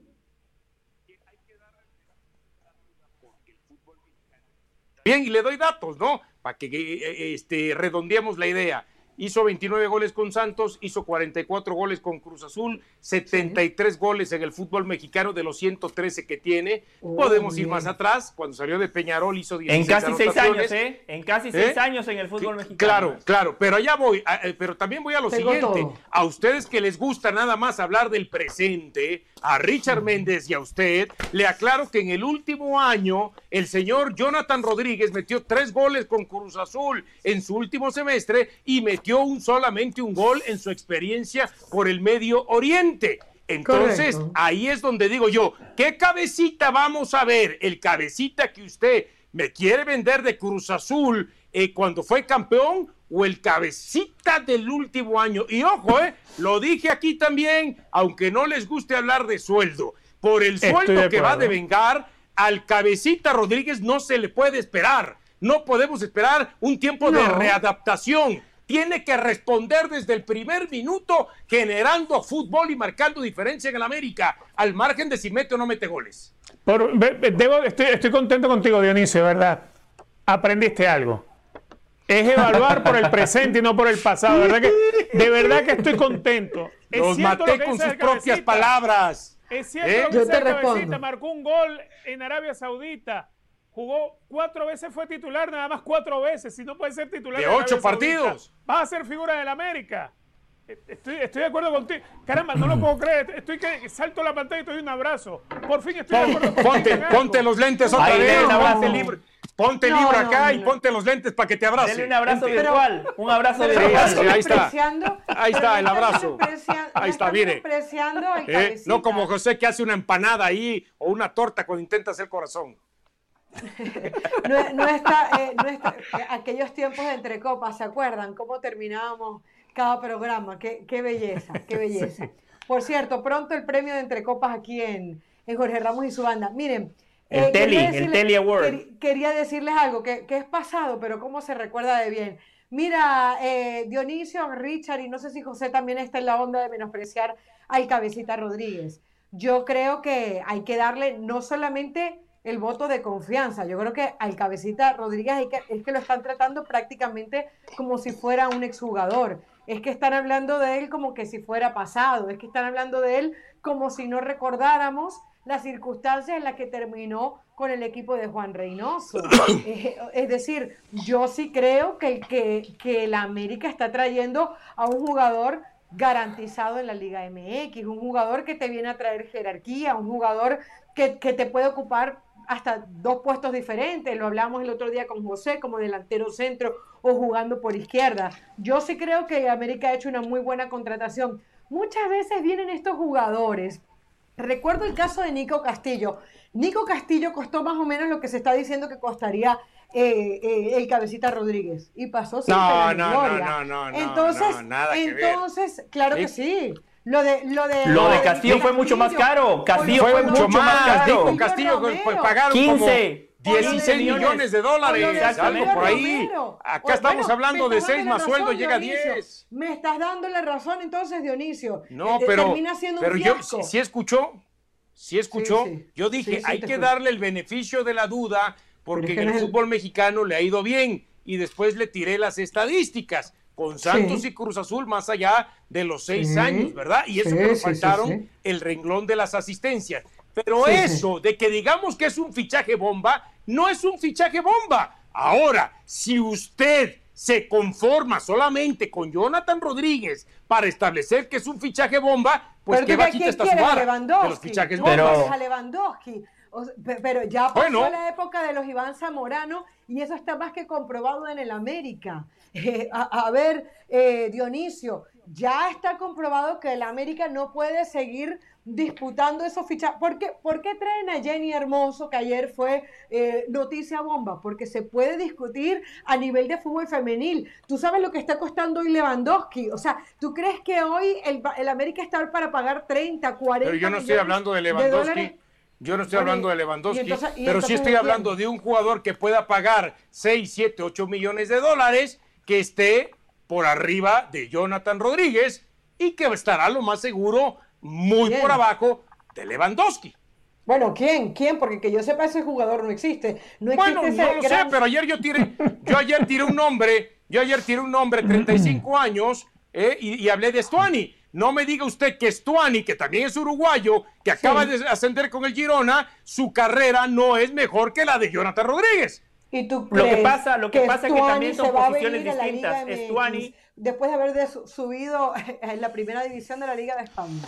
Bien, y le doy datos, ¿no? Para que eh, este, redondeemos la idea. Hizo 29 goles con Santos, hizo 44 goles con Cruz Azul, 73 goles en el fútbol mexicano de los 113 que tiene.
Oh,
Podemos
bien.
ir más atrás. Cuando salió de Peñarol hizo 16
En casi seis años, ¿eh? En casi seis
¿Eh?
años en el fútbol
Sí,
mexicano.
Claro, claro, pero allá voy, a- eh, pero también voy a lo
Tengo
siguiente.
todo.
A ustedes que les gusta nada más hablar del presente, a Richard Méndez y a usted, le aclaro que en el último año el señor Jonathan Rodríguez metió tres goles con Cruz Azul en su último semestre y metió un solamente un gol en su experiencia por el Medio Oriente. Entonces,
Correcto.
ahí es donde digo yo, ¿qué cabecita vamos a ver? El cabecita que usted me quiere vender de Cruz Azul eh, cuando fue campeón o el cabecita del último año. Y ojo, eh, lo dije aquí también, aunque no les guste hablar de sueldo, por el sueldo que va a devengar, al cabecita Rodríguez no se le puede esperar. No podemos esperar un tiempo de readaptación. Tiene que responder desde el primer minuto generando fútbol y marcando diferencia en el América, al margen de si mete o no mete goles.
Por- debo, estoy, estoy contento contigo, Dionisio, ¿verdad? Aprendiste algo. Es evaluar por el presente y no por el pasado, ¿verdad? Que, de verdad que estoy contento. Es
Los
cierto lo
maté
que
con sus propias palabras.
Es cierto
¿Eh?
lo que
Yo te respondo.
marcó un gol en Arabia Saudita. Jugó cuatro veces, fue titular, nada más cuatro veces. Si no puede ser titular.
De ocho partidos.
Vas a ser figura del América. Estoy, estoy de acuerdo contigo. Caramba, no lo puedo creer. Estoy que salto la pantalla y te doy un abrazo. Por fin estoy de acuerdo
ponte, ponte los lentes otra
Ahí,
vez. Ponte libre, ponte
No,
libre acá
no,
y ponte los lentes para que te abrace.
Denle un abrazo
Vente.
virtual. Un abrazo virtual.
sí, ahí está. Ahí está el abrazo. Ahí está, mire. ¿Eh? No como José que hace una empanada ahí o una torta cuando intenta hacer corazón.
No, no está, eh, no está- eh, aquellos tiempos de entre copas, ¿se acuerdan? ¿Cómo terminábamos cada programa? Qué, qué belleza, qué belleza. Por cierto, pronto el premio de entre copas aquí en, en Jorge Ramos y su banda. Miren.
El
eh,
Teli,
quería
el
decirle-
Teli Award.
quer- quería decirles algo que, que es pasado, pero cómo se recuerda de bien. Mira, eh, Dionisio, Richard y no sé si José también está en la onda de menospreciar al cabecita Rodríguez. Yo creo que hay que darle no solamente el voto de confianza, yo creo que al cabecita Rodríguez es que lo están tratando prácticamente como si fuera un exjugador. Es que están hablando de él como que si fuera pasado, es que están hablando de él como si no recordáramos las circunstancias en las que terminó con el equipo de Juan Reynoso. Eh, es decir, yo sí creo que, el- que, que la América está trayendo a un jugador garantizado en la Liga MX, un jugador que te viene a traer jerarquía, un jugador que, que te puede ocupar hasta dos puestos diferentes, lo hablamos el otro día con José como delantero centro o jugando por izquierda. Yo sí creo que América ha hecho una muy buena contratación. Muchas veces vienen estos jugadores Recuerdo el caso de Nico Castillo. Nico Castillo costó más o menos lo que se está diciendo que costaría eh, eh, el cabecita Rodríguez. Y pasó sin
No, no, no, no, no,
Entonces,
no, nada que ver.
entonces, claro que sí. Lo de, lo de,
Lo de Castillo fue mucho más caro. Castillo
Fue
fue
mucho
más
más.
caro.
Castillo pues, pagaron
15.
como
O lo de
16
millones.
millones de dólares,
Exactamente.
algo por ahí.
Romero.
Acá
O-
estamos
bueno,
hablando de
estás
6
dando
más sueldo, llega a
Dionisio.
10.
Me estás dando la razón entonces, Dionisio.
No,
Eh,
pero,
termina siendo
pero
un
yo si escuchó, si escuchó,
Sí, sí.
yo dije,
Sí, sí,
hay que
escucho.
darle el beneficio de la duda porque en el- fútbol mexicano le ha ido bien y después le tiré las estadísticas con Santos
Sí.
y Cruz Azul más allá de los seis
Sí.
años, ¿verdad? Y eso
Sí,
que nos faltaron el renglón de las asistencias. Pero eso de que digamos que es un fichaje bomba, no es un fichaje bomba. Ahora, si usted se conforma solamente con Jonathan Rodríguez para establecer que es un fichaje bomba, pues
Pero
bajita
¿quién
está su los fichajes.
Pero-
a Lewandowski. O sea, pe- pero ya pasó
Bueno.
la época de los Iván Zamorano y eso está más que comprobado en el América. Eh, a, a ver, eh, Dionisio, ya está comprobado que el América no puede seguir disputando esos fichajes. ¿Por qué, ¿Por qué traen a Jenny Hermoso, que ayer fue eh, noticia bomba? Porque se puede discutir a nivel de fútbol femenil. Tú sabes lo que está costando hoy Lewandowski. O sea, ¿tú crees que hoy el, el América está para pagar 30, 40
Pero yo no estoy hablando de Lewandowski. yo no estoy hablando de Lewandowski, pero sí estoy hablando de un jugador que pueda pagar 6, 7, 8 millones de dólares, que esté por arriba de Jonathan Rodríguez y que estará lo más seguro muy por abajo de Lewandowski.
Bueno, ¿quién? ¿Quién? Porque que yo sepa ese jugador no existe. No
bueno, no lo sé, pero ayer yo tiré, yo ayer tiré un nombre, yo ayer tiré un nombre, 35 años, eh, y, hablé de Stuani. No me diga usted que Stuani, que también es uruguayo, que acaba de ascender con el Girona, su carrera no es mejor que la de Jonathan Rodríguez.
¿Y tú
lo que pasa, lo que, pasa es que también son posiciones distintas.
Estuani después de haber subido en la primera división de la Liga de España.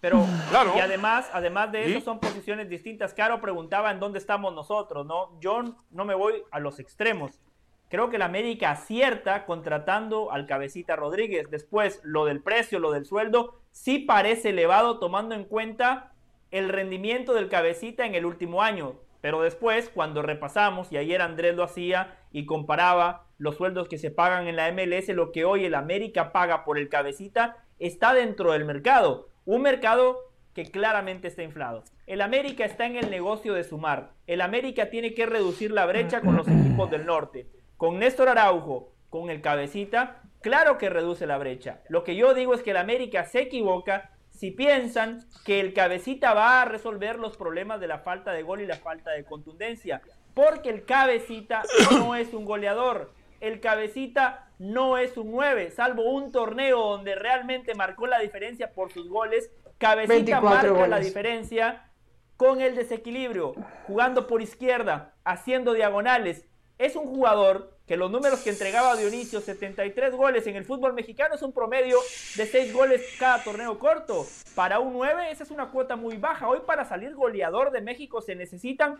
Pero, claro. y además, además de eso, son posiciones distintas. Caro preguntaba en dónde estamos nosotros, ¿no? Yo no me voy a los extremos. Creo que la América acierta contratando al cabecita Rodríguez. Después, lo del precio, lo del sueldo, sí parece elevado tomando en cuenta el rendimiento del cabecita en el último año. Pero después, cuando repasamos, y ayer Andrés lo hacía y comparaba los sueldos que se pagan en la MLS, lo que hoy el América paga por el cabecita, está dentro del mercado. Un mercado que claramente está inflado. El América está en el negocio de sumar. El América tiene que reducir la brecha con los equipos del norte. Con Néstor Araujo, con el cabecita, claro que reduce la brecha. Lo que yo digo es que el América se equivoca si piensan que el cabecita va a resolver los problemas de la falta de gol y la falta de contundencia. Porque el cabecita no es un goleador. El cabecita no es un 9, salvo un torneo donde realmente marcó la diferencia por sus goles. Cabecita marca la diferencia con el desequilibrio, jugando por izquierda, haciendo diagonales. Es un jugador que los números que entregaba Dionisio, 73 goles en el fútbol mexicano, es un promedio de 6 goles cada torneo corto. Para un 9 esa es una cuota muy baja. Hoy para salir goleador de México se necesitan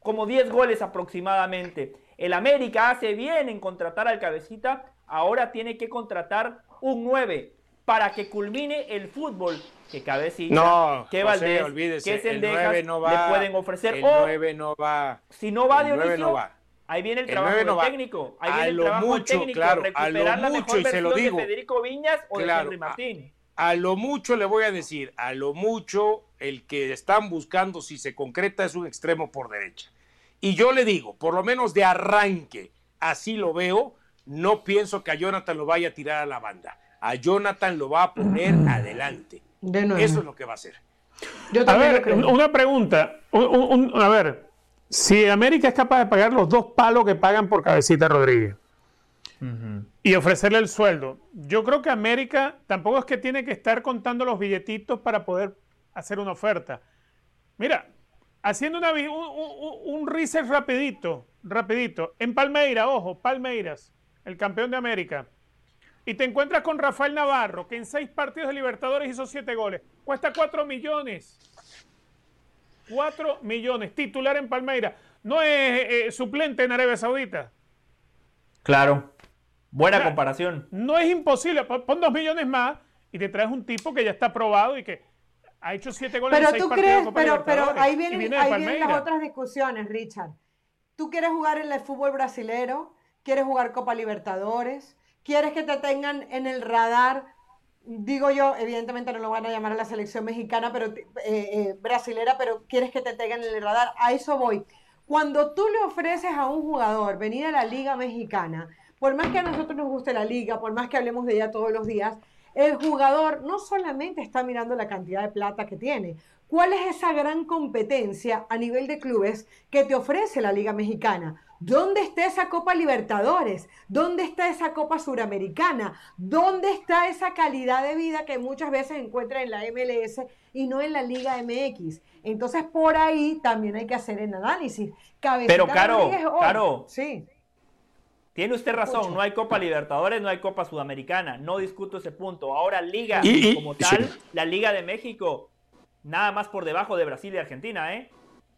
como 10 goles aproximadamente. El América hace bien en contratar al cabecita, ahora tiene que contratar un 9 para que culmine el fútbol que Cabecita,
no,
que Valdés, que Sendejas
no
le pueden ofrecer.
El 9 no va.
Si no va Dionisio, no va. Ahí viene el, trabajo técnico. Ahí viene el trabajo mucho, técnico.
Claro, recuperar a lo mucho, y se lo digo.
de Federico Viñas o de Henry Martín.
A, lo mucho le voy a decir, a lo mucho el que están buscando si se concreta es un extremo por derecha. Y yo le digo, por lo menos de arranque, así lo veo, no pienso que a Jonathan lo vaya a tirar a la banda. A Jonathan lo va a poner adelante. Eso es lo que va a hacer.
Yo a ver, una pregunta. a ver, si América es capaz de pagar los dos palos que pagan por Cabecita Rodríguez y ofrecerle el sueldo, yo creo que América tampoco es que tiene que estar contando los billetitos para poder hacer una oferta. Mira, haciendo una, un, un, research rapidito, rapidito, en Palmeiras, ojo, Palmeiras, el campeón de América, y te encuentras con Rafael Navarro, que en seis partidos de Libertadores hizo siete goles, cuesta cuatro millones. 4 millones. Titular en Palmeira. No es eh, eh, suplente en Arabia Saudita.
Claro. Buena comparación.
No es imposible. Pon 2 millones más y te traes un tipo que ya está probado y que ha hecho 7 goles
pero en tú crees, pero, pero ahí vienen, ahí vienen las otras discusiones, Richard. Tú quieres jugar en el fútbol brasilero, quieres jugar Copa Libertadores, quieres que te tengan en el radar digo yo, evidentemente no lo van a llamar a la selección mexicana, pero eh, eh, brasilera, pero quieres que te tengan en el radar. A eso voy. Cuando tú le ofreces a un jugador venir a la liga mexicana, por más que a nosotros nos guste la liga, por más que hablemos de ella todos los días, el jugador no solamente está mirando la cantidad de plata que tiene, ¿cuál es esa gran competencia a nivel de clubes que te ofrece la liga mexicana? ¿Dónde está esa Copa Libertadores? ¿Dónde está esa Copa Suramericana? ¿Dónde está esa calidad de vida que muchas veces encuentra en la MLS y no en la Liga MX? Entonces, por ahí también hay que hacer el análisis.
Pero, Caro, Caro, sí. Tiene usted razón, no hay Copa Libertadores, no hay Copa Sudamericana, no discuto ese punto. Ahora Liga como tal, la Liga de México, nada más por debajo de Brasil y Argentina, ¿eh?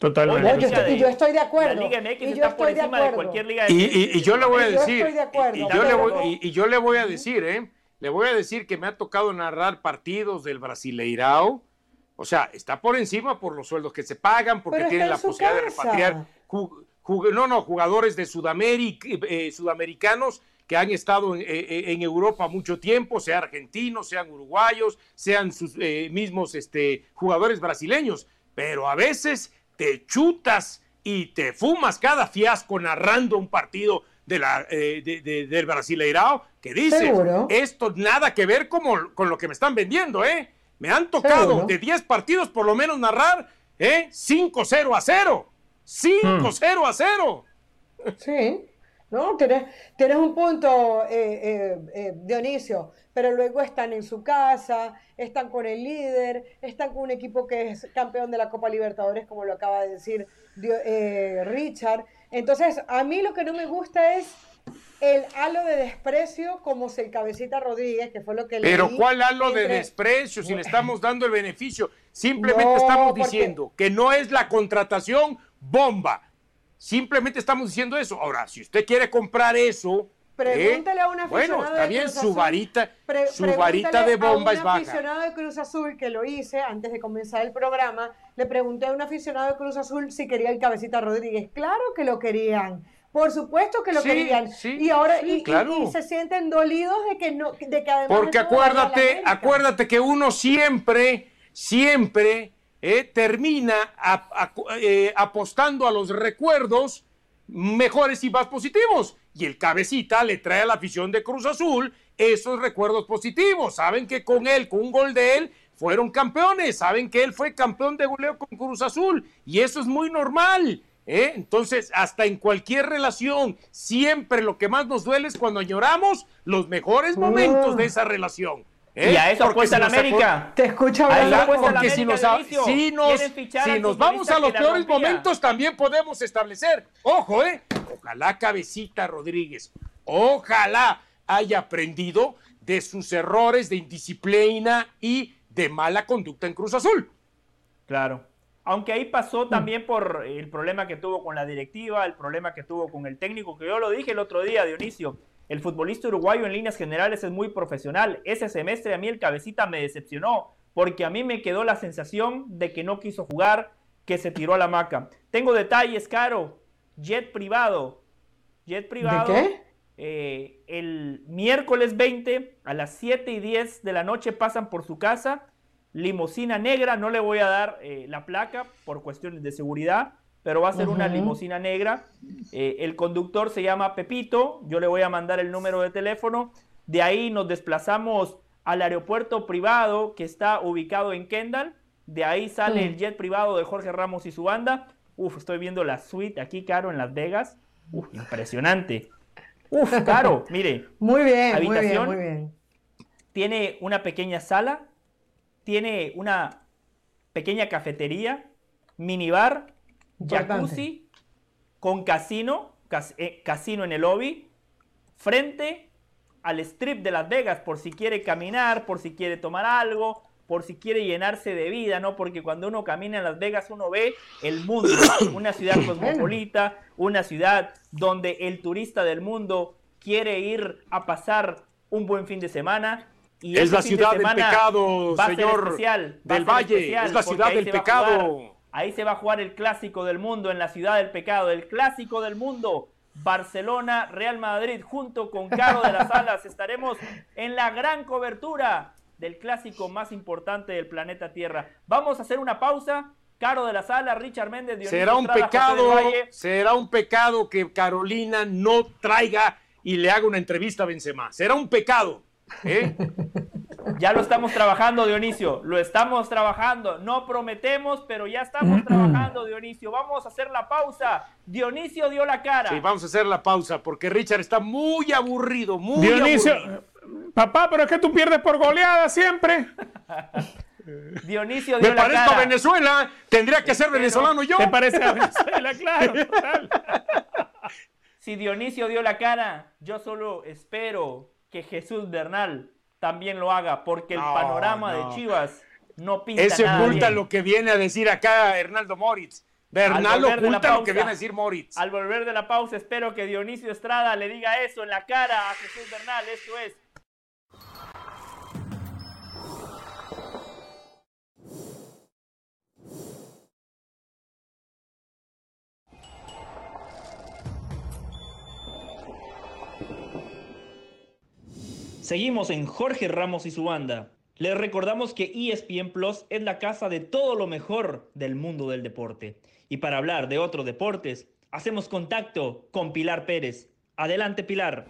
Totalmente.
yo, estoy, y yo estoy de acuerdo.
La Liga MX y está por encima de, cualquier liga de
y, y, yo le voy a decir, y, yo le voy, y, yo le voy a decir, ¿eh? le voy a decir que me ha tocado narrar partidos del Brasileirao. O sea, está por encima por los sueldos que se pagan, porque
Pero
tienen la posibilidad de repatriar. no, no, jugadores de Sudamérica, eh, sudamericanos que han estado en, eh, en Europa mucho tiempo, sean argentinos, sean uruguayos, sean sus eh, mismos este, jugadores brasileños. Pero a veces te chutas y te fumas cada fiasco narrando un partido de la, eh, de- de- del Brasileirao que
Seguro.
esto nada que ver como, con lo que me están vendiendo, ¿eh? Me han tocado
Seguro.
de 10 partidos por lo menos narrar, ¿eh? 5-0 a 0. 5-0 a 0.
Sí, no, tienes, tienes un punto, eh, eh, eh, Dionisio, pero luego están en su casa, están con el líder, están con un equipo que es campeón de la Copa Libertadores, como lo acaba de decir eh, Richard. Entonces, a mí lo que no me gusta es el halo de desprecio como si el cabecita Rodríguez, que fue lo que
Pero
leí
¿cuál halo de desprecio si le estamos dando el beneficio? Simplemente
No,
estamos
porque-
diciendo que no es la contratación bomba. Simplemente estamos diciendo eso. Ahora, si usted quiere comprar eso.
Pregúntale a un aficionado
bueno, está
de
bien,
Cruz
su varita,
Pre-
su varita de bomba es
un
baja.
aficionado de Cruz Azul que lo hice antes de comenzar el programa, le pregunté a un aficionado de Cruz Azul si quería el cabecita Rodríguez. Claro que lo querían. Por supuesto que lo
Sí,
querían.
sí,
y ahora
sí,
y-
claro.
y se sienten dolidos de que no de que además
Porque acuérdate, acuérdate que uno siempre, siempre eh, termina a- a- eh, apostando a los recuerdos mejores y más positivos. Y el cabecita le trae a la afición de Cruz Azul esos recuerdos positivos. Saben que con él, con un gol de él, fueron campeones. Saben que él fue campeón de goleo con Cruz Azul. Y eso es muy normal. ¿eh? Entonces, hasta en cualquier relación, siempre lo que más nos duele es cuando añoramos los mejores momentos de esa relación. ¿Eh?
Y a eso
Porque
apuesta
si
América.
Te escucho
A
hablar.
porque si nos, si nos, si nos vamos a los peores momentos, también podemos establecer, ojo, ¿eh? Ojalá Cabecita Rodríguez, ojalá haya aprendido de sus errores de indisciplina y de mala conducta en Cruz Azul.
Claro. Aunque ahí
Mm.
pasó también por el problema que tuvo con la directiva, el problema que tuvo con el técnico, que yo lo dije el otro día, Dionisio. El futbolista uruguayo en líneas generales es muy profesional. Ese semestre a mí el cabecita me decepcionó, porque a mí me quedó la sensación de que no quiso jugar, que se tiró a la maca. Tengo detalles, Caro. Jet privado. Jet privado.
qué?
Eh, el miércoles 20 a las 7 y 10 de la noche pasan por su casa. Limusina negra, no le voy a dar eh, la placa por cuestiones de seguridad, pero va a ser una limusina negra. Eh, el conductor se llama Pepito, yo le voy a mandar el número de teléfono. De ahí nos desplazamos al aeropuerto privado que está ubicado en Kendall. De ahí sale el jet privado de Jorge Ramos y su banda. Uf, estoy viendo la suite aquí, Caro, en Las Vegas. Uf, impresionante. Uf, Caro, mire,
Muy bien, muy bien,
Habitación.
muy bien.
tiene una pequeña sala, tiene una pequeña cafetería, minibar,
Importante.
jacuzzi, con casino, cas- eh, casino en el lobby, frente al strip de Las Vegas, por si quiere caminar, por si quiere tomar algo, por si quiere llenarse de vida, ¿no? Porque cuando uno camina en Las Vegas uno ve el mundo, una ciudad cosmopolita, una ciudad donde el turista del mundo quiere ir a pasar un buen fin de semana. Y
Es la
de
ciudad del pecado, señor
especial,
del Valle,
especial,
es la ciudad del pecado.
Ahí se va a jugar el clásico del mundo en la ciudad del pecado, el clásico del mundo. Barcelona, Real Madrid, junto con Caro de las Alas, estaremos en la gran cobertura del clásico más importante del planeta Tierra. Vamos a hacer una pausa. Caro de las Alas, Richard Méndez, Dionisio
Será un
Estrada, José del
pecado,
Valle.
será un pecado que Carolina no traiga y le haga una entrevista a Benzema. Será un pecado. ¿eh?
Ya lo estamos trabajando, Dionisio. Lo estamos trabajando. No prometemos, pero ya estamos trabajando, Dionisio. Vamos a hacer la pausa. Dionisio dio la cara.
Sí, vamos a hacer la pausa porque Richard está muy aburrido, muy
Dionisio,
aburrido.
papá, pero es que tú pierdes por goleada siempre.
Dionisio dio
Me
la
parezco
cara.
a Venezuela, tendría que ser venezolano yo.
¿Te parece a Venezuela? Claro, total.
Si Dionisio dio la cara, yo solo espero que Jesús Bernal también lo haga, porque el
No,
no.
no.
de Chivas no pinta
Ese
nada
oculta
bien.
lo que viene a decir acá Hernaldo Moritz. Bernal oculta lo que viene a decir Moritz.
Al volver de la pausa, espero que Dionisio Estrada le diga eso en la cara a Jesús Bernal. Esto es Seguimos en Jorge Ramos y su banda. Les recordamos que ESPN Plus es la casa de todo lo mejor del mundo del deporte. Y para hablar de otros deportes, hacemos contacto con Pilar Pérez. Adelante, Pilar.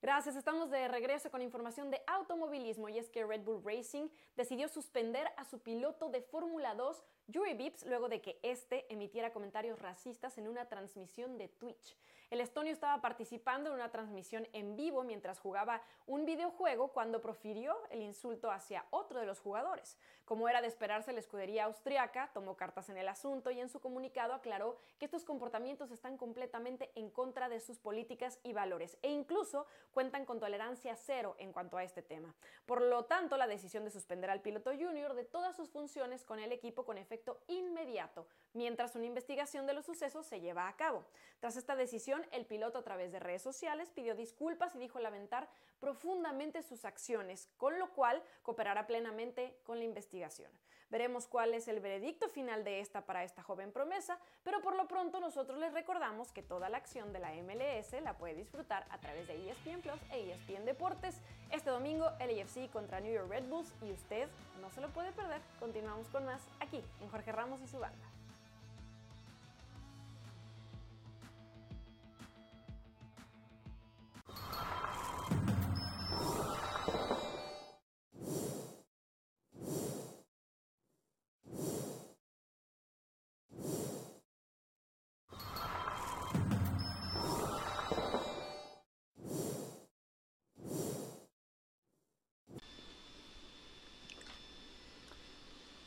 Gracias, estamos de regreso con información de automovilismo y es que Red Bull Racing decidió suspender a su piloto de Fórmula 2, Yuri Vips, luego de que este emitiera comentarios racistas en una transmisión de Twitch. El estonio estaba participando en una transmisión en vivo mientras jugaba un videojuego cuando profirió el insulto hacia otro de los jugadores. Como era de esperarse, la escudería austriaca tomó cartas en el asunto y en su comunicado aclaró que estos comportamientos están completamente en contra de sus políticas y valores e incluso cuentan con tolerancia cero en cuanto a este tema. Por lo tanto, la decisión de suspender al piloto junior de todas sus funciones con el equipo con efecto inmediato, mientras una investigación de los sucesos se lleva a cabo. Tras esta decisión, el piloto a través de redes sociales pidió disculpas y dijo lamentar profundamente sus acciones, con lo cual cooperará plenamente con la investigación. Veremos cuál es el veredicto final de esta para esta joven promesa, pero por lo pronto nosotros les recordamos que toda la acción de la MLS la puede disfrutar a través de ESPN Plus e ESPN Deportes. Este domingo el AFC contra New York Red Bulls y usted no se lo puede perder. Continuamos con más aquí en Jorge Ramos y su banda.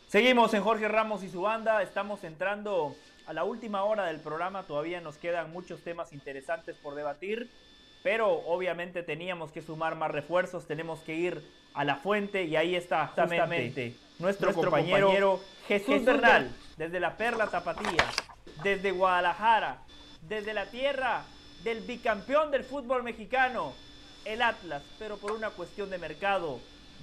Seguimos en Jorge Ramos y su banda. Estamos entrando a la última hora del programa. Todavía nos quedan muchos temas interesantes por debatir. Pero obviamente teníamos que sumar más refuerzos. Tenemos que ir a la fuente. Y ahí está justamente, nuestro, compañero, Jesús, Bernal. Desde la Perla Tapatía. Desde Guadalajara. Desde la tierra del bicampeón del fútbol mexicano. El Atlas. Pero por una cuestión de mercado.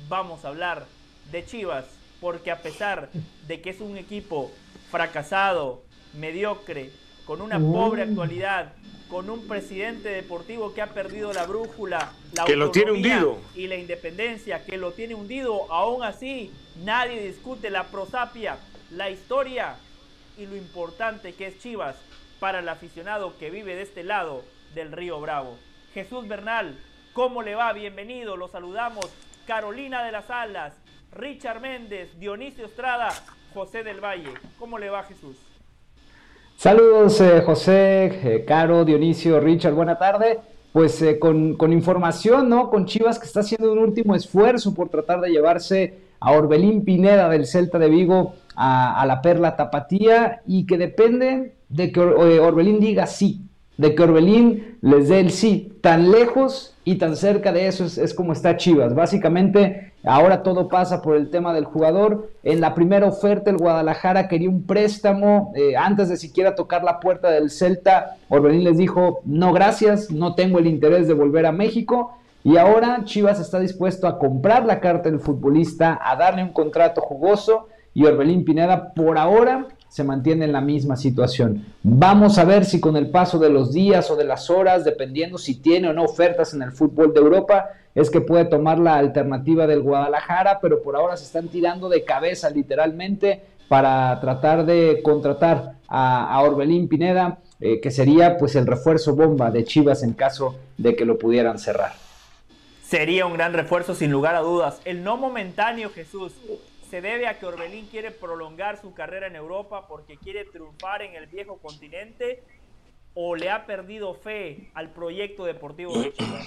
Vamos a hablar de Chivas porque a pesar de que es un equipo fracasado, mediocre, con una pobre actualidad, con un presidente deportivo que ha perdido la brújula, la
que lo tiene hundido
y la independencia, que lo tiene hundido, aún así nadie discute la prosapia, la historia y lo importante que es Chivas para el aficionado que vive de este lado del río Bravo. Jesús Bernal, ¿cómo le va? Bienvenido, lo saludamos. Carolina de las Alas, Richard Méndez, Dionisio Estrada, José del Valle. ¿Cómo le va Jesús?
Saludos eh, José, eh, Caro, Dionisio, Richard, buena tarde. Pues eh, con, información, ¿no? Con Chivas que está haciendo un último esfuerzo por tratar de llevarse a Orbelín Pineda del Celta de Vigo a, a la Perla Tapatía y que depende de que Orbelín diga sí, de que Orbelín les dé el sí. Tan lejos y tan cerca de eso es, como está Chivas. Básicamente, ahora todo pasa por el tema del jugador. En la primera oferta, el Guadalajara quería un préstamo. Eh, antes de siquiera tocar la puerta del Celta, Orbelín les dijo, no gracias, no tengo el interés de volver a México. Y ahora Chivas está dispuesto a comprar la carta del futbolista, a darle un contrato jugoso. Y Orbelín Pineda, por ahora, se mantiene en la misma situación. Vamos a ver si con el paso de los días o de las horas, dependiendo si tiene o no ofertas en el fútbol de Europa, es que puede tomar la alternativa del Guadalajara, pero por ahora se están tirando de cabeza literalmente para tratar de contratar a, Orbelín Pineda, eh, que sería pues el refuerzo bomba de Chivas en caso de que lo pudieran cerrar.
Sería un gran refuerzo sin lugar a dudas. El no momentáneo Jesús se debe a que Orbelín quiere prolongar su carrera en Europa porque quiere triunfar en el viejo continente o le ha perdido fe al proyecto deportivo de Chivas?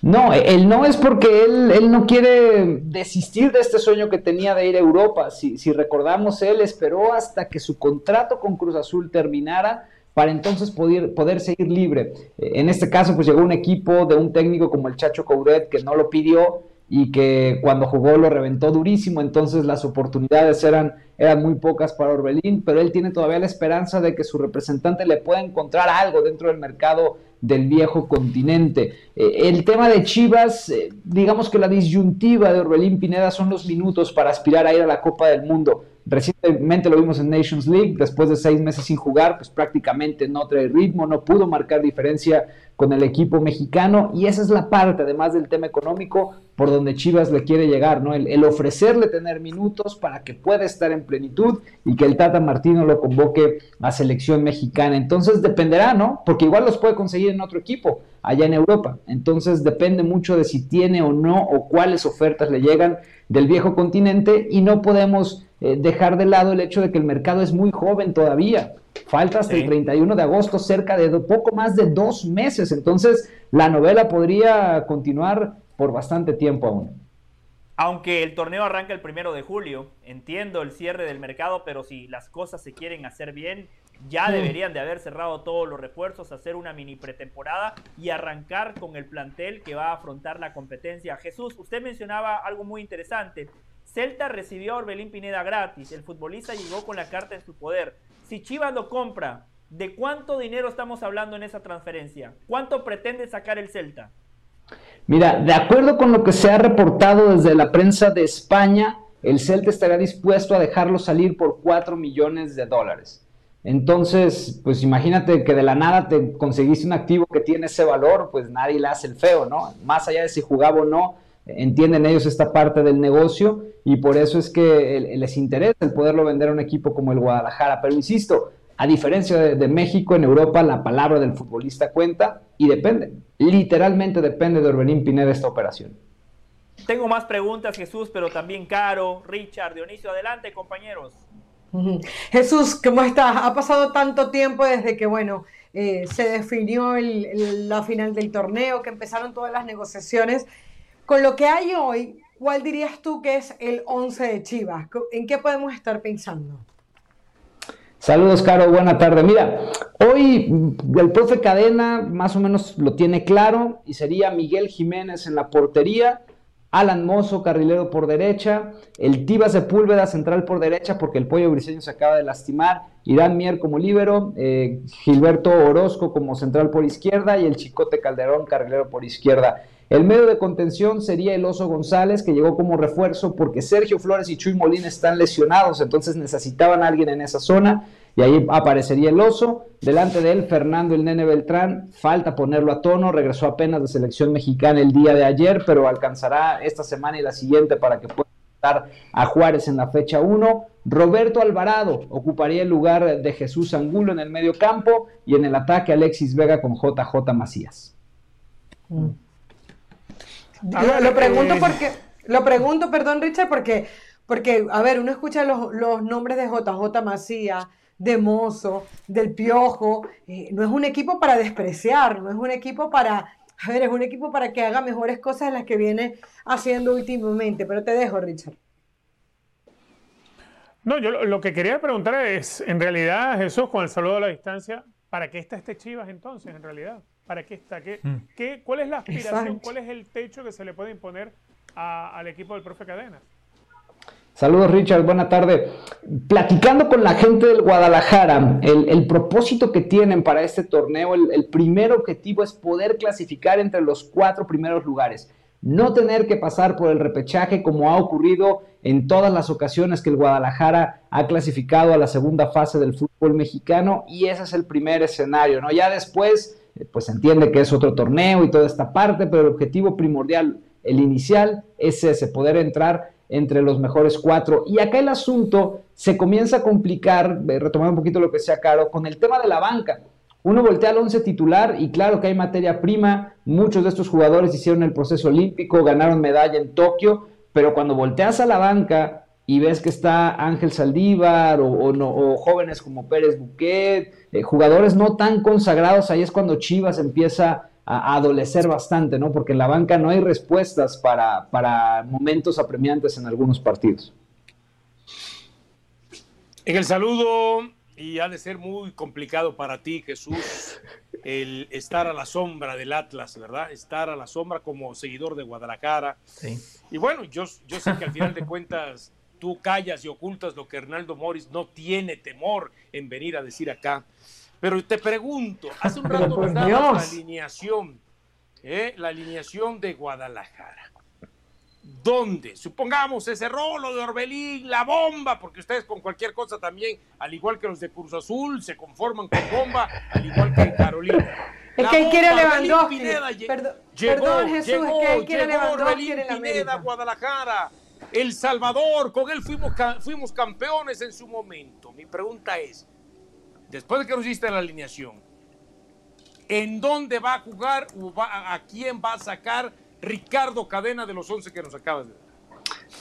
No, él no es porque él, no quiere desistir de este sueño que tenía de ir a Europa. Si, si recordamos, él esperó hasta que su contrato con Cruz Azul terminara para entonces poder, poder seguir libre. En este caso, pues llegó un equipo de un técnico como el Chacho Coudet que no lo pidió y que cuando jugó lo reventó durísimo, entonces las oportunidades eran, eran muy pocas para Orbelín, pero él tiene todavía la esperanza de que su representante le pueda encontrar algo dentro del mercado del viejo continente. Eh, el tema de Chivas, eh, digamos que la disyuntiva de Orbelín Pineda son los minutos para aspirar a ir a la Copa del Mundo. Recientemente lo vimos en Nations League, después de seis meses sin jugar, pues prácticamente no trae ritmo, no pudo marcar diferencia con el equipo mexicano y esa es la parte, además del tema económico, por donde Chivas le quiere llegar, ¿no? El, ofrecerle tener minutos para que pueda estar en plenitud y que el Tata Martino lo convoque a selección mexicana. Entonces dependerá, ¿no? Porque igual los puede conseguir en otro equipo, allá en Europa. Entonces depende mucho de si tiene o no o cuáles ofertas le llegan del viejo continente y no podemos eh, dejar de lado el hecho de que el mercado es muy joven todavía. Falta hasta el 31 de agosto, cerca de poco más de dos meses. Entonces, la novela podría continuar por bastante tiempo aún.
Aunque el torneo arranca el primero de julio, entiendo el cierre del mercado, pero si las cosas se quieren hacer bien, ya deberían de haber cerrado todos los refuerzos, hacer una mini pretemporada y arrancar con el plantel que va a afrontar la competencia. Jesús, usted mencionaba algo muy interesante. Celta recibió a Orbelín Pineda gratis. El futbolista llegó con la carta en su poder. Si Chivas lo compra, ¿de cuánto dinero estamos hablando en esa transferencia? ¿Cuánto pretende sacar el Celta?
Mira, de acuerdo con lo que se ha reportado desde la prensa de España, el Celta estará dispuesto a dejarlo salir por 4 millones de dólares. Entonces, pues imagínate que de la nada te conseguiste un activo que tiene ese valor, pues nadie le hace el feo, ¿no? Más allá de si jugaba o no, entienden ellos esta parte del negocio y por eso es que les interesa el poderlo vender a un equipo como el Guadalajara. Pero insisto, a diferencia de, México, en Europa la palabra del futbolista cuenta y depende, literalmente depende de Orbelín Pineda esta operación.
Tengo más preguntas, Jesús, pero también Caro, Richard, Dionisio, adelante, compañeros.
Jesús, ¿cómo estás? Ha pasado tanto tiempo desde que, bueno, eh, se definió la final del torneo, que empezaron todas las negociaciones con lo que hay hoy, ¿cuál dirías tú que es el 11 de Chivas? ¿En qué podemos estar pensando?
Saludos, Caro, buena tarde. Mira, hoy mm, el profe Cadena más o menos lo tiene claro y sería Miguel Jiménez en la portería, Alan Mozo, carrilero por derecha, el Tiba Sepúlveda, central por derecha, porque el pollo briseño se acaba de lastimar, Irán Mier como líbero, eh, Gilberto Orozco como central por izquierda y el Chicote Calderón, carrilero por izquierda. El medio de contención sería el Oso González, que llegó como refuerzo porque Sergio Flores y Chuy Molina están lesionados, entonces necesitaban a alguien en esa zona y ahí aparecería el Oso. Delante de él, Fernando el Nene Beltrán, falta ponerlo a tono, regresó apenas de selección mexicana el día de ayer, pero alcanzará esta semana y la siguiente para que pueda estar a Juárez en la fecha 1. Roberto Alvarado ocuparía el lugar de Jesús Angulo en el medio campo y en el ataque Alexis Vega con JJ Macías. Mm
lo, pregunto eh, porque, lo pregunto, perdón Richard, porque, porque a ver, uno escucha los, nombres de JJ Macías, de Mozo, del Piojo, eh, no es un equipo para despreciar, no es un equipo para, a ver, es un equipo para que haga mejores cosas de las que viene haciendo últimamente, pero te dejo, Richard.
No, yo lo, que quería preguntar es, en realidad, Jesús, con el saludo a la distancia, ¿para qué está este Chivas entonces, en realidad? ¿Para qué está? ¿Qué, mm. qué, ¿Cuál es la aspiración? ¿Cuál es el techo que se le puede imponer al equipo del profe Cadena?
Saludos Richard, buena tarde. Platicando con la gente del Guadalajara, el, propósito que tienen para este torneo, el, el, primer objetivo es poder clasificar entre los cuatro primeros lugares. No tener que pasar por el repechaje como ha ocurrido en todas las ocasiones que el Guadalajara ha clasificado a la segunda fase del fútbol mexicano y ese es el primer escenario, ¿no? Ya después eh, pues entiende que es otro torneo y toda esta parte, pero el objetivo primordial, el inicial, es ese, poder entrar entre los mejores cuatro. Y acá el asunto se comienza a complicar, eh, retomando un poquito lo que decía Caro, con el tema de la banca. Uno voltea al once titular y claro que hay materia prima, muchos de estos jugadores hicieron el proceso olímpico, ganaron medalla en Tokio, pero cuando volteas a la banca y ves que está Ángel Saldívar o, no, o jóvenes como Pérez Buquet, eh, jugadores no tan consagrados, ahí es cuando Chivas empieza a, adolecer bastante, ¿no? Porque en la banca no hay respuestas para, para momentos apremiantes en algunos partidos.
En el saludo, y ha de ser muy complicado para ti, Jesús, el estar a la sombra del Atlas, ¿verdad? Estar a la sombra como seguidor de Guadalajara. Sí. Y bueno, yo, yo sé que al final de cuentas tú callas y ocultas lo que Hernaldo Moris no tiene temor en venir a decir acá. Pero te pregunto, hace un rato nos la alineación, ¿eh? la alineación de Guadalajara. ¿Dónde? Supongamos ese rolo de Orbelín, la bomba, porque ustedes con cualquier cosa también, al igual que los de Cruz Azul, se conforman con bomba, al igual que en Carolina.
Es que él quiere Lewandowski.
Pineda
Perdón-
llegó,
perdón, Jesús, es
llegó,
que él quiere
llegó
Lewandowski en
Pineda. Guadalajara, El Salvador, con él fuimos, fuimos campeones en su momento. Mi pregunta es, después de que nos hiciste la alineación, ¿en dónde va a jugar o va- a quién va a sacar Ricardo Cadena de los 11 que nos acabas de?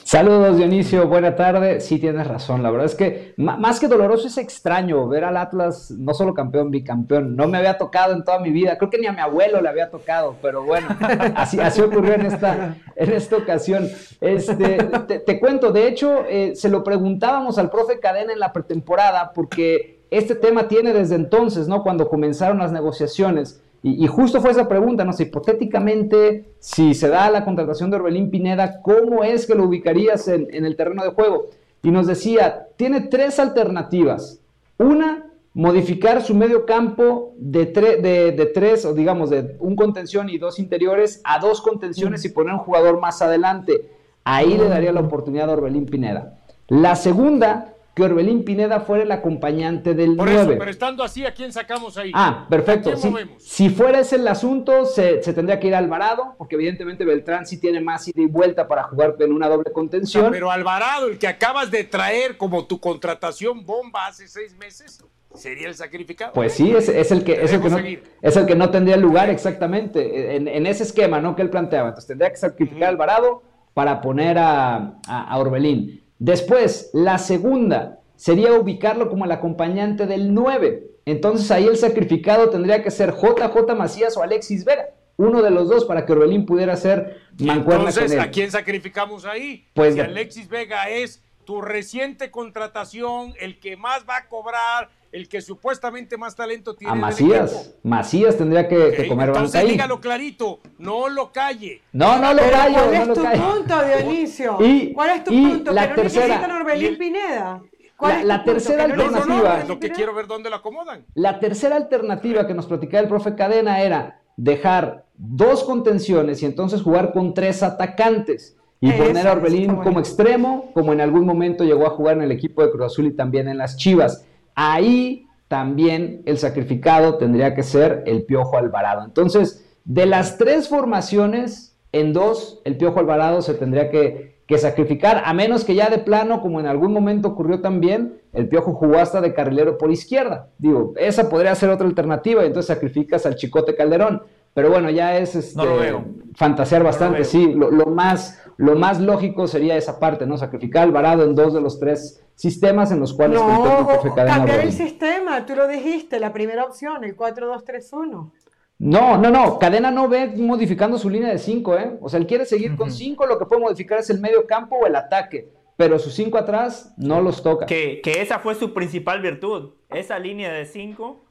Saludos Dionisio, buena tarde. Sí tienes razón, la verdad es que más que doloroso es extraño ver al Atlas no solo campeón, bicampeón. No me había tocado en toda mi vida, creo que ni a mi abuelo le había tocado, pero bueno, así, así ocurrió en esta, en esta ocasión. Este, te, te cuento, de hecho, eh, se lo preguntábamos al profe Cadena en la pretemporada porque este tema tiene desde entonces, ¿no? Cuando comenzaron las negociaciones. Y, justo fue esa pregunta, no sé, hipotéticamente, si se da la contratación de Orbelín Pineda, ¿cómo es que lo ubicarías en, el terreno de juego? Y nos decía, tiene tres alternativas. Una, modificar su medio campo de, de, de tres, o digamos, de un contención y dos interiores a dos contenciones y poner un jugador más adelante. Ahí le daría la oportunidad a Orbelín Pineda. La segunda, que Orbelín Pineda fuera el acompañante del
Por
9.
eso, pero estando así, ¿a quién sacamos ahí?
Ah, perfecto.
¿A quién
Si, si fuera ese el asunto, se, se tendría que ir a Alvarado, porque evidentemente Beltrán sí tiene más ida y vuelta para jugar en una doble
O sea,
contención.
pero Alvarado, el que acabas de traer como tu contratación bomba hace seis meses, sería el sacrificado.
Pues sí, es, es el que, es, el que no, es el que no tendría lugar exactamente en, en ese esquema ¿no? que él planteaba. Entonces tendría que sacrificar a Alvarado para poner a, a- a Orbelín. Después, la segunda sería ubicarlo como el acompañante del 9. Entonces ahí el sacrificado tendría que ser JJ Macías o Alexis Vera. Uno de los dos para que Orbelín pudiera ser mancuerna
entonces,
con él.
¿a quién sacrificamos ahí?
Pues
si Alexis Vega es tu reciente contratación, el que más va a cobrar, el que supuestamente más talento tiene
A Macías. Macías tendría que, que
Ok,
comer banca
Entonces
ahí.
dígalo clarito, no lo calle.
No, no lo
Pero
callo,
¿Cuál
no
es tu
callo.
punto, Dionisio?
Y-
¿Cuál es tu
y
punto?
la
¿Que no
tercera-
necesitan a Orbelín Pineda? ¿Cuál
La-
es tu
la
punto?
tercera
¿Que no
No, no, no,
a
alternativa.
es lo que quiero ver dónde lo acomodan.
La tercera alternativa que nos platicaba el profe Cadena era dejar dos contenciones y entonces jugar con tres atacantes y poner a Orbelín como extremo, como en algún momento llegó a jugar en el equipo de Cruz Azul y también en las Chivas. Ahí también el sacrificado tendría que ser el Piojo Alvarado. Entonces, de las tres formaciones, en dos, el Piojo Alvarado se tendría que, que sacrificar, a menos que ya de plano, como en algún momento ocurrió también, el Piojo jugó hasta de carrilero por izquierda. Digo, esa podría ser otra alternativa, y entonces sacrificas al Chicote Calderón. Pero bueno, ya es este,
No lo veo.
fantasear bastante,
veo.
sí. Lo, lo más, lo más lógico sería esa parte, ¿no? Sacrificar a Alvarado en dos de los tres sistemas en los cuales
No, cambiar el sistema, tú lo dijiste, la primera opción, el 4-2-3-1.
No, no, no. Cadena no ve modificando su línea de 5, ¿eh? O sea, él quiere seguir con 5, lo que puede modificar es el medio campo o el ataque. Pero sus 5 atrás no los toca.
Que, que esa fue su principal virtud. Esa línea de 5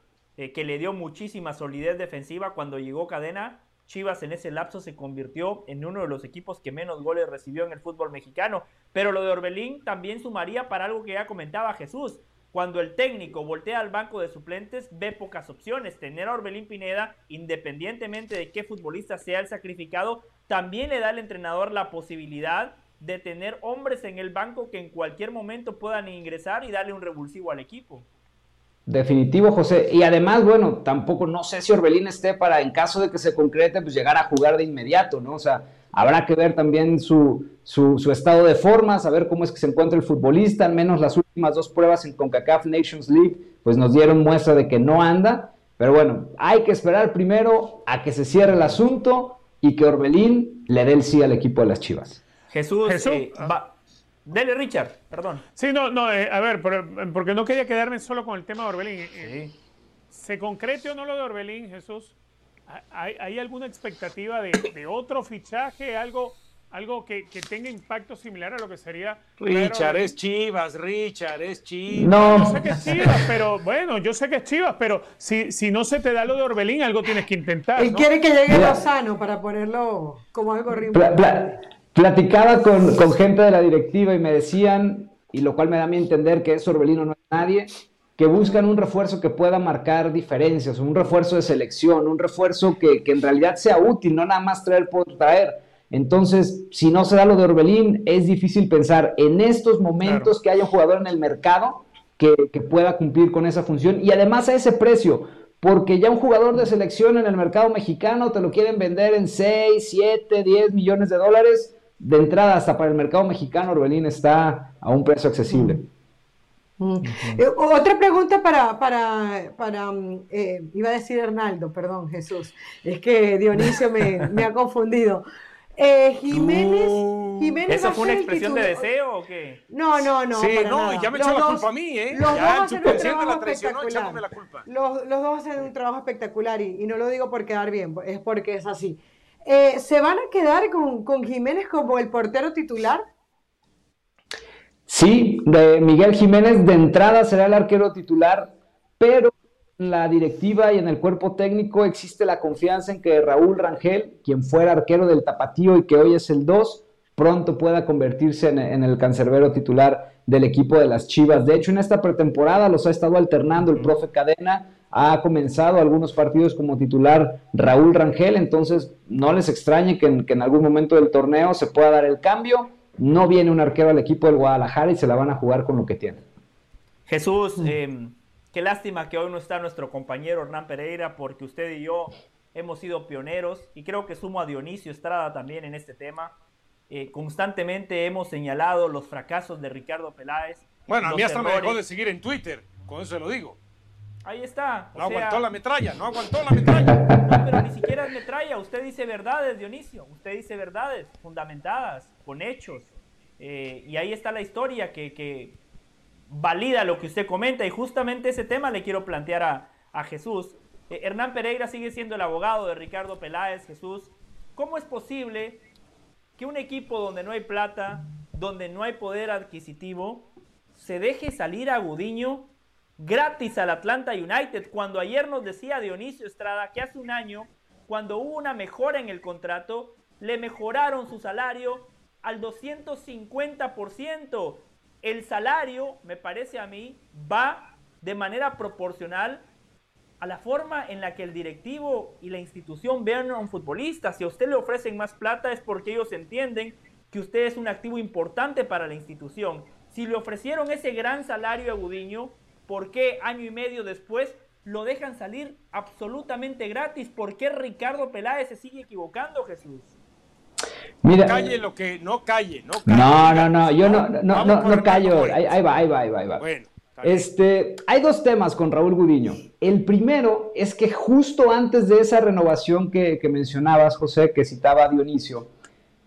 que le dio muchísima solidez defensiva cuando llegó Cadena. Chivas en ese lapso se convirtió en uno de los equipos que menos goles recibió en el fútbol mexicano. Pero lo de Orbelín también sumaría para algo que ya comentaba Jesús. Cuando el técnico voltea al banco de suplentes, ve pocas opciones. Tener a Orbelín Pineda, independientemente de qué futbolista sea el sacrificado, también le da al entrenador la posibilidad de tener hombres en el banco que en cualquier momento puedan ingresar y darle un revulsivo al equipo.
Definitivo, José. Y además, bueno, tampoco no sé si Orbelín esté para, en caso de que se concrete, pues llegar a jugar de inmediato, ¿no? O sea, habrá que ver también su, su, su estado de forma, saber cómo es que se encuentra el futbolista. Al menos las últimas dos pruebas en CONCACAF Nations League, pues nos dieron muestra de que no anda. Pero bueno, hay que esperar primero a que se cierre el asunto y que Orbelín le dé el sí al equipo de las Chivas.
Jesús,
Jesús,
eh,
ah.
va- Dele, Richard, perdón.
Sí, no, no, eh, a ver, pero, eh, porque no quería quedarme solo con el tema de Orbelín. Eh, ¿Se concrete o no lo de Orbelín, Jesús? ¿Hay, hay alguna expectativa de, de otro fichaje, algo, algo que, que tenga impacto similar a lo que sería...
Richard, es Chivas, Richard, es Chivas.
Yo
No,
sé que es Chivas, pero bueno, yo sé que es Chivas, pero si, si no se te da lo de Orbelín, algo tienes que intentar.
Él
¿no?
quiere que llegue. Lozano para ponerlo como algo horrible.
Pla- pla- platicaba con, con gente de la directiva y me decían, y lo cual me da a mí entender que es Orbelino no es nadie, que buscan un refuerzo que pueda marcar diferencias, un refuerzo de selección, un refuerzo que, que en realidad sea útil, no nada más traer por traer. Entonces, si no se da lo de Orbelín, es difícil pensar en estos momentos que haya un jugador en el mercado que, que pueda cumplir con esa función y además a ese precio porque ya un jugador de selección en el mercado mexicano te lo quieren vender en 6, 7, 10 millones de dólares. De entrada, hasta para el mercado mexicano, Orbelín está a un precio accesible.
Mm. Eh, otra pregunta para, para, para mm, eh, iba a decir Hernaldo, perdón, Jesús, es que Dionisio me, me ha confundido. Eh, Jiménez, Jiménez
¿Eso fue una expresión de deseo o qué?
No, no, no.
Sí, no, y ya me echó la culpa a mí, ¿eh?
Los
ya
dos hacen un trabajo
la traicionó
espectacular.
echándome la culpa.
Los, los dos hacen un trabajo espectacular y, y no lo digo por quedar bien, es porque es así. Eh, ¿Se van a quedar con, Jiménez como el portero titular?
Sí, de Miguel Jiménez de entrada será el arquero titular, pero en la directiva y en el cuerpo técnico existe la confianza en que Raúl Rangel, quien fuera arquero del Tapatío y que hoy es el 2, pronto pueda convertirse en, en el cancerbero titular del equipo de las Chivas. De hecho, en esta pretemporada los ha estado alternando el profe Cadena, ha comenzado algunos partidos como titular Raúl Rangel, entonces no les extrañe que en, que en algún momento del torneo se pueda dar el cambio. No viene un arquero al equipo del Guadalajara y se la van a jugar con lo que tienen.
Jesús, eh, qué lástima que hoy no está nuestro compañero Hernán Pereira, porque usted y yo hemos sido pioneros y creo que sumo a Dionisio Estrada también en este tema. Eh, constantemente hemos señalado los fracasos de Ricardo Peláez.
Bueno, a mí hasta me
errores.
dejó de seguir en Twitter, con eso se lo digo.
Ahí está. o
No
sea,
aguantó la metralla, no aguantó la metralla.
no, pero ni siquiera es metralla. Usted dice verdades, Dionisio. Usted dice verdades fundamentadas, con hechos. Eh, y ahí está la historia que, que valida lo que usted comenta. Y justamente ese tema le quiero plantear a, a Jesús. Eh, Hernán Pereira sigue siendo el abogado de Ricardo Peláez. Jesús, ¿cómo es posible que un equipo donde no hay plata, donde no hay poder adquisitivo, se deje salir a Gudiño gratis al Atlanta United, cuando ayer nos decía Dionisio Estrada que hace un año, cuando hubo una mejora en el contrato, le mejoraron su salario al 250%. El salario, me parece a mí, va de manera proporcional a la forma en la que el directivo y la institución vean a un futbolista. Si a usted le ofrecen más plata es porque ellos entienden que usted es un activo importante para la institución. Si le ofrecieron ese gran salario a Gudiño, ¿por qué año y medio después lo dejan salir absolutamente gratis? ¿Por qué Ricardo Peláez se sigue equivocando, Jesús?
Mira,
Calle lo que no calle, no calle.
no, no, no, yo no, no, no, no callo. Ahí, ahí va, ahí va, ahí va, ahí va.
Bueno.
Este, hay dos temas con Raúl Gudiño. El primero es que justo antes de esa renovación que, que mencionabas, José, que citaba Dionisio,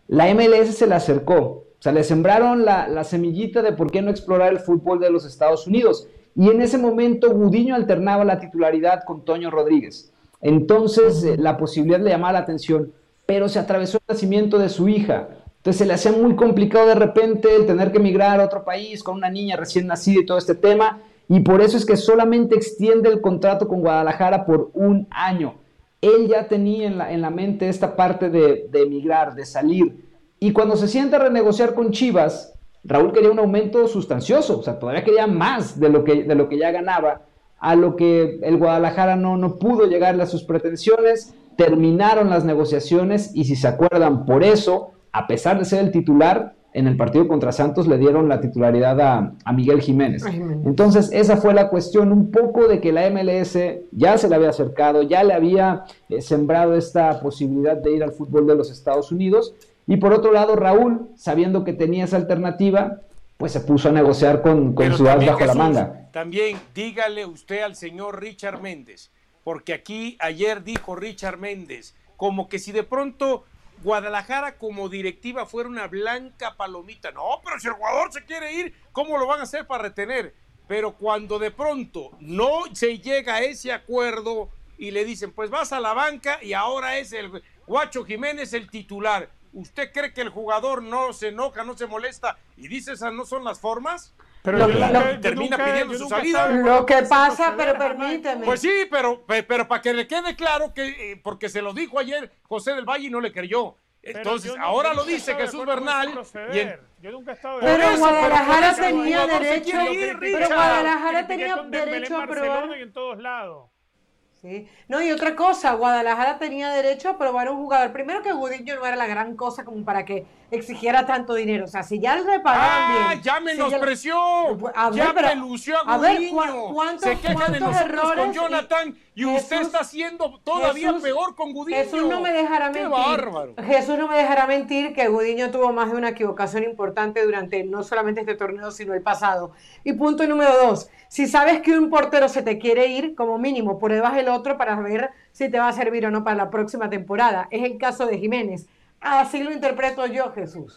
la MLS se le acercó. O sea, le sembraron la, la semillita de por qué no explorar el fútbol de los Estados Unidos. Y en ese momento Gudiño alternaba la titularidad con Toño Rodríguez. Entonces eh, la posibilidad le llamaba la atención, pero se atravesó el nacimiento de su hija. Entonces se le hacía muy complicado de repente el tener que emigrar a otro país con una niña recién nacida y todo este tema. Y por eso es que solamente extiende el contrato con Guadalajara por un año. Él ya tenía en la, en la mente esta parte de, de emigrar, de salir. Y cuando se sienta a renegociar con Chivas, Raúl quería un aumento sustancioso, o sea, todavía quería más de lo que, de lo que ya ganaba, a lo que el Guadalajara no, no pudo llegarle a sus pretensiones, terminaron las negociaciones y si se acuerdan, por eso, a pesar de ser el titular, en el partido contra Santos le dieron la titularidad a, a Miguel Jiménez. Entonces, esa fue la cuestión, un poco de que la MLS ya se le había acercado, ya le había eh, sembrado esta posibilidad de ir al fútbol de los Estados Unidos. Y por otro lado, Raúl, sabiendo que tenía esa alternativa, pues se puso a negociar con, con su bajo la
Jesús,
manga.
También dígale usted al señor Richard Méndez, porque aquí ayer dijo Richard Méndez, como que si de pronto Guadalajara como directiva fuera una blanca palomita. No, pero si el jugador se quiere ir, ¿cómo lo van a hacer para retener? Pero cuando de pronto no se llega a ese acuerdo y le dicen, pues vas a la banca y ahora es el Guacho Jiménez el titular. ¿Usted cree que el jugador no se enoja, no se molesta y dice esas no son las formas?
Pero
Lo
nunca-
termina
nunca-
pidiendo su salida.
Lo que pasa, pero permíteme.
Pues sí, pero, pe- pero para que le quede claro que, eh, porque se lo dijo ayer José del Valle y no le creyó.
Pero
Entonces, ahora lo dice Jesús Bernal. Y en-.
Yo nunca he estado de
Pero
acuerdo.
Guadalajara
eso el
tenía derecho,
ir,
pero
Richard.
Guadalajara tenía derecho a
Barcelona
probar.
y en todos lados.
Sí. No, y otra cosa, Guadalajara tenía derecho a probar un jugador. Primero que Gudiño no era la gran cosa como para que exigiera tanto dinero. O sea, si ya le pagaban
¡Ah!
bien.
¡Ya
si
menospreció!
A ver,
¡Ya
pero-
a
a ver! ¿cuá- cuántos-
Se queja de
cuántos
nosotros con
y-
Jonathan y, usted
Jesús-
está haciendo todavía
Jesús-
peor con Gudiño.
Jesús no me dejará
¡Qué
mentir.
bárbaro!
Jesús no me dejará mentir que Gudiño tuvo más de una equivocación importante durante no solamente este torneo, sino el pasado. Y punto número dos, si sabes que un portero se te quiere ir, como mínimo pruebas el otro para ver si te va a servir o no para la próxima temporada. Es el caso de Jiménez. Así lo interpreto yo, Jesús.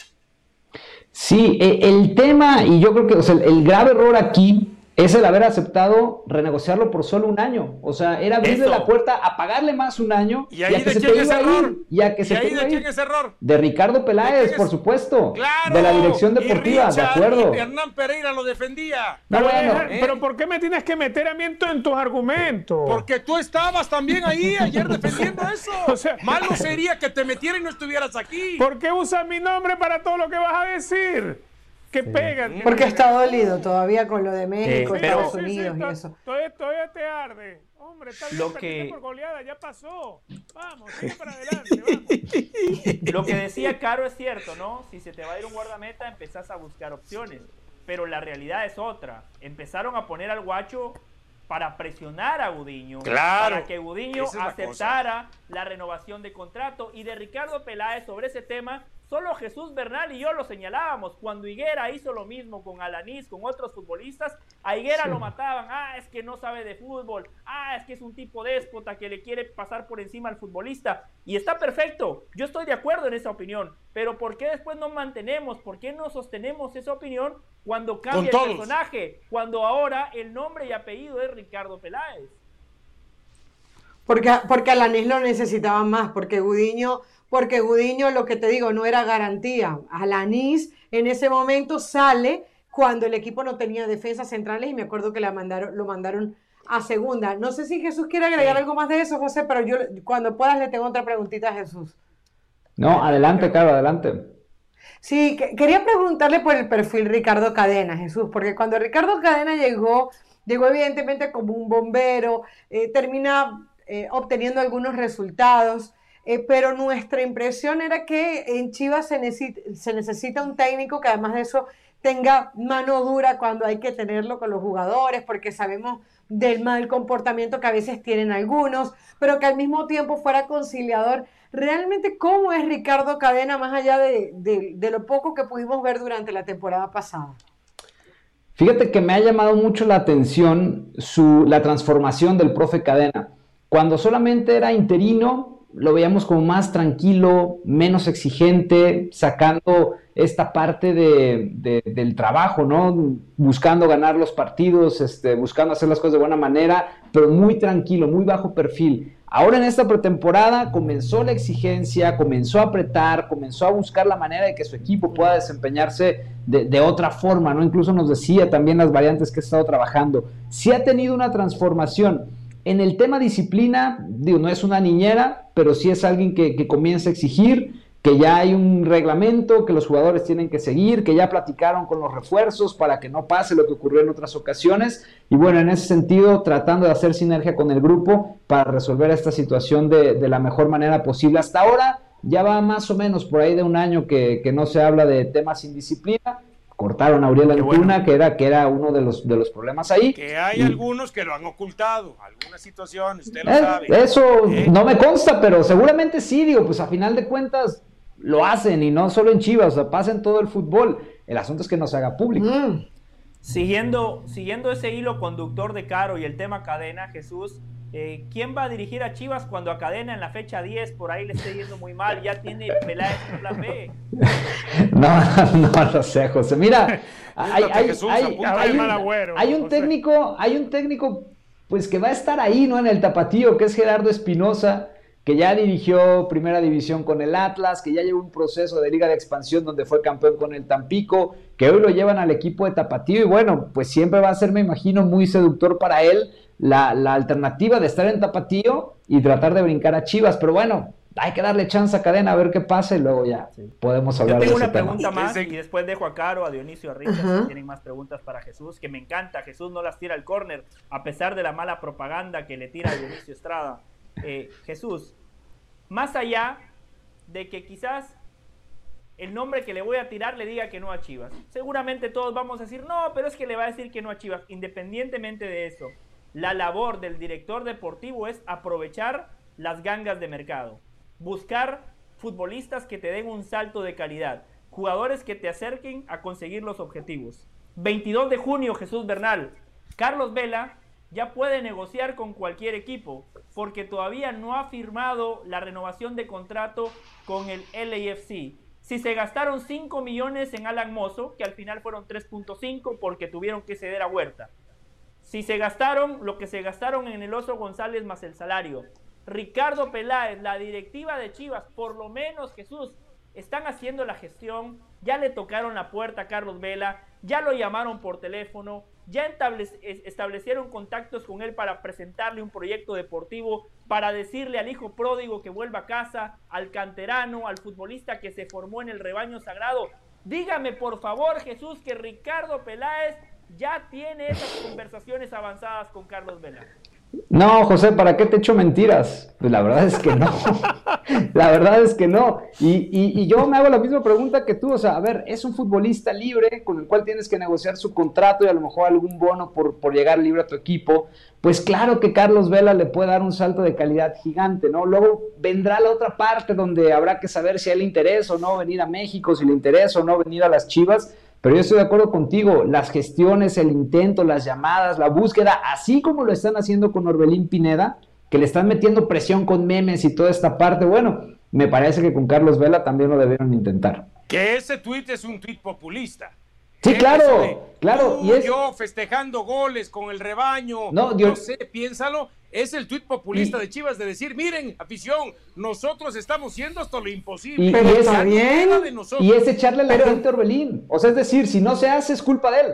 Sí, e- el tema, y yo creo que el grave error aquí es el haber aceptado renegociarlo por solo un año. O sea, era abrirle
Eso.
la puerta a pagarle más un año
¿Y ahí
a que
de
se te
quién es
iba a
error?
ir, y a que
¿Y
se te
ahí
iba
de
a
quién
ir.
es error?
De Ricardo
¿De
Peláez,
quién
por
es?
supuesto.
¡Claro!
De la dirección
Y
deportiva, de
Richard
acuerdo.
y Hernán Pereira lo defendía.
No,
Pero,
bueno,
deja- pero ¿por qué me tienes que meter a mí en, en tus argumentos?
Porque tú estabas también ahí ayer defendiendo eso.
O sea-
Malo sería que te metiera y no estuvieras aquí.
¿Por qué usas mi nombre para todo lo que vas a decir? Que pega. que
Porque está dolido todavía con lo de México,
Eh, pero-
Estados
Sí, sí,
Unidos y eso.
Todavía, todavía te arde. Hombre, está bien,
Lo que-
por goleada, ya pasó. Vamos, sigue para adelante, vamos.
Lo que decía Caro es cierto, ¿no? Si se te va a ir un guardameta, empezás a buscar opciones. Pero la realidad es otra. Empezaron a poner al guacho para presionar a Gudiño.
Claro,
Para que Gudiño
es
aceptara la renovación de contrato. Y de Ricardo Peláez sobre ese tema, solo Jesús Bernal y yo lo señalábamos. Cuando Higuera hizo lo mismo con Alanís, con otros futbolistas, a Higuera lo mataban. Ah, es que no sabe de fútbol. Ah, es que es un tipo déspota que le quiere pasar por encima al futbolista. Y está perfecto. Yo estoy de acuerdo en esa opinión. Pero ¿por qué después no mantenemos? ¿Por qué no sostenemos esa opinión cuando cambia el personaje? Cuando ahora el nombre y apellido es Ricardo Peláez.
Porque, porque Alanis lo necesitaba más, porque Gudiño, porque Gudiño, lo que te digo, no era garantía. Alanis en ese momento sale cuando el equipo no tenía defensas centrales y me acuerdo que la mandaron, lo mandaron a segunda. No sé si Jesús quiere agregar
Sí.
algo más de eso, José, pero yo cuando puedas le tengo otra preguntita a Jesús.
no, adelante, Caro, adelante.
Sí, que- quería preguntarle por el perfil Ricardo Cadena, Jesús, porque cuando Ricardo Cadena llegó, llegó evidentemente como un bombero, eh, termina eh, obteniendo algunos resultados, eh, pero nuestra impresión era que en Chivas se necesita, un técnico que además de eso tenga mano dura cuando hay que tenerlo con los jugadores, porque sabemos del mal comportamiento que a veces tienen algunos, pero que al mismo tiempo fuera conciliador. Realmente, ¿cómo es Ricardo Cadena más allá de, de- de lo poco que pudimos ver durante la temporada pasada?
Fíjate que me ha llamado mucho la atención su, la transformación del profe Cadena. Cuando solamente era interino, lo veíamos como más tranquilo, menos exigente, sacando esta parte de- de- del trabajo, ¿no? Buscando ganar los partidos, este, buscando hacer las cosas de buena manera, pero muy tranquilo, muy bajo perfil. Ahora en esta pretemporada comenzó la exigencia, comenzó a apretar, comenzó a buscar la manera de que su equipo pueda desempeñarse de, otra forma, ¿no? Incluso nos decía también las variantes que ha estado trabajando. Sí ha tenido una transformación. En el tema disciplina, digo, no es una niñera, pero sí es alguien que, que comienza a exigir, que ya hay un reglamento que los jugadores tienen que seguir, que ya platicaron con los refuerzos para que no pase lo que ocurrió en otras ocasiones. Y bueno, en ese sentido, tratando de hacer sinergia con el grupo para resolver esta situación de, de la mejor manera posible. Hasta ahora ya va más o menos por ahí de un año que, que no se habla de temas sin disciplina. Cortaron a Uriel Antuna,
bueno.
que, era, que era uno de los, de los problemas ahí.
Que hay
Y-
algunos que lo han ocultado, algunas situaciones, usted lo
eh,
sabe.
Eso
¿Eh?
no me consta, pero seguramente sí, digo, pues a final de cuentas lo hacen y no solo en Chivas, o sea, pasa en todo el fútbol. El asunto es que no se haga público.
Mm.
Siguiendo, siguiendo ese hilo conductor de Caro y el tema cadena, Jesús, eh, ¿quién va a dirigir a Chivas cuando a cadena en la fecha 10 por ahí le esté yendo muy mal? Ya tiene Peláez en plan B.
No, no lo sé, José. Mira, hay, hay-
Jesús,
hay- hay un, un técnico, hay un técnico, pues que va a estar ahí, ¿no? En el tapatío, que es Gerardo Espinosa, que ya dirigió primera división con el Atlas, que ya lleva un proceso de liga de expansión donde fue campeón con el Tampico, que hoy lo llevan al equipo de tapatío y bueno, pues siempre va a ser, me imagino, muy seductor para él la, la alternativa de estar en tapatío y tratar de brincar a Chivas, pero bueno, hay que darle chance a cadena a ver qué pasa y luego ya podemos hablar
Yo tengo
de
una
ese tema.
pregunta más y después dejo a Caro, a Dionisio, a Richard si tienen más preguntas para Jesús, que me encanta. Jesús no las tira al córner, a pesar de la mala propaganda que le tira a Dionisio Estrada. Eh, Jesús, más allá de que quizás el nombre que le voy a tirar le diga que no a Chivas. Seguramente todos vamos a decir, no, pero es que le va a decir que no a Chivas. Independientemente de eso, la labor del director deportivo es aprovechar las gangas de mercado. Buscar futbolistas que te den un salto de calidad. Jugadores que te acerquen a conseguir los objetivos. 22 de junio, Jesús Bernal. Carlos Vela ya puede negociar con cualquier equipo porque todavía no ha firmado la renovación de contrato con el LAFC. Si se gastaron 5 millones en Alan Mozo, que al final fueron 3.5 porque tuvieron que ceder a Huerta. Si se gastaron lo que se gastaron en el Oso González más el salario. Ricardo Peláez, la directiva de Chivas, por lo menos Jesús, están haciendo la gestión, ya le tocaron la puerta a Carlos Vela, ya lo llamaron por teléfono, ya establecieron contactos con él para presentarle un proyecto deportivo, para decirle al hijo pródigo que vuelva a casa, al canterano, al futbolista que se formó en el rebaño sagrado. Dígame por favor Jesús que Ricardo Peláez ya tiene esas conversaciones avanzadas con Carlos Vela.
No, José, ¿para qué te echo mentiras? Pues la verdad es que no. la verdad es que no. Y, y, yo me hago la misma pregunta que tú. O sea, a ver, es un futbolista libre con el cual tienes que negociar su contrato y a lo mejor algún bono por, por llegar libre a tu equipo. Pues claro que Carlos Vela le puede dar un salto de calidad gigante, ¿no? Luego vendrá la otra parte donde habrá que saber si a él le interesa o no venir a México, si le interesa o no venir a las Chivas pero yo estoy de acuerdo contigo, las gestiones, el intento, las llamadas, la búsqueda, así como lo están haciendo con Orbelín Pineda, que le están metiendo presión con memes y toda esta parte, bueno, me parece que con Carlos Vela también lo debieron intentar.
Que ese tuit es un tuit populista.
Sí, claro, claro.
y yo festejando goles con el rebaño. No, Dios... no sé, piénsalo. Es el tuit populista de Chivas de decir, miren, afición, nosotros estamos haciendo hasta lo imposible.
Y,
pero
está bien. Y es echarle la gente a Orbelín. O sea, es decir, si no se hace es culpa de él.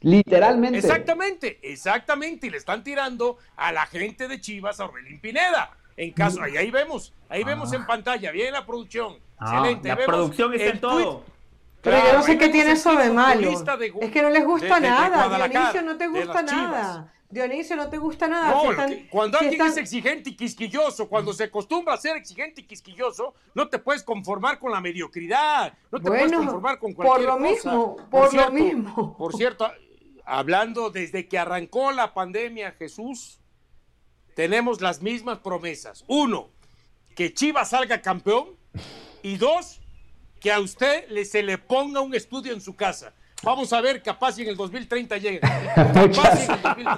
Literalmente.
Exactamente, exactamente. Y le están tirando a la gente de Chivas a Orbelín Pineda. En caso, ahí, ahí vemos, ahí vemos en pantalla, bien la producción.
Ah, excelente. La producción está en todo.
Pero yo no sé qué tiene eso de malo. es que no les gusta nada. Dionisio, no te gusta nada. Dionisio, no te gusta nada.
cuando alguien es exigente y quisquilloso, cuando se acostumbra a ser exigente y quisquilloso, no te puedes conformar con la mediocridad. No te puedes conformar con cualquier
por lo mismo, por, lo mismo.
Por cierto, hablando desde que arrancó la pandemia, Jesús, tenemos las mismas promesas. Uno, que Chivas salga campeón. Y dos, que a usted le, se le ponga un estudio en su casa. Vamos a ver, capaz si en el 2030 llega.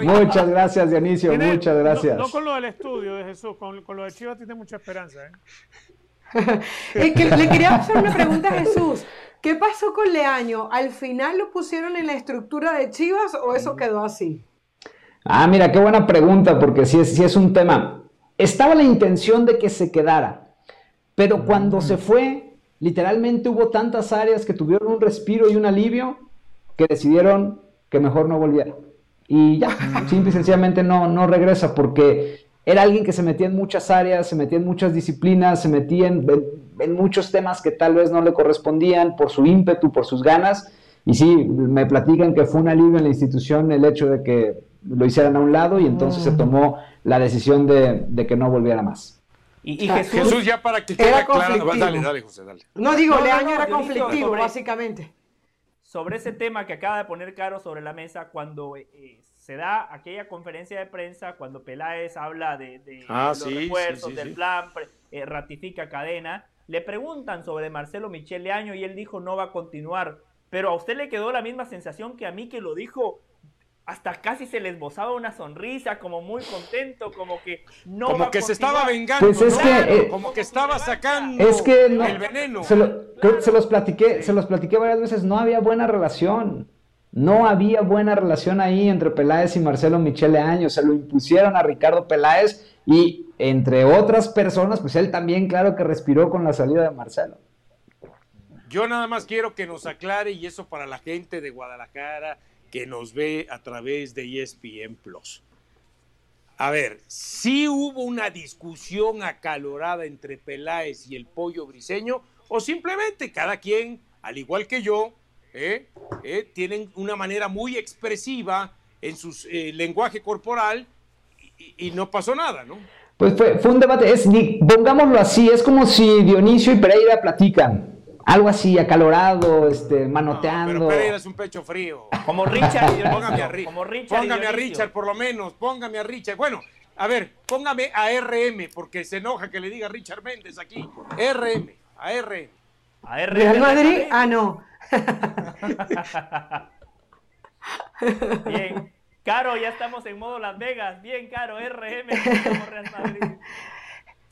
muchas, gracias, Dionisio, muchas gracias.
No, con lo del estudio de Jesús, con, lo de Chivas tiene mucha esperanza.
¿eh? que, le quería hacer una pregunta a Jesús. ¿Qué pasó con Leaño? ¿Al final lo pusieron en la estructura de Chivas o eso quedó así?
Ah, mira, qué buena pregunta, porque sí es, sí es un tema. Estaba la intención de que se quedara, pero cuando se fue, literalmente hubo tantas áreas que tuvieron un respiro y un alivio que decidieron que mejor no volviera. Y ya, simple y sencillamente no, no regresa porque era alguien que se metía en muchas áreas, se metía en muchas disciplinas, se metía en, muchos temas que tal vez no le correspondían por su ímpetu, por sus ganas. Y sí, me platican que fue un alivio en la institución el hecho de que lo hicieran a un lado y entonces se mm. tomó la decisión de, de que no volviera más.
Y, Jesús, ya para que quede
era claro, dale, dale, José, dale. No digo, Leaño era conflictivo, básicamente.
Sobre ese tema que acaba de poner Caro sobre la mesa, cuando eh, eh, se da aquella conferencia de prensa, cuando Peláez habla de, ah, los refuerzos, del plan, eh, ratifica cadena, le preguntan sobre Marcelo Michel Leaño y él dijo no va a continuar. Pero a usted le quedó la misma sensación que a mí que lo dijo hasta casi se le esbozaba una sonrisa, como muy contento, como que no
como que se estaba vengando,
pues es que, eh,
como que estaba sacando
es que
el veneno.
Se, los platiqué, se los platiqué varias veces, no había buena relación. No había buena relación ahí entre Peláez y Marcelo Michele Año. Se lo impusieron a Ricardo Peláez y entre otras personas, pues él también, claro que respiró con la salida de Marcelo.
Yo nada más quiero que nos aclare, y eso para la gente de Guadalajara, que nos ve a través de ESPN Plus. A ver, si hubo una discusión acalorada entre Peláez y el pollo briseño, o simplemente cada quien, al igual que yo, ¿eh? ¿Eh? tienen una manera muy expresiva en su eh, lenguaje corporal y, no pasó nada, ¿no?
Pues fue, un debate, pongámoslo así, es como si Dionisio y Pereira platican. Algo así, acalorado, este, manoteando.
No, pero Pereira es un pecho frío.
Como Richard.
Póngame a, Ri
como Richard
póngame
y
a Richard, por lo menos. Póngame a Richard. Bueno, a ver, póngame a RM, porque se enoja que le diga Richard Méndez aquí. RM, a RM.
A RM.
Real Madrid, ah, no.
Bien. Caro, ya estamos en modo Las Vegas. Bien, Caro, RM, como Real Madrid.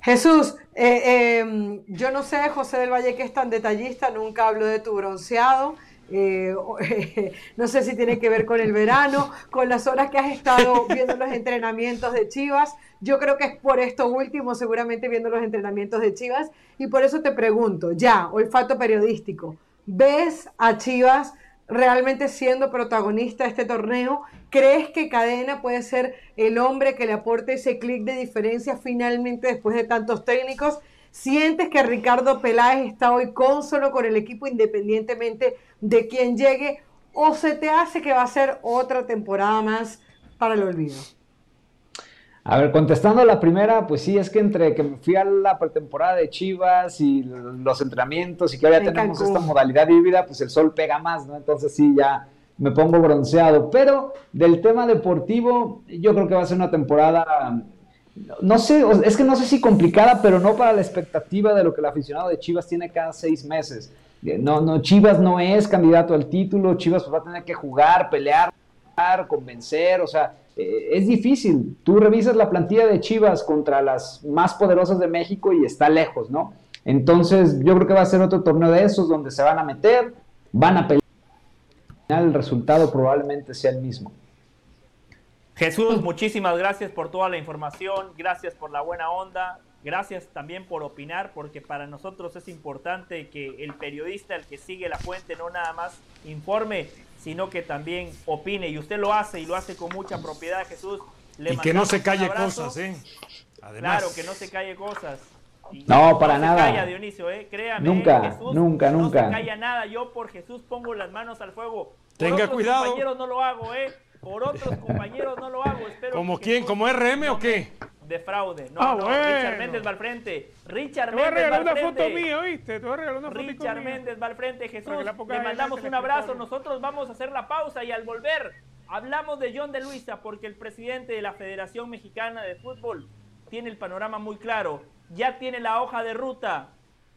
Jesús, eh, eh, yo no sé, José del Valle, que es tan detallista, nunca hablo de tu bronceado. Eh, no sé si tiene que ver con el verano, con las horas que has estado viendo los entrenamientos de Chivas. Yo creo que es por esto último, seguramente viendo los entrenamientos de Chivas. Y por eso te pregunto, ya, olfato periodístico, ¿ves a Chivas realmente siendo protagonista de este torneo? ¿Crees que Cadena puede ser el hombre que le aporte ese clic de diferencia finalmente después de tantos técnicos? ¿Sientes que Ricardo Peláez está hoy consolo con el equipo independientemente de quién llegue? ¿O se te hace que va a ser otra temporada más para el olvido?
A ver, contestando la primera, pues sí, es que entre que me fui a la pretemporada de Chivas y los entrenamientos y que ahora ya tenemos esta modalidad híbrida, pues el sol pega más, ¿no? Entonces sí, ya me pongo bronceado. Pero del tema deportivo, yo creo que va a ser una temporada, no sé, es que no sé si complicada, pero no para la expectativa de lo que el aficionado de Chivas tiene cada seis meses. No, no, Chivas no es candidato al título, Chivas pues va a tener que jugar, pelear, convencer, o sea, eh, es difícil. Tú revisas la plantilla de Chivas contra las más poderosas de México y está lejos, ¿no? Entonces, yo creo que va a ser otro torneo de esos donde se van a meter, van a pelear. El resultado probablemente sea el mismo.
Jesús, muchísimas gracias por toda la información, gracias por la buena onda, gracias también por opinar, porque para nosotros es importante que el periodista, el que sigue la fuente, no nada más informe, sino que también opine. Y usted lo hace y lo hace con mucha propiedad, Jesús.
Le y que no se calle cosas, ¿eh?
Además. Claro, que no se calle cosas.
Y no, para
no
nada.
Se calla, Dionisio, ¿eh? Créame,
nunca,
Jesús,
nunca, nunca.
No se calla nada. Yo por Jesús pongo las manos al fuego. Por
Tenga
otros
cuidado.
compañeros no lo hago, ¿eh? Por otros compañeros no lo hago. Espero
¿Como quién?
Jesús
¿Como RM o qué?
De fraude. No,
Ah,
no,
bueno.
Richard Méndez va al frente. Richard
Te voy a regalar
al
una
frente.
foto mía, ¿oíste? Te voy a regalar una foto
Richard
mía.
Méndez va al frente, Jesús. Le mandamos un abrazo. Nosotros vamos a hacer la pausa y al volver hablamos de John de Luisa porque el presidente de la Federación Mexicana de Fútbol tiene el panorama muy claro. Ya tiene la hoja de ruta.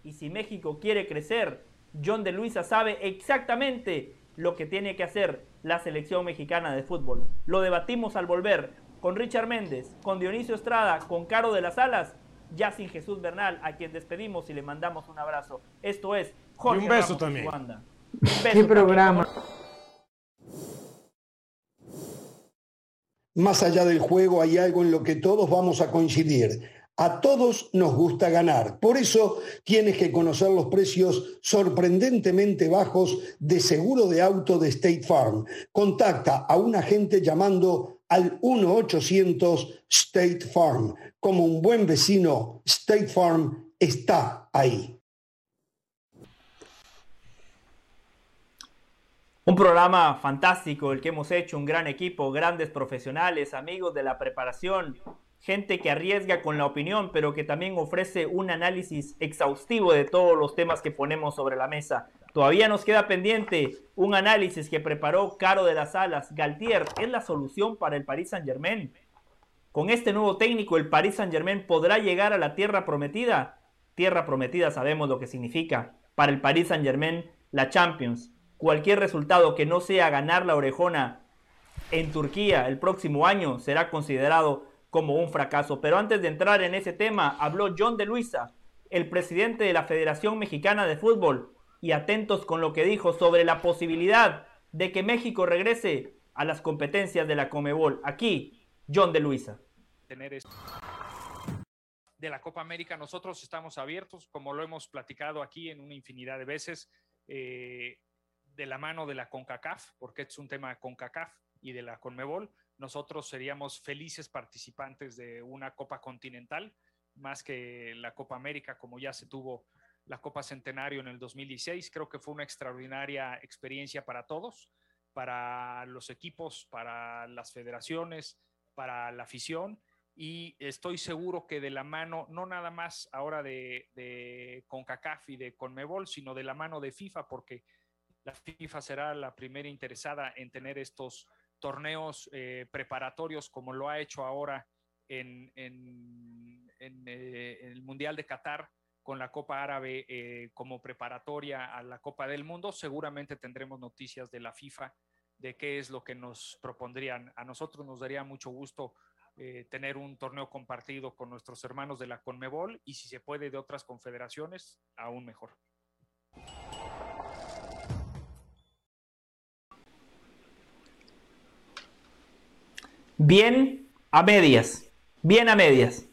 Y si México quiere crecer, John de Luisa sabe exactamente lo que tiene que hacer la selección mexicana de fútbol. Lo debatimos al volver con Richard Méndez, con Dionisio Estrada, con Caro de las Alas, ya sin Jesús Bernal, a quien despedimos y le mandamos un abrazo. Esto es Jorge
Y un beso
Ramos
también.
Un beso
Qué
también.
programa.
Más allá del juego hay algo en lo que todos vamos a coincidir. A todos nos gusta ganar. Por eso tienes que conocer los precios sorprendentemente bajos de seguro de auto de State Farm. Contacta a un agente llamando al 1-800 State Farm. Como un buen vecino, State Farm está ahí.
Un programa fantástico el que hemos hecho, un gran equipo, grandes profesionales, amigos de la preparación, gente que arriesga con la opinión, pero que también ofrece un análisis exhaustivo de todos los temas que ponemos sobre la mesa. Todavía nos queda pendiente un análisis que preparó Caro de las Alas. Galtier es la solución para el Paris Saint-Germain. Con este nuevo técnico, el Paris Saint-Germain podrá llegar a la tierra prometida. Tierra prometida sabemos lo que significa. Para el Paris Saint-Germain, la Champions. Cualquier resultado que no sea ganar la orejona en Turquía el próximo año será considerado como un fracaso. Pero antes de entrar en ese tema, habló John de Luisa, el presidente de la Federación Mexicana de Fútbol, y atentos con lo que dijo sobre la posibilidad de que México regrese a las competencias de la Comebol. Aquí, John de Luisa.
De la Copa América, nosotros estamos abiertos, como lo hemos platicado aquí en una infinidad de veces, eh, de la mano de la CONCACAF, porque es un tema CONCACAF y de la CONMEBOL, nosotros seríamos felices participantes de una Copa Continental, más que la Copa América, como ya se tuvo la Copa Centenario en el 2016. Creo que fue una extraordinaria experiencia para todos, para los equipos, para las federaciones, para la afición. Y estoy seguro que de la mano, no nada más ahora de, de CONCACAF y de CONMEBOL, sino de la mano de FIFA, porque la FIFA será la primera interesada en tener estos torneos eh, preparatorios como lo ha hecho ahora en, en, eh, el Mundial de Qatar con la Copa Árabe eh, como preparatoria a la Copa del Mundo, seguramente tendremos noticias de la FIFA de qué es lo que nos propondrían. A nosotros nos daría mucho gusto tener un torneo compartido con nuestros hermanos de la Conmebol y si se puede de otras confederaciones, aún mejor.
Bien a medias, bien a medias.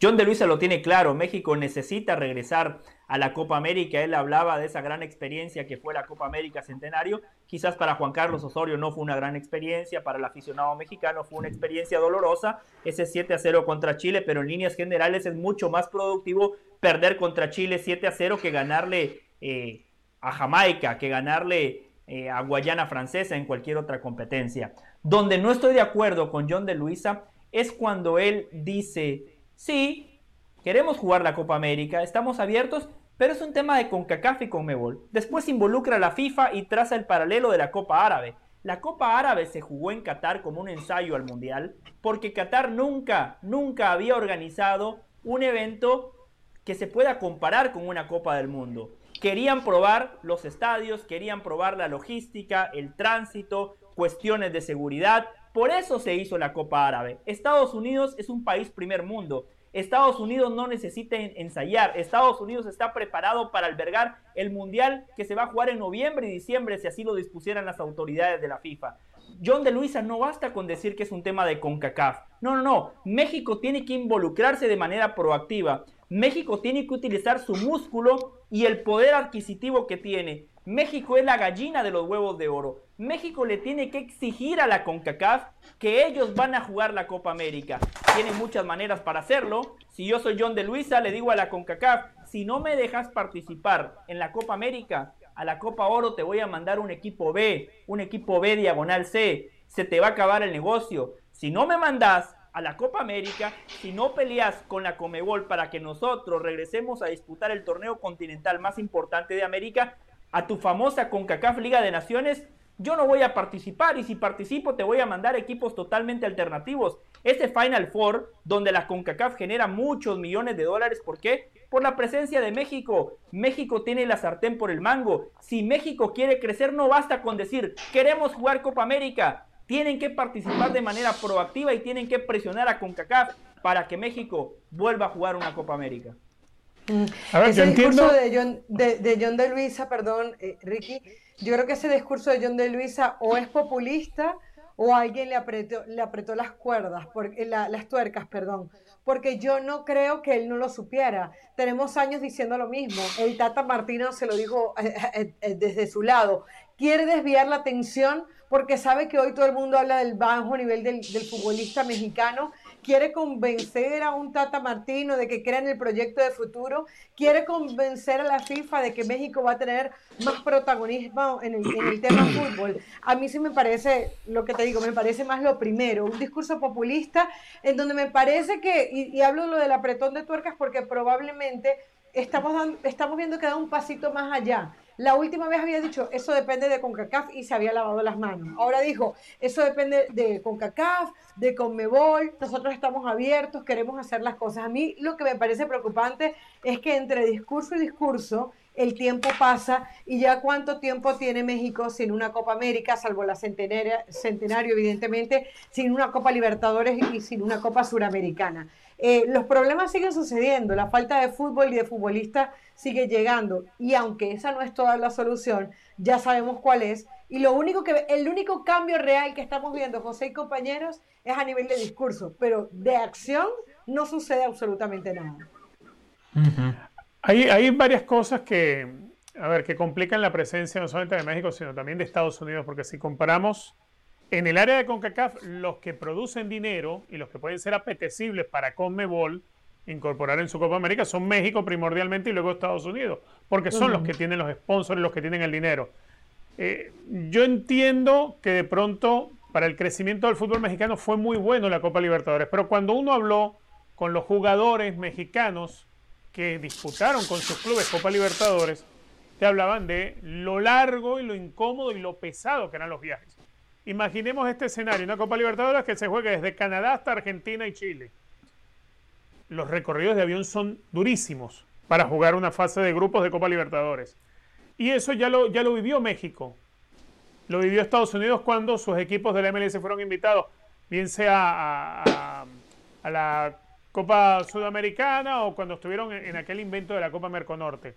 John de Luisa lo tiene claro, México necesita regresar a la Copa América. Él hablaba de esa gran experiencia que fue la Copa América Centenario. Quizás para Juan Carlos Osorio no fue una gran experiencia, para el aficionado mexicano fue una experiencia dolorosa, ese 7 a 0 contra Chile, pero en líneas generales es mucho más productivo perder contra Chile 7 a 0 que ganarle eh, a Jamaica, que ganarle eh, a Guayana Francesa en cualquier otra competencia. Donde no estoy de acuerdo con John de Luisa es cuando él dice, sí, queremos jugar la Copa América, estamos abiertos, pero es un tema de CONCACAF y CONMEBOL. Después involucra a la FIFA y traza el paralelo de la Copa Árabe. La Copa Árabe se jugó en Qatar como un ensayo al Mundial, porque Qatar nunca, nunca había organizado un evento que se pueda comparar con una Copa del Mundo. Querían probar los estadios, querían probar la logística, el tránsito, cuestiones de seguridad. Por eso se hizo la Copa Árabe. Estados Unidos es un país primer mundo. Estados Unidos no necesita ensayar. Estados Unidos está preparado para albergar el Mundial que se va a jugar en noviembre y diciembre si así lo dispusieran las autoridades de la FIFA. John de Luisa no basta con decir que es un tema de CONCACAF. No, no, no. México tiene que involucrarse de manera proactiva. México tiene que utilizar su músculo y el poder adquisitivo que tiene. México es la gallina de los huevos de oro. México le tiene que exigir a la CONCACAF que ellos van a jugar la Copa América. Tienen muchas maneras para hacerlo. Si yo soy John de Luisa, le digo a la CONCACAF, si no me dejas participar en la Copa América, a la Copa Oro te voy a mandar un equipo B, un equipo B diagonal C. Se te va a acabar el negocio. Si no me mandas a la Copa América, si no peleas con la Comebol para que nosotros regresemos a disputar el torneo continental más importante de América, a tu famosa CONCACAF Liga de Naciones, yo no voy a participar y si participo te voy a mandar equipos totalmente alternativos. Ese Final Four, donde la CONCACAF genera muchos millones de dólares, ¿por qué? Por la presencia de México. México tiene la sartén por el mango. Si México quiere crecer, no basta con decir, queremos jugar Copa América. Tienen que participar de manera proactiva y tienen que presionar a CONCACAF para que México vuelva a jugar una Copa América.
Mm. ese discurso de John de, John de Luisa, perdón, eh, Ricky, yo creo que ese discurso de John de Luisa o es populista o alguien le apretó, le apretó las cuerdas, porque, las tuercas, perdón, porque yo no creo que él no lo supiera. Tenemos años diciendo lo mismo. El Tata Martino se lo dijo eh, eh, desde su lado. Quiere desviar la atención porque sabe que hoy todo el mundo habla del bajo nivel del, del futbolista mexicano quiere convencer a un Tata Martino de que crea en el proyecto de futuro, quiere convencer a la FIFA de que México va a tener más protagonismo en el, tema fútbol. A mí sí me parece, lo que te digo, me parece más lo primero, un discurso populista en donde me parece que, y, y hablo lo del apretón de tuercas porque probablemente estamos, estamos viendo que da un pasito más allá. La última vez había dicho, eso depende de CONCACAF y se había lavado las manos. Ahora dijo, eso depende de CONCACAF, de CONMEBOL, nosotros estamos abiertos, queremos hacer las cosas. A mí lo que me parece preocupante es que entre discurso y discurso el tiempo pasa y ya cuánto tiempo tiene México sin una Copa América, salvo la centenario, evidentemente, sin una Copa Libertadores y sin una Copa Suramericana. Eh, los problemas siguen sucediendo, la falta de fútbol y de futbolistas sigue llegando y aunque esa no es toda la solución, ya sabemos cuál es y lo único que el único cambio real que estamos viendo José y compañeros es a nivel de discurso, pero de acción no sucede absolutamente nada.
hay, hay varias cosas que, a ver, que complican la presencia no solamente de México, sino también de Estados Unidos, porque si comparamos En el área de CONCACAF, los que producen dinero y los que pueden ser apetecibles para CONMEBOL incorporar en su Copa América son México primordialmente y luego Estados Unidos, porque son los que tienen los sponsors, los que tienen el dinero. Eh, yo entiendo que de pronto para el crecimiento del fútbol mexicano fue muy bueno la Copa Libertadores, pero cuando uno habló con los jugadores mexicanos que disputaron con sus clubes Copa Libertadores, te hablaban de lo largo y lo incómodo y lo pesado que eran los viajes. Imaginemos este escenario, una Copa Libertadores que se juegue desde Canadá hasta Argentina y Chile. Los recorridos de avión son durísimos para jugar una fase de grupos de Copa Libertadores. Y eso ya lo, ya lo vivió México. Lo vivió Estados Unidos cuando sus equipos de la MLS fueron invitados, bien sea a, la Copa Sudamericana o cuando estuvieron en, aquel invento de la Copa Merconorte.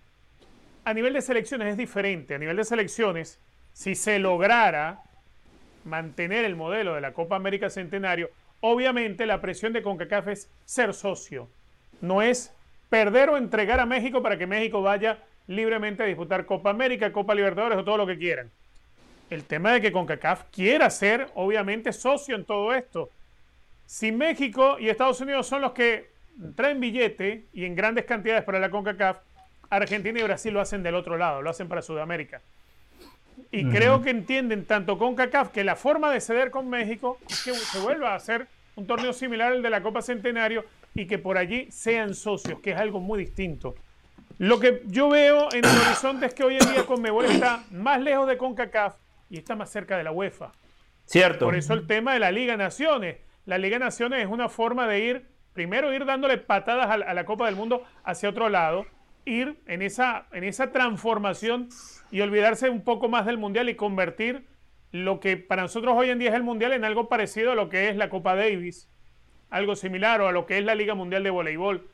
A nivel de selecciones es diferente. A nivel de selecciones, si se lograra mantener el modelo de la Copa América Centenario, obviamente la presión de CONCACAF es ser socio. No es perder o entregar a México para que México vaya libremente a disputar Copa América, Copa Libertadores o todo lo que quieran. El tema de que CONCACAF quiera ser, obviamente, socio en todo esto. Si México y Estados Unidos son los que traen billete y en grandes cantidades para la CONCACAF, Argentina y Brasil lo hacen del otro lado, lo hacen para Sudamérica. Y creo que entienden tanto CONCACAF que la forma de ceder con México es que se vuelva a hacer un torneo similar al de la Copa Centenario y que por allí sean socios, que es algo muy distinto. Lo que yo veo en el horizonte es que hoy en día Conmebol está más lejos de CONCACAF y está más cerca de la UEFA.
Cierto.
Por eso el tema de la Liga Naciones. La Liga Naciones es una forma de ir, primero ir dándole patadas a la, Copa del Mundo hacia otro lado, ir en esa, en esa transformación y olvidarse un poco más del Mundial y convertir lo que para nosotros hoy en día es el Mundial en algo parecido a lo que es la Copa Davis, algo similar o a lo que es la Liga Mundial de Voleibol,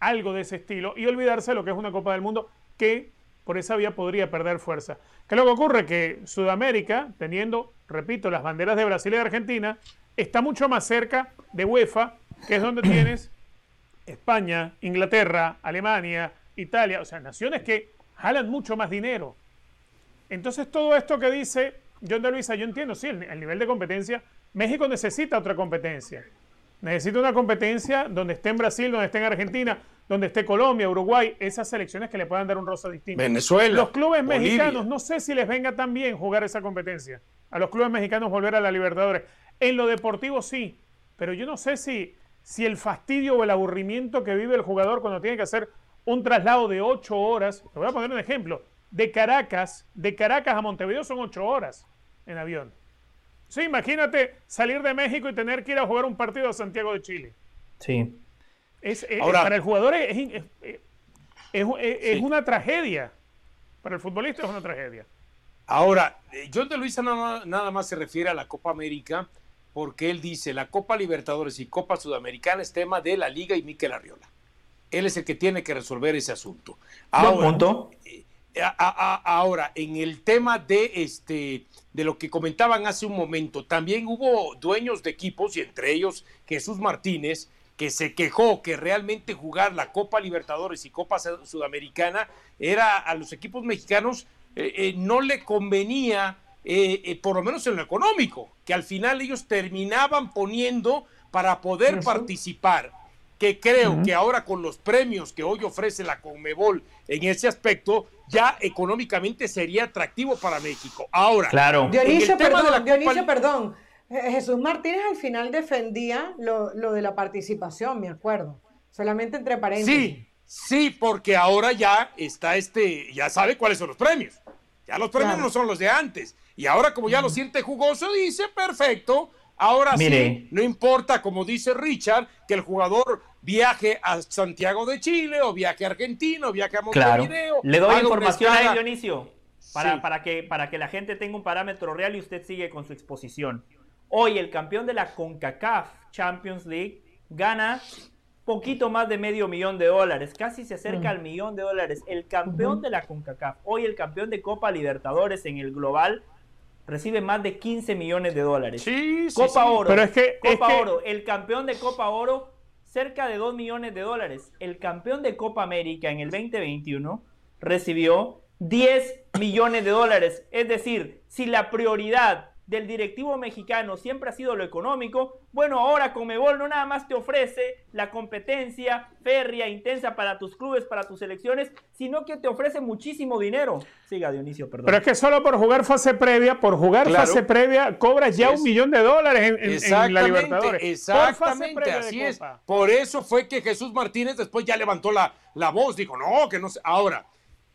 algo de ese estilo, y olvidarse de lo que es una Copa del Mundo que por esa vía podría perder fuerza. ¿Qué es lo que ocurre? Que Sudamérica, teniendo, repito, las banderas de Brasil y de Argentina, está mucho más cerca de UEFA, que es donde tienes España, Inglaterra, Alemania, Italia, o sea, naciones que jalan mucho más dinero. Entonces todo esto que dice John de Luisa, yo entiendo, sí, el, el nivel de competencia, México necesita otra competencia. Necesita una competencia donde esté en Brasil, donde esté en Argentina, donde esté Colombia, Uruguay, esas selecciones que le puedan dar un rosa distinto.
Venezuela.
Los clubes mexicanos, no sé si les venga tan bien jugar esa competencia. A los clubes mexicanos volver a la Libertadores. En lo deportivo sí, pero yo no sé si, si el fastidio o el aburrimiento que vive el jugador cuando tiene que hacer un traslado de ocho horas, te voy a poner un ejemplo, de Caracas, de Caracas a Montevideo son ocho horas en avión. Sí, imagínate salir de México y tener que ir a jugar un partido a Santiago de Chile.
Sí.
Es, para el jugador es, es, una tragedia. Para el futbolista es una tragedia.
Ahora, eh, John de Luisa nada, nada, más se refiere a la Copa América porque él dice la Copa Libertadores y Copa Sudamericana es tema de la Liga y Miquel Arriola. Él es el que tiene que resolver ese asunto.
Ahora,
eh, ahora en el tema de este de lo que comentaban hace un momento, también hubo dueños de equipos y entre ellos Jesús Martínez que se quejó que realmente jugar la Copa Libertadores y Copa Sudamericana era a los equipos mexicanos eh, eh, no le convenía, eh, por lo menos en lo económico, que al final ellos terminaban poniendo para poder participar. Que creo que ahora con los premios que hoy ofrece la Conmebol en ese aspecto, ya económicamente sería atractivo para México. Ahora,
claro.
Dionisio, perdón, Dionisio, perdón. Jesús Martínez al final defendía lo, de la participación, me acuerdo. Solamente entre paréntesis.
Sí, sí, porque ahora ya está este, ya sabe cuáles son los premios. Ya los premios no son los de antes. Y ahora como ya lo siente jugoso, dice, perfecto, ahora sí, no importa, como dice Richard, que el jugador viaje a Santiago de Chile o viaje a Argentina o viaje a Montevideo.
Le doy información a Dionisio para, para, que, para que la gente tenga un parámetro real y usted sigue con su exposición. Hoy el campeón de la CONCACAF Champions League gana poquito más de medio millón de dólares, casi se acerca al millón de dólares. El campeón de la CONCACAF, hoy el campeón de Copa Libertadores en el global, recibe más de 15 millones de dólares.
Sí, sí,
Copa Oro,
Pero es que,
Copa Oro, el campeón de Copa Oro, cerca de 2 millones de dólares. El campeón de Copa América en el 2021 recibió 10 millones de dólares. Es decir, si la prioridad del directivo mexicano siempre ha sido lo económico, bueno, ahora Comebol no nada más te ofrece la competencia férrea, intensa para tus clubes, para tus selecciones, sino que te ofrece muchísimo dinero. Siga, Dionisio, perdón.
Pero es que solo por jugar fase previa, por jugar fase previa, cobras ya un millón de dólares en, la Libertadores.
Exactamente, así es. Por eso fue que Jesús Martínez después ya levantó la, la voz, dijo, no, que no sé. Ahora,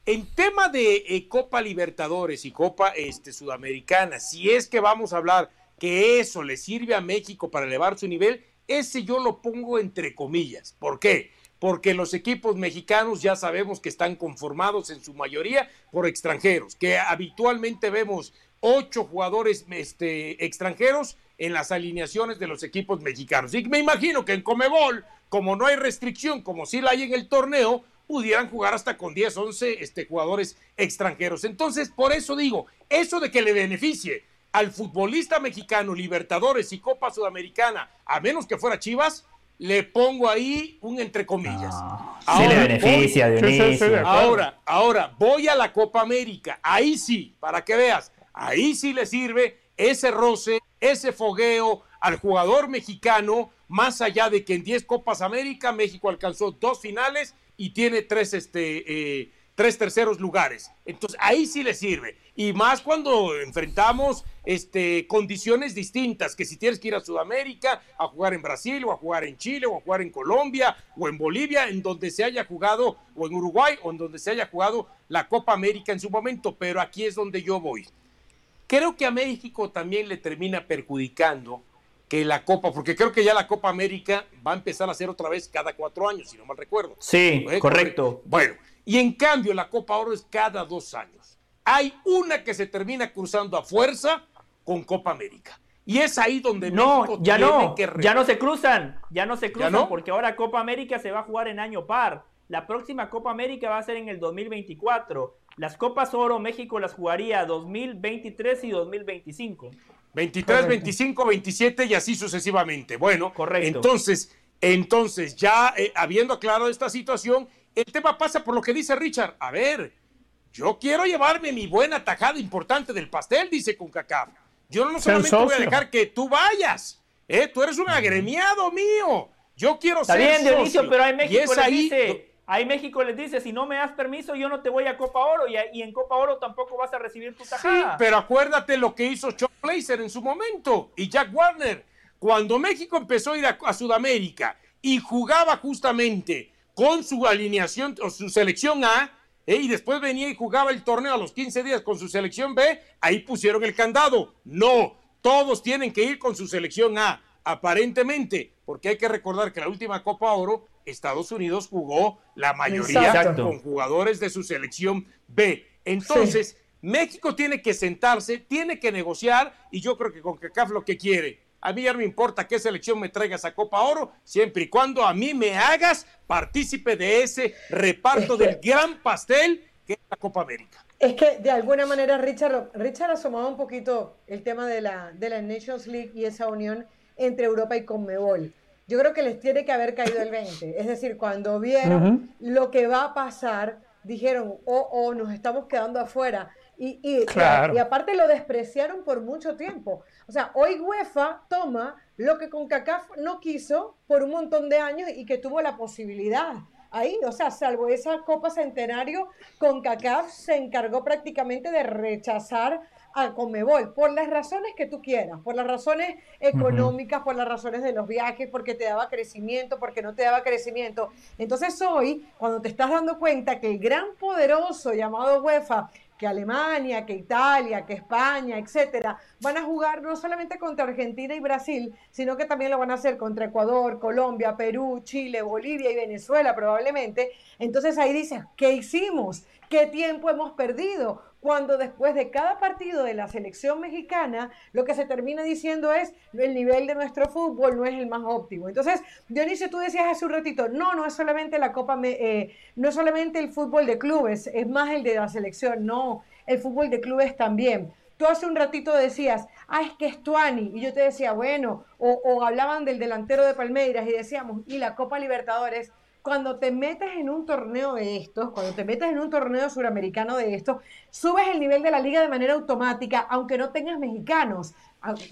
en tema de eh, Copa Libertadores y Copa este, Sudamericana, si es que vamos a hablar que eso le sirve a México para elevar su nivel, ese yo lo pongo entre comillas. ¿Por qué? Porque los equipos mexicanos ya sabemos que están conformados en su mayoría por extranjeros, que habitualmente vemos ocho jugadores este, extranjeros en las alineaciones de los equipos mexicanos. Y me imagino que en Comebol, como no hay restricción, como sí la hay en el torneo, pudieran jugar hasta con 10, 11 este, jugadores extranjeros. Entonces, por eso digo, eso de que le beneficie al futbolista mexicano, Libertadores y Copa Sudamericana, a menos que fuera Chivas, le pongo ahí un entre comillas.
ahora, le beneficia,
Ahora, ahora, voy a la Copa América. Ahí sí, para que veas, ahí sí le sirve ese roce, ese fogueo al jugador mexicano, más allá de que en 10 Copas América México alcanzó dos finales y tiene tres, este, eh, tres terceros lugares. Entonces ahí sí le sirve. Y más cuando enfrentamos este, condiciones distintas, que si tienes que ir a Sudamérica, a jugar en Brasil, o a jugar en Chile, o a jugar en Colombia, o en Bolivia, en donde se haya jugado, o en Uruguay, o en donde se haya jugado la Copa América en su momento. Pero aquí es donde yo voy. Creo que a México también le termina perjudicando que la Copa, porque creo que ya la Copa América va a empezar a ser otra vez cada cuatro años, si no mal recuerdo.
Sí, ¿Eh? correcto.
Bueno, y en cambio la Copa Oro es cada dos años. Hay una que se termina cruzando a fuerza con Copa América. Y es ahí donde
no, ya no, ya no se cruzan, ya no se cruzan, porque ahora Copa América se va a jugar en año par. La próxima Copa América va a ser en el 2024. Las Copas Oro México las jugaría 2023 y 2025.
23, 25, 27 y así sucesivamente. Bueno, Correcto. entonces, entonces ya eh, habiendo aclarado esta situación, el tema pasa por lo que dice Richard. A ver, yo quiero llevarme mi buena tajada importante del pastel, dice CONCACAF. Yo no solamente voy a dejar que tú vayas, ¿eh? tú eres un agremiado mío. Yo quiero
Está bien, Dionisio, pero hay México le dice, ahí México les dice, si no me das permiso, yo no te voy a Copa Oro y, en Copa Oro tampoco vas a recibir tu tajada.
Sí, pero acuérdate lo que hizo Chuck Blazer en su momento y Jack Warner. Cuando México empezó a ir a, Sudamérica y jugaba justamente con su alineación o su selección A, eh, y después venía y jugaba el torneo a los 15 días con su selección B, ahí pusieron el candado. No, todos tienen que ir con su selección A, aparentemente, porque hay que recordar que la última Copa Oro Estados Unidos jugó la mayoría con jugadores de su selección B. Entonces, México tiene que sentarse, tiene que negociar y yo creo que con CACAF lo que quiere. A mí ya no me importa qué selección me traigas a Copa Oro, siempre y cuando a mí me hagas partícipe de ese reparto del gran pastel que es la Copa América.
Es que de alguna manera Richard, Richard asomaba un poquito el tema de la, de la Nations League y esa unión entre Europa y Conmebol yo creo que les tiene que haber caído el 20. Es decir, cuando vieron lo que va a pasar, dijeron, oh, oh, nos estamos quedando afuera. Y, y, y, aparte lo despreciaron por mucho tiempo. O sea, hoy UEFA toma lo que CONCACAF no quiso por un montón de años y que tuvo la posibilidad. Ahí, o sea, salvo esa Copa Centenario, CONCACAF se encargó prácticamente de rechazar a Comebol, por las razones que tú quieras, por las razones económicas, por las razones de los viajes, porque te daba crecimiento, porque no te daba crecimiento. Entonces hoy, cuando te estás dando cuenta que el gran poderoso llamado UEFA que Alemania, que Italia, que España, etcétera, van a jugar no solamente contra Argentina y Brasil, sino que también lo van a hacer contra Ecuador, Colombia, Perú, Chile, Bolivia y Venezuela probablemente. Entonces ahí dices, ¿qué hicimos? ¿Qué tiempo hemos perdido? Cuando después de cada partido de la selección mexicana, lo que se termina diciendo es el nivel de nuestro fútbol no es el más óptimo. Entonces, Dionisio, tú decías hace un ratito, no, no es solamente la Copa, eh, no es solamente el fútbol de clubes, es más el de la selección, no, el fútbol de clubes también. Tú hace un ratito decías, ah, es que es Tuani, y yo te decía, bueno, o, o hablaban del delantero de Palmeiras y decíamos, y la Copa Libertadores, cuando te metes en un torneo de estos, cuando te metes en un torneo suramericano de estos, subes el nivel de la liga de manera automática, aunque no tengas mexicanos,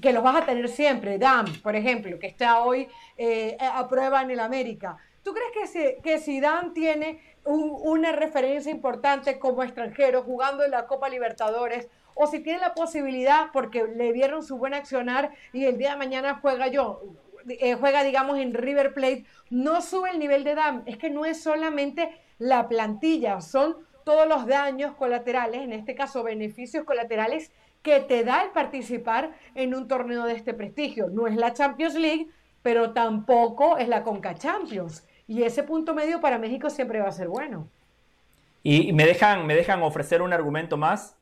que los vas a tener siempre. Dam, por ejemplo, que está hoy eh, a prueba en el América. ¿Tú crees que si, que si Dan tiene una referencia importante como extranjero jugando en la Copa Libertadores o si tiene la posibilidad porque le vieron su buen accionar y el día de mañana juega yo, eh, juega digamos en River Plate, no sube el nivel de DAM, es que no es solamente la plantilla, son todos los daños colaterales, en este caso beneficios colaterales que te da el participar en un torneo de este prestigio. No es la Champions League, pero tampoco es la Conca Champions. Y ese punto medio para México siempre va a ser bueno.
Y me dejan, me dejan ofrecer un argumento más.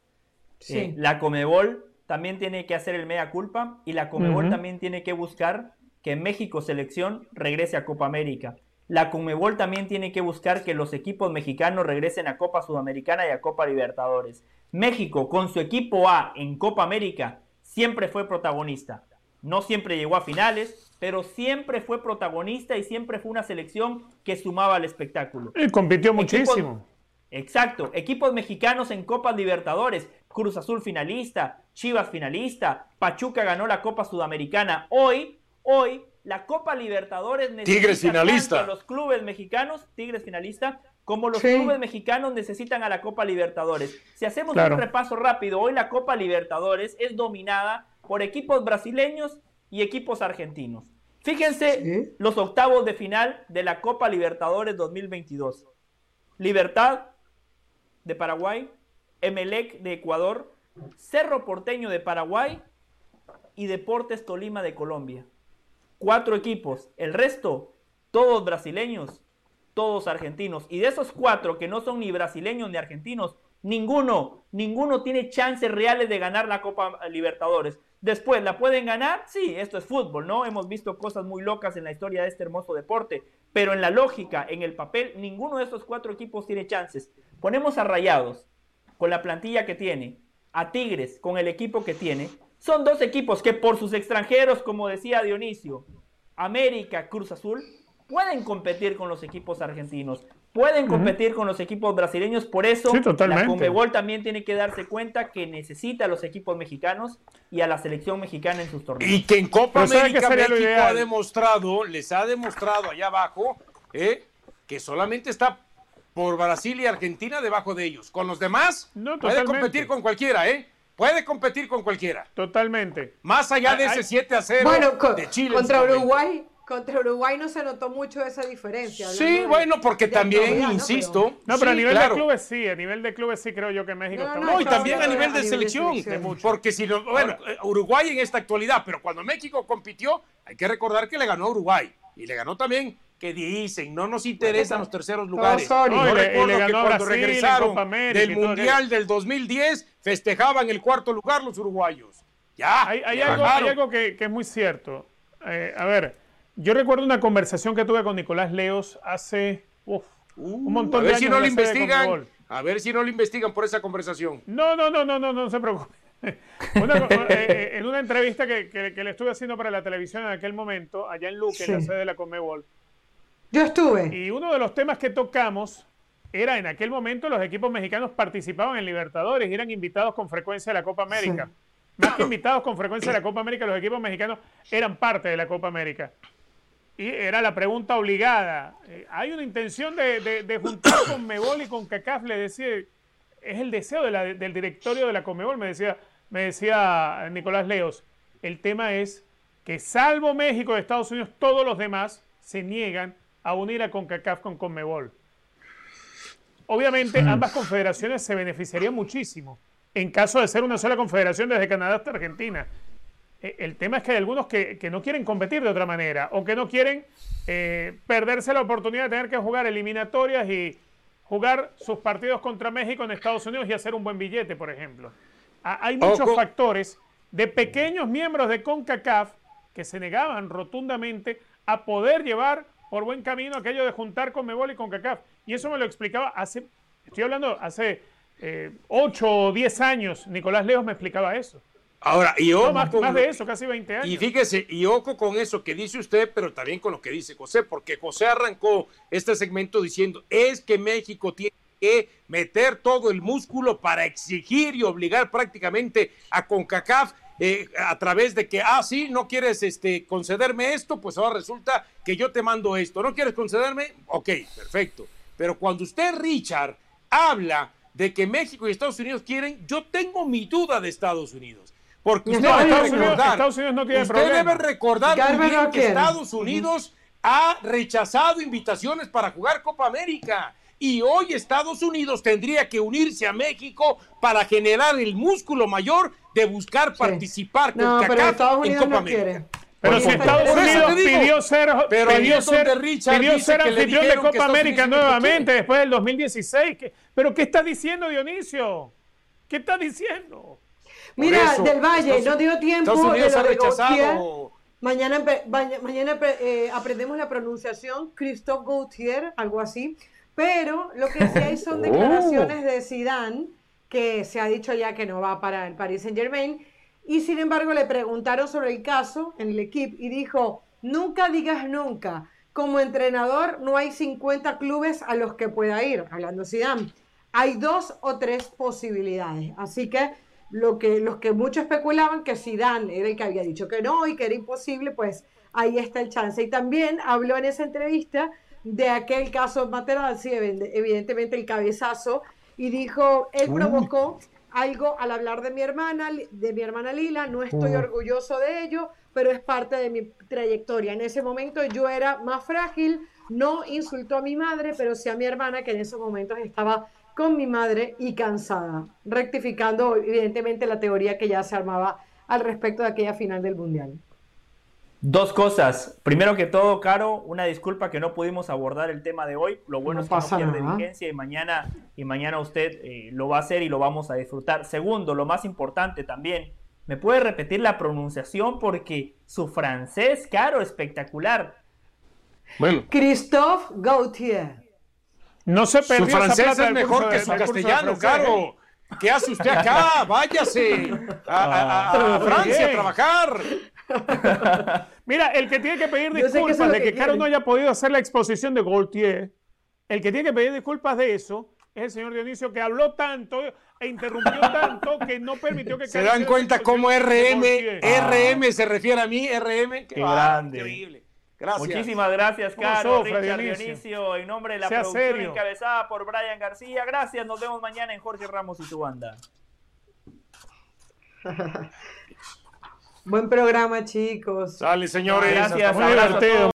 Sí. la Comebol también tiene que hacer el mea culpa y la Comebol también tiene que buscar que México selección regrese a Copa América. La Comebol también tiene que buscar que los equipos mexicanos regresen a Copa Sudamericana y a Copa Libertadores. México, con su equipo A en Copa América, siempre fue protagonista. No siempre llegó a finales, pero siempre fue protagonista y siempre fue una selección que sumaba al espectáculo.
Y compitió muchísimo.
exacto. Equipos mexicanos en Copa Libertadores. Cruz Azul finalista, Chivas finalista, Pachuca ganó la Copa Sudamericana. Hoy, hoy la Copa Libertadores
necesita Tigres finalista.
los clubes mexicanos, Tigres finalista, como los clubes mexicanos necesitan a la Copa Libertadores. Si hacemos un repaso rápido, hoy la Copa Libertadores es dominada por equipos brasileños y equipos argentinos. Fíjense los octavos de final de la Copa Libertadores 2022. Libertad de Paraguay, Emelec de Ecuador, Cerro Porteño de Paraguay y Deportes Tolima de Colombia cuatro equipos. El resto, todos brasileños, todos argentinos. Y de esos cuatro que no son ni brasileños ni argentinos, ninguno, ninguno tiene chances reales de ganar la Copa Libertadores. Después, ¿la pueden ganar? Sí, esto es fútbol, ¿no? Hemos visto cosas muy locas en la historia de este hermoso deporte. Pero en la lógica, en el papel, ninguno de estos cuatro equipos tiene chances. Ponemos a Rayados, con la plantilla que tiene, a Tigres, con el equipo que tiene, son dos equipos que por sus extranjeros, como decía Dionisio, América, Cruz Azul, pueden competir con los equipos argentinos, pueden competir con los equipos brasileños, por eso la Conmebol también tiene que darse cuenta que necesita a los equipos mexicanos y a la selección mexicana en sus torneos.
Y que en Copa América México ha demostrado, les ha demostrado allá abajo, eh, que solamente está por Brasil y Argentina debajo de ellos. Con los demás no, puede competir con cualquiera, ¿eh? Puede competir con cualquiera.
Totalmente.
Más allá de ese 7 a 0 de Chile.
Contra Uruguay, contra Uruguay no se notó mucho esa diferencia.
Sí, bueno, porque también, insisto.
No, pero, a nivel de clubes sí, a nivel de clubes sí creo yo que México
no, está No, y también a nivel de, selección. porque si no, bueno, eh, Uruguay en esta actualidad, pero cuando México compitió, hay que recordar que le ganó a Uruguay. Y le ganó también que dicen, no nos interesan los terceros lugares. No, recuerdo que cuando regresaron del Mundial del 2010 festejaban el cuarto lugar los uruguayos. Ya.
Hay, algo, que, es muy cierto. Eh, a ver, yo recuerdo una conversación que tuve con Nicolás Leos hace un montón de años.
A ver si no lo investigan. A ver si no lo investigan por esa conversación.
No, no, no, no, no, no se preocupe. Eh, eh, en una entrevista que, le estuve haciendo para la televisión en aquel momento, allá en Luque, en la sede de la Comebol,
yo estuve.
Y uno de los temas que tocamos era en aquel momento los equipos mexicanos participaban en Libertadores y eran invitados con frecuencia a la Copa América. Más que invitados con frecuencia a la Copa América, los equipos mexicanos eran parte de la Copa América. Y era la pregunta obligada. Eh, ¿Hay una intención de, juntar con Mebol y con CACAF? Le decía, es el deseo del directorio de la Comebol, me decía, me decía Nicolás Leos. El tema es que salvo México y Estados Unidos, todos los demás se niegan a unir a CONCACAF con CONMEBOL. Obviamente ambas confederaciones se beneficiarían muchísimo en caso de ser una sola confederación desde Canadá hasta Argentina. E, el tema es que hay algunos que, no quieren competir de otra manera o que no quieren eh, perderse la oportunidad de tener que jugar eliminatorias y jugar sus partidos contra México en Estados Unidos y hacer un buen billete, por ejemplo. hay muchos factores de pequeños miembros de CONCACAF que se negaban rotundamente a poder llevar por buen camino aquello de juntar con Mebol y con CACAF. Y eso me lo explicaba hace, estoy hablando hace eh, 8 o 10 años, Nicolás Leos me explicaba eso.
Ahora, y ojo,
No, más, más de eso, casi 20 años.
y fíjese, y ojo con eso que dice usted, pero también con lo que dice José, porque José arrancó este segmento diciendo, es que México tiene que meter todo el músculo para exigir y obligar prácticamente a CONCACAF eh, a través de que, ah, sí, no quieres este, concederme esto, pues ahora resulta que yo te mando esto. ¿No quieres concederme? Ok, perfecto. Pero cuando usted, Richard, habla de que México y Estados Unidos quieren, yo tengo mi duda de Estados Unidos. Porque usted
No,
debe
Estados Unidos-
recordar,
Estados Unidos no tiene
usted
problema.
debe recordar muy bien
no
que. Estados Unidos ha rechazado invitaciones para jugar Copa América. Y hoy Estados Unidos tendría que unirse a México para generar el músculo mayor de buscar participar con
No,
CACAF en Copa
no
América.
quiere.
Pero
Por
si Estados Unidos pidió ser,
Pero
pidió ser, pidió ser anfitrión de Copa América nuevamente después del 2016. ¿Qué- ¿Pero qué está diciendo Dionisio? ¿Qué está diciendo?
Mira,
eso,
del Valle,
Estados-
no dio tiempo
Estados Unidos
de lo
ha
de Gautier.
rechazado.
Mañana, mañana eh, aprendemos la pronunciación, Christophe Gautier, algo así. Pero lo que sí hay son declaraciones de Zidane, que se ha dicho ya que no va para el Paris Saint Germain. Y sin embargo le preguntaron sobre el caso en el equipo y dijo, nunca digas nunca. Como entrenador no hay 50 clubes a los que pueda ir, hablando Zidane. Hay dos o tres posibilidades. Así que lo que los que muchos especulaban que Zidane era el que había dicho que no y que era imposible, pues ahí está el chance. Y también habló en esa entrevista de aquel caso Materazzi, evide- evidentemente el cabezazo, y dijo, él provocó algo al hablar de mi hermana, de mi hermana Lila, no estoy orgulloso de ello, pero es parte de mi trayectoria. En ese momento yo era más frágil, no insultó a mi madre, pero sí a mi hermana, que en esos momentos estaba con mi madre y cansada, rectificando evidentemente la teoría que ya se armaba al respecto de aquella final del Mundial.
Dos cosas. Primero que todo, Caro, una disculpa que no pudimos abordar el tema de hoy. Lo bueno
No
es que no
pasa
pierde
nada.
vigencia y mañana, y mañana usted eh, lo va a hacer y lo vamos a disfrutar. Segundo, lo más importante también, ¿me puede repetir la pronunciación? Porque su francés, Caro, espectacular.
Bueno,
Christophe Gautier.
No se
su
perdió esa
francés
plata
es
del
mejor que su castellano. Caro. ¿Qué hace usted acá? Váyase a, a- a- a
Muy
Francia a trabajar.
Mira, el que tiene que pedir
que
disculpas de
que
que Caro no haya podido hacer la exposición de Gaultier, el que tiene que pedir disculpas de eso es el señor Dionisio, que habló tanto e interrumpió tanto que no permitió que
¿Se
Caro
dan cuenta cómo RM? RM se refiere a mí? RM,
Qué
ah,
grande.
Increíble. Gracias.
Muchísimas gracias,
¿Cómo
Caro,
sufre,
Richard
Dionisio?
Dionisio, en nombre de la
Sea
producción
serio.
encabezada por Brian García. Gracias, nos vemos mañana en Jorge Ramos y su banda.
Buen programa, chicos.
Sale, señores.
Gracias,
Muy divertido.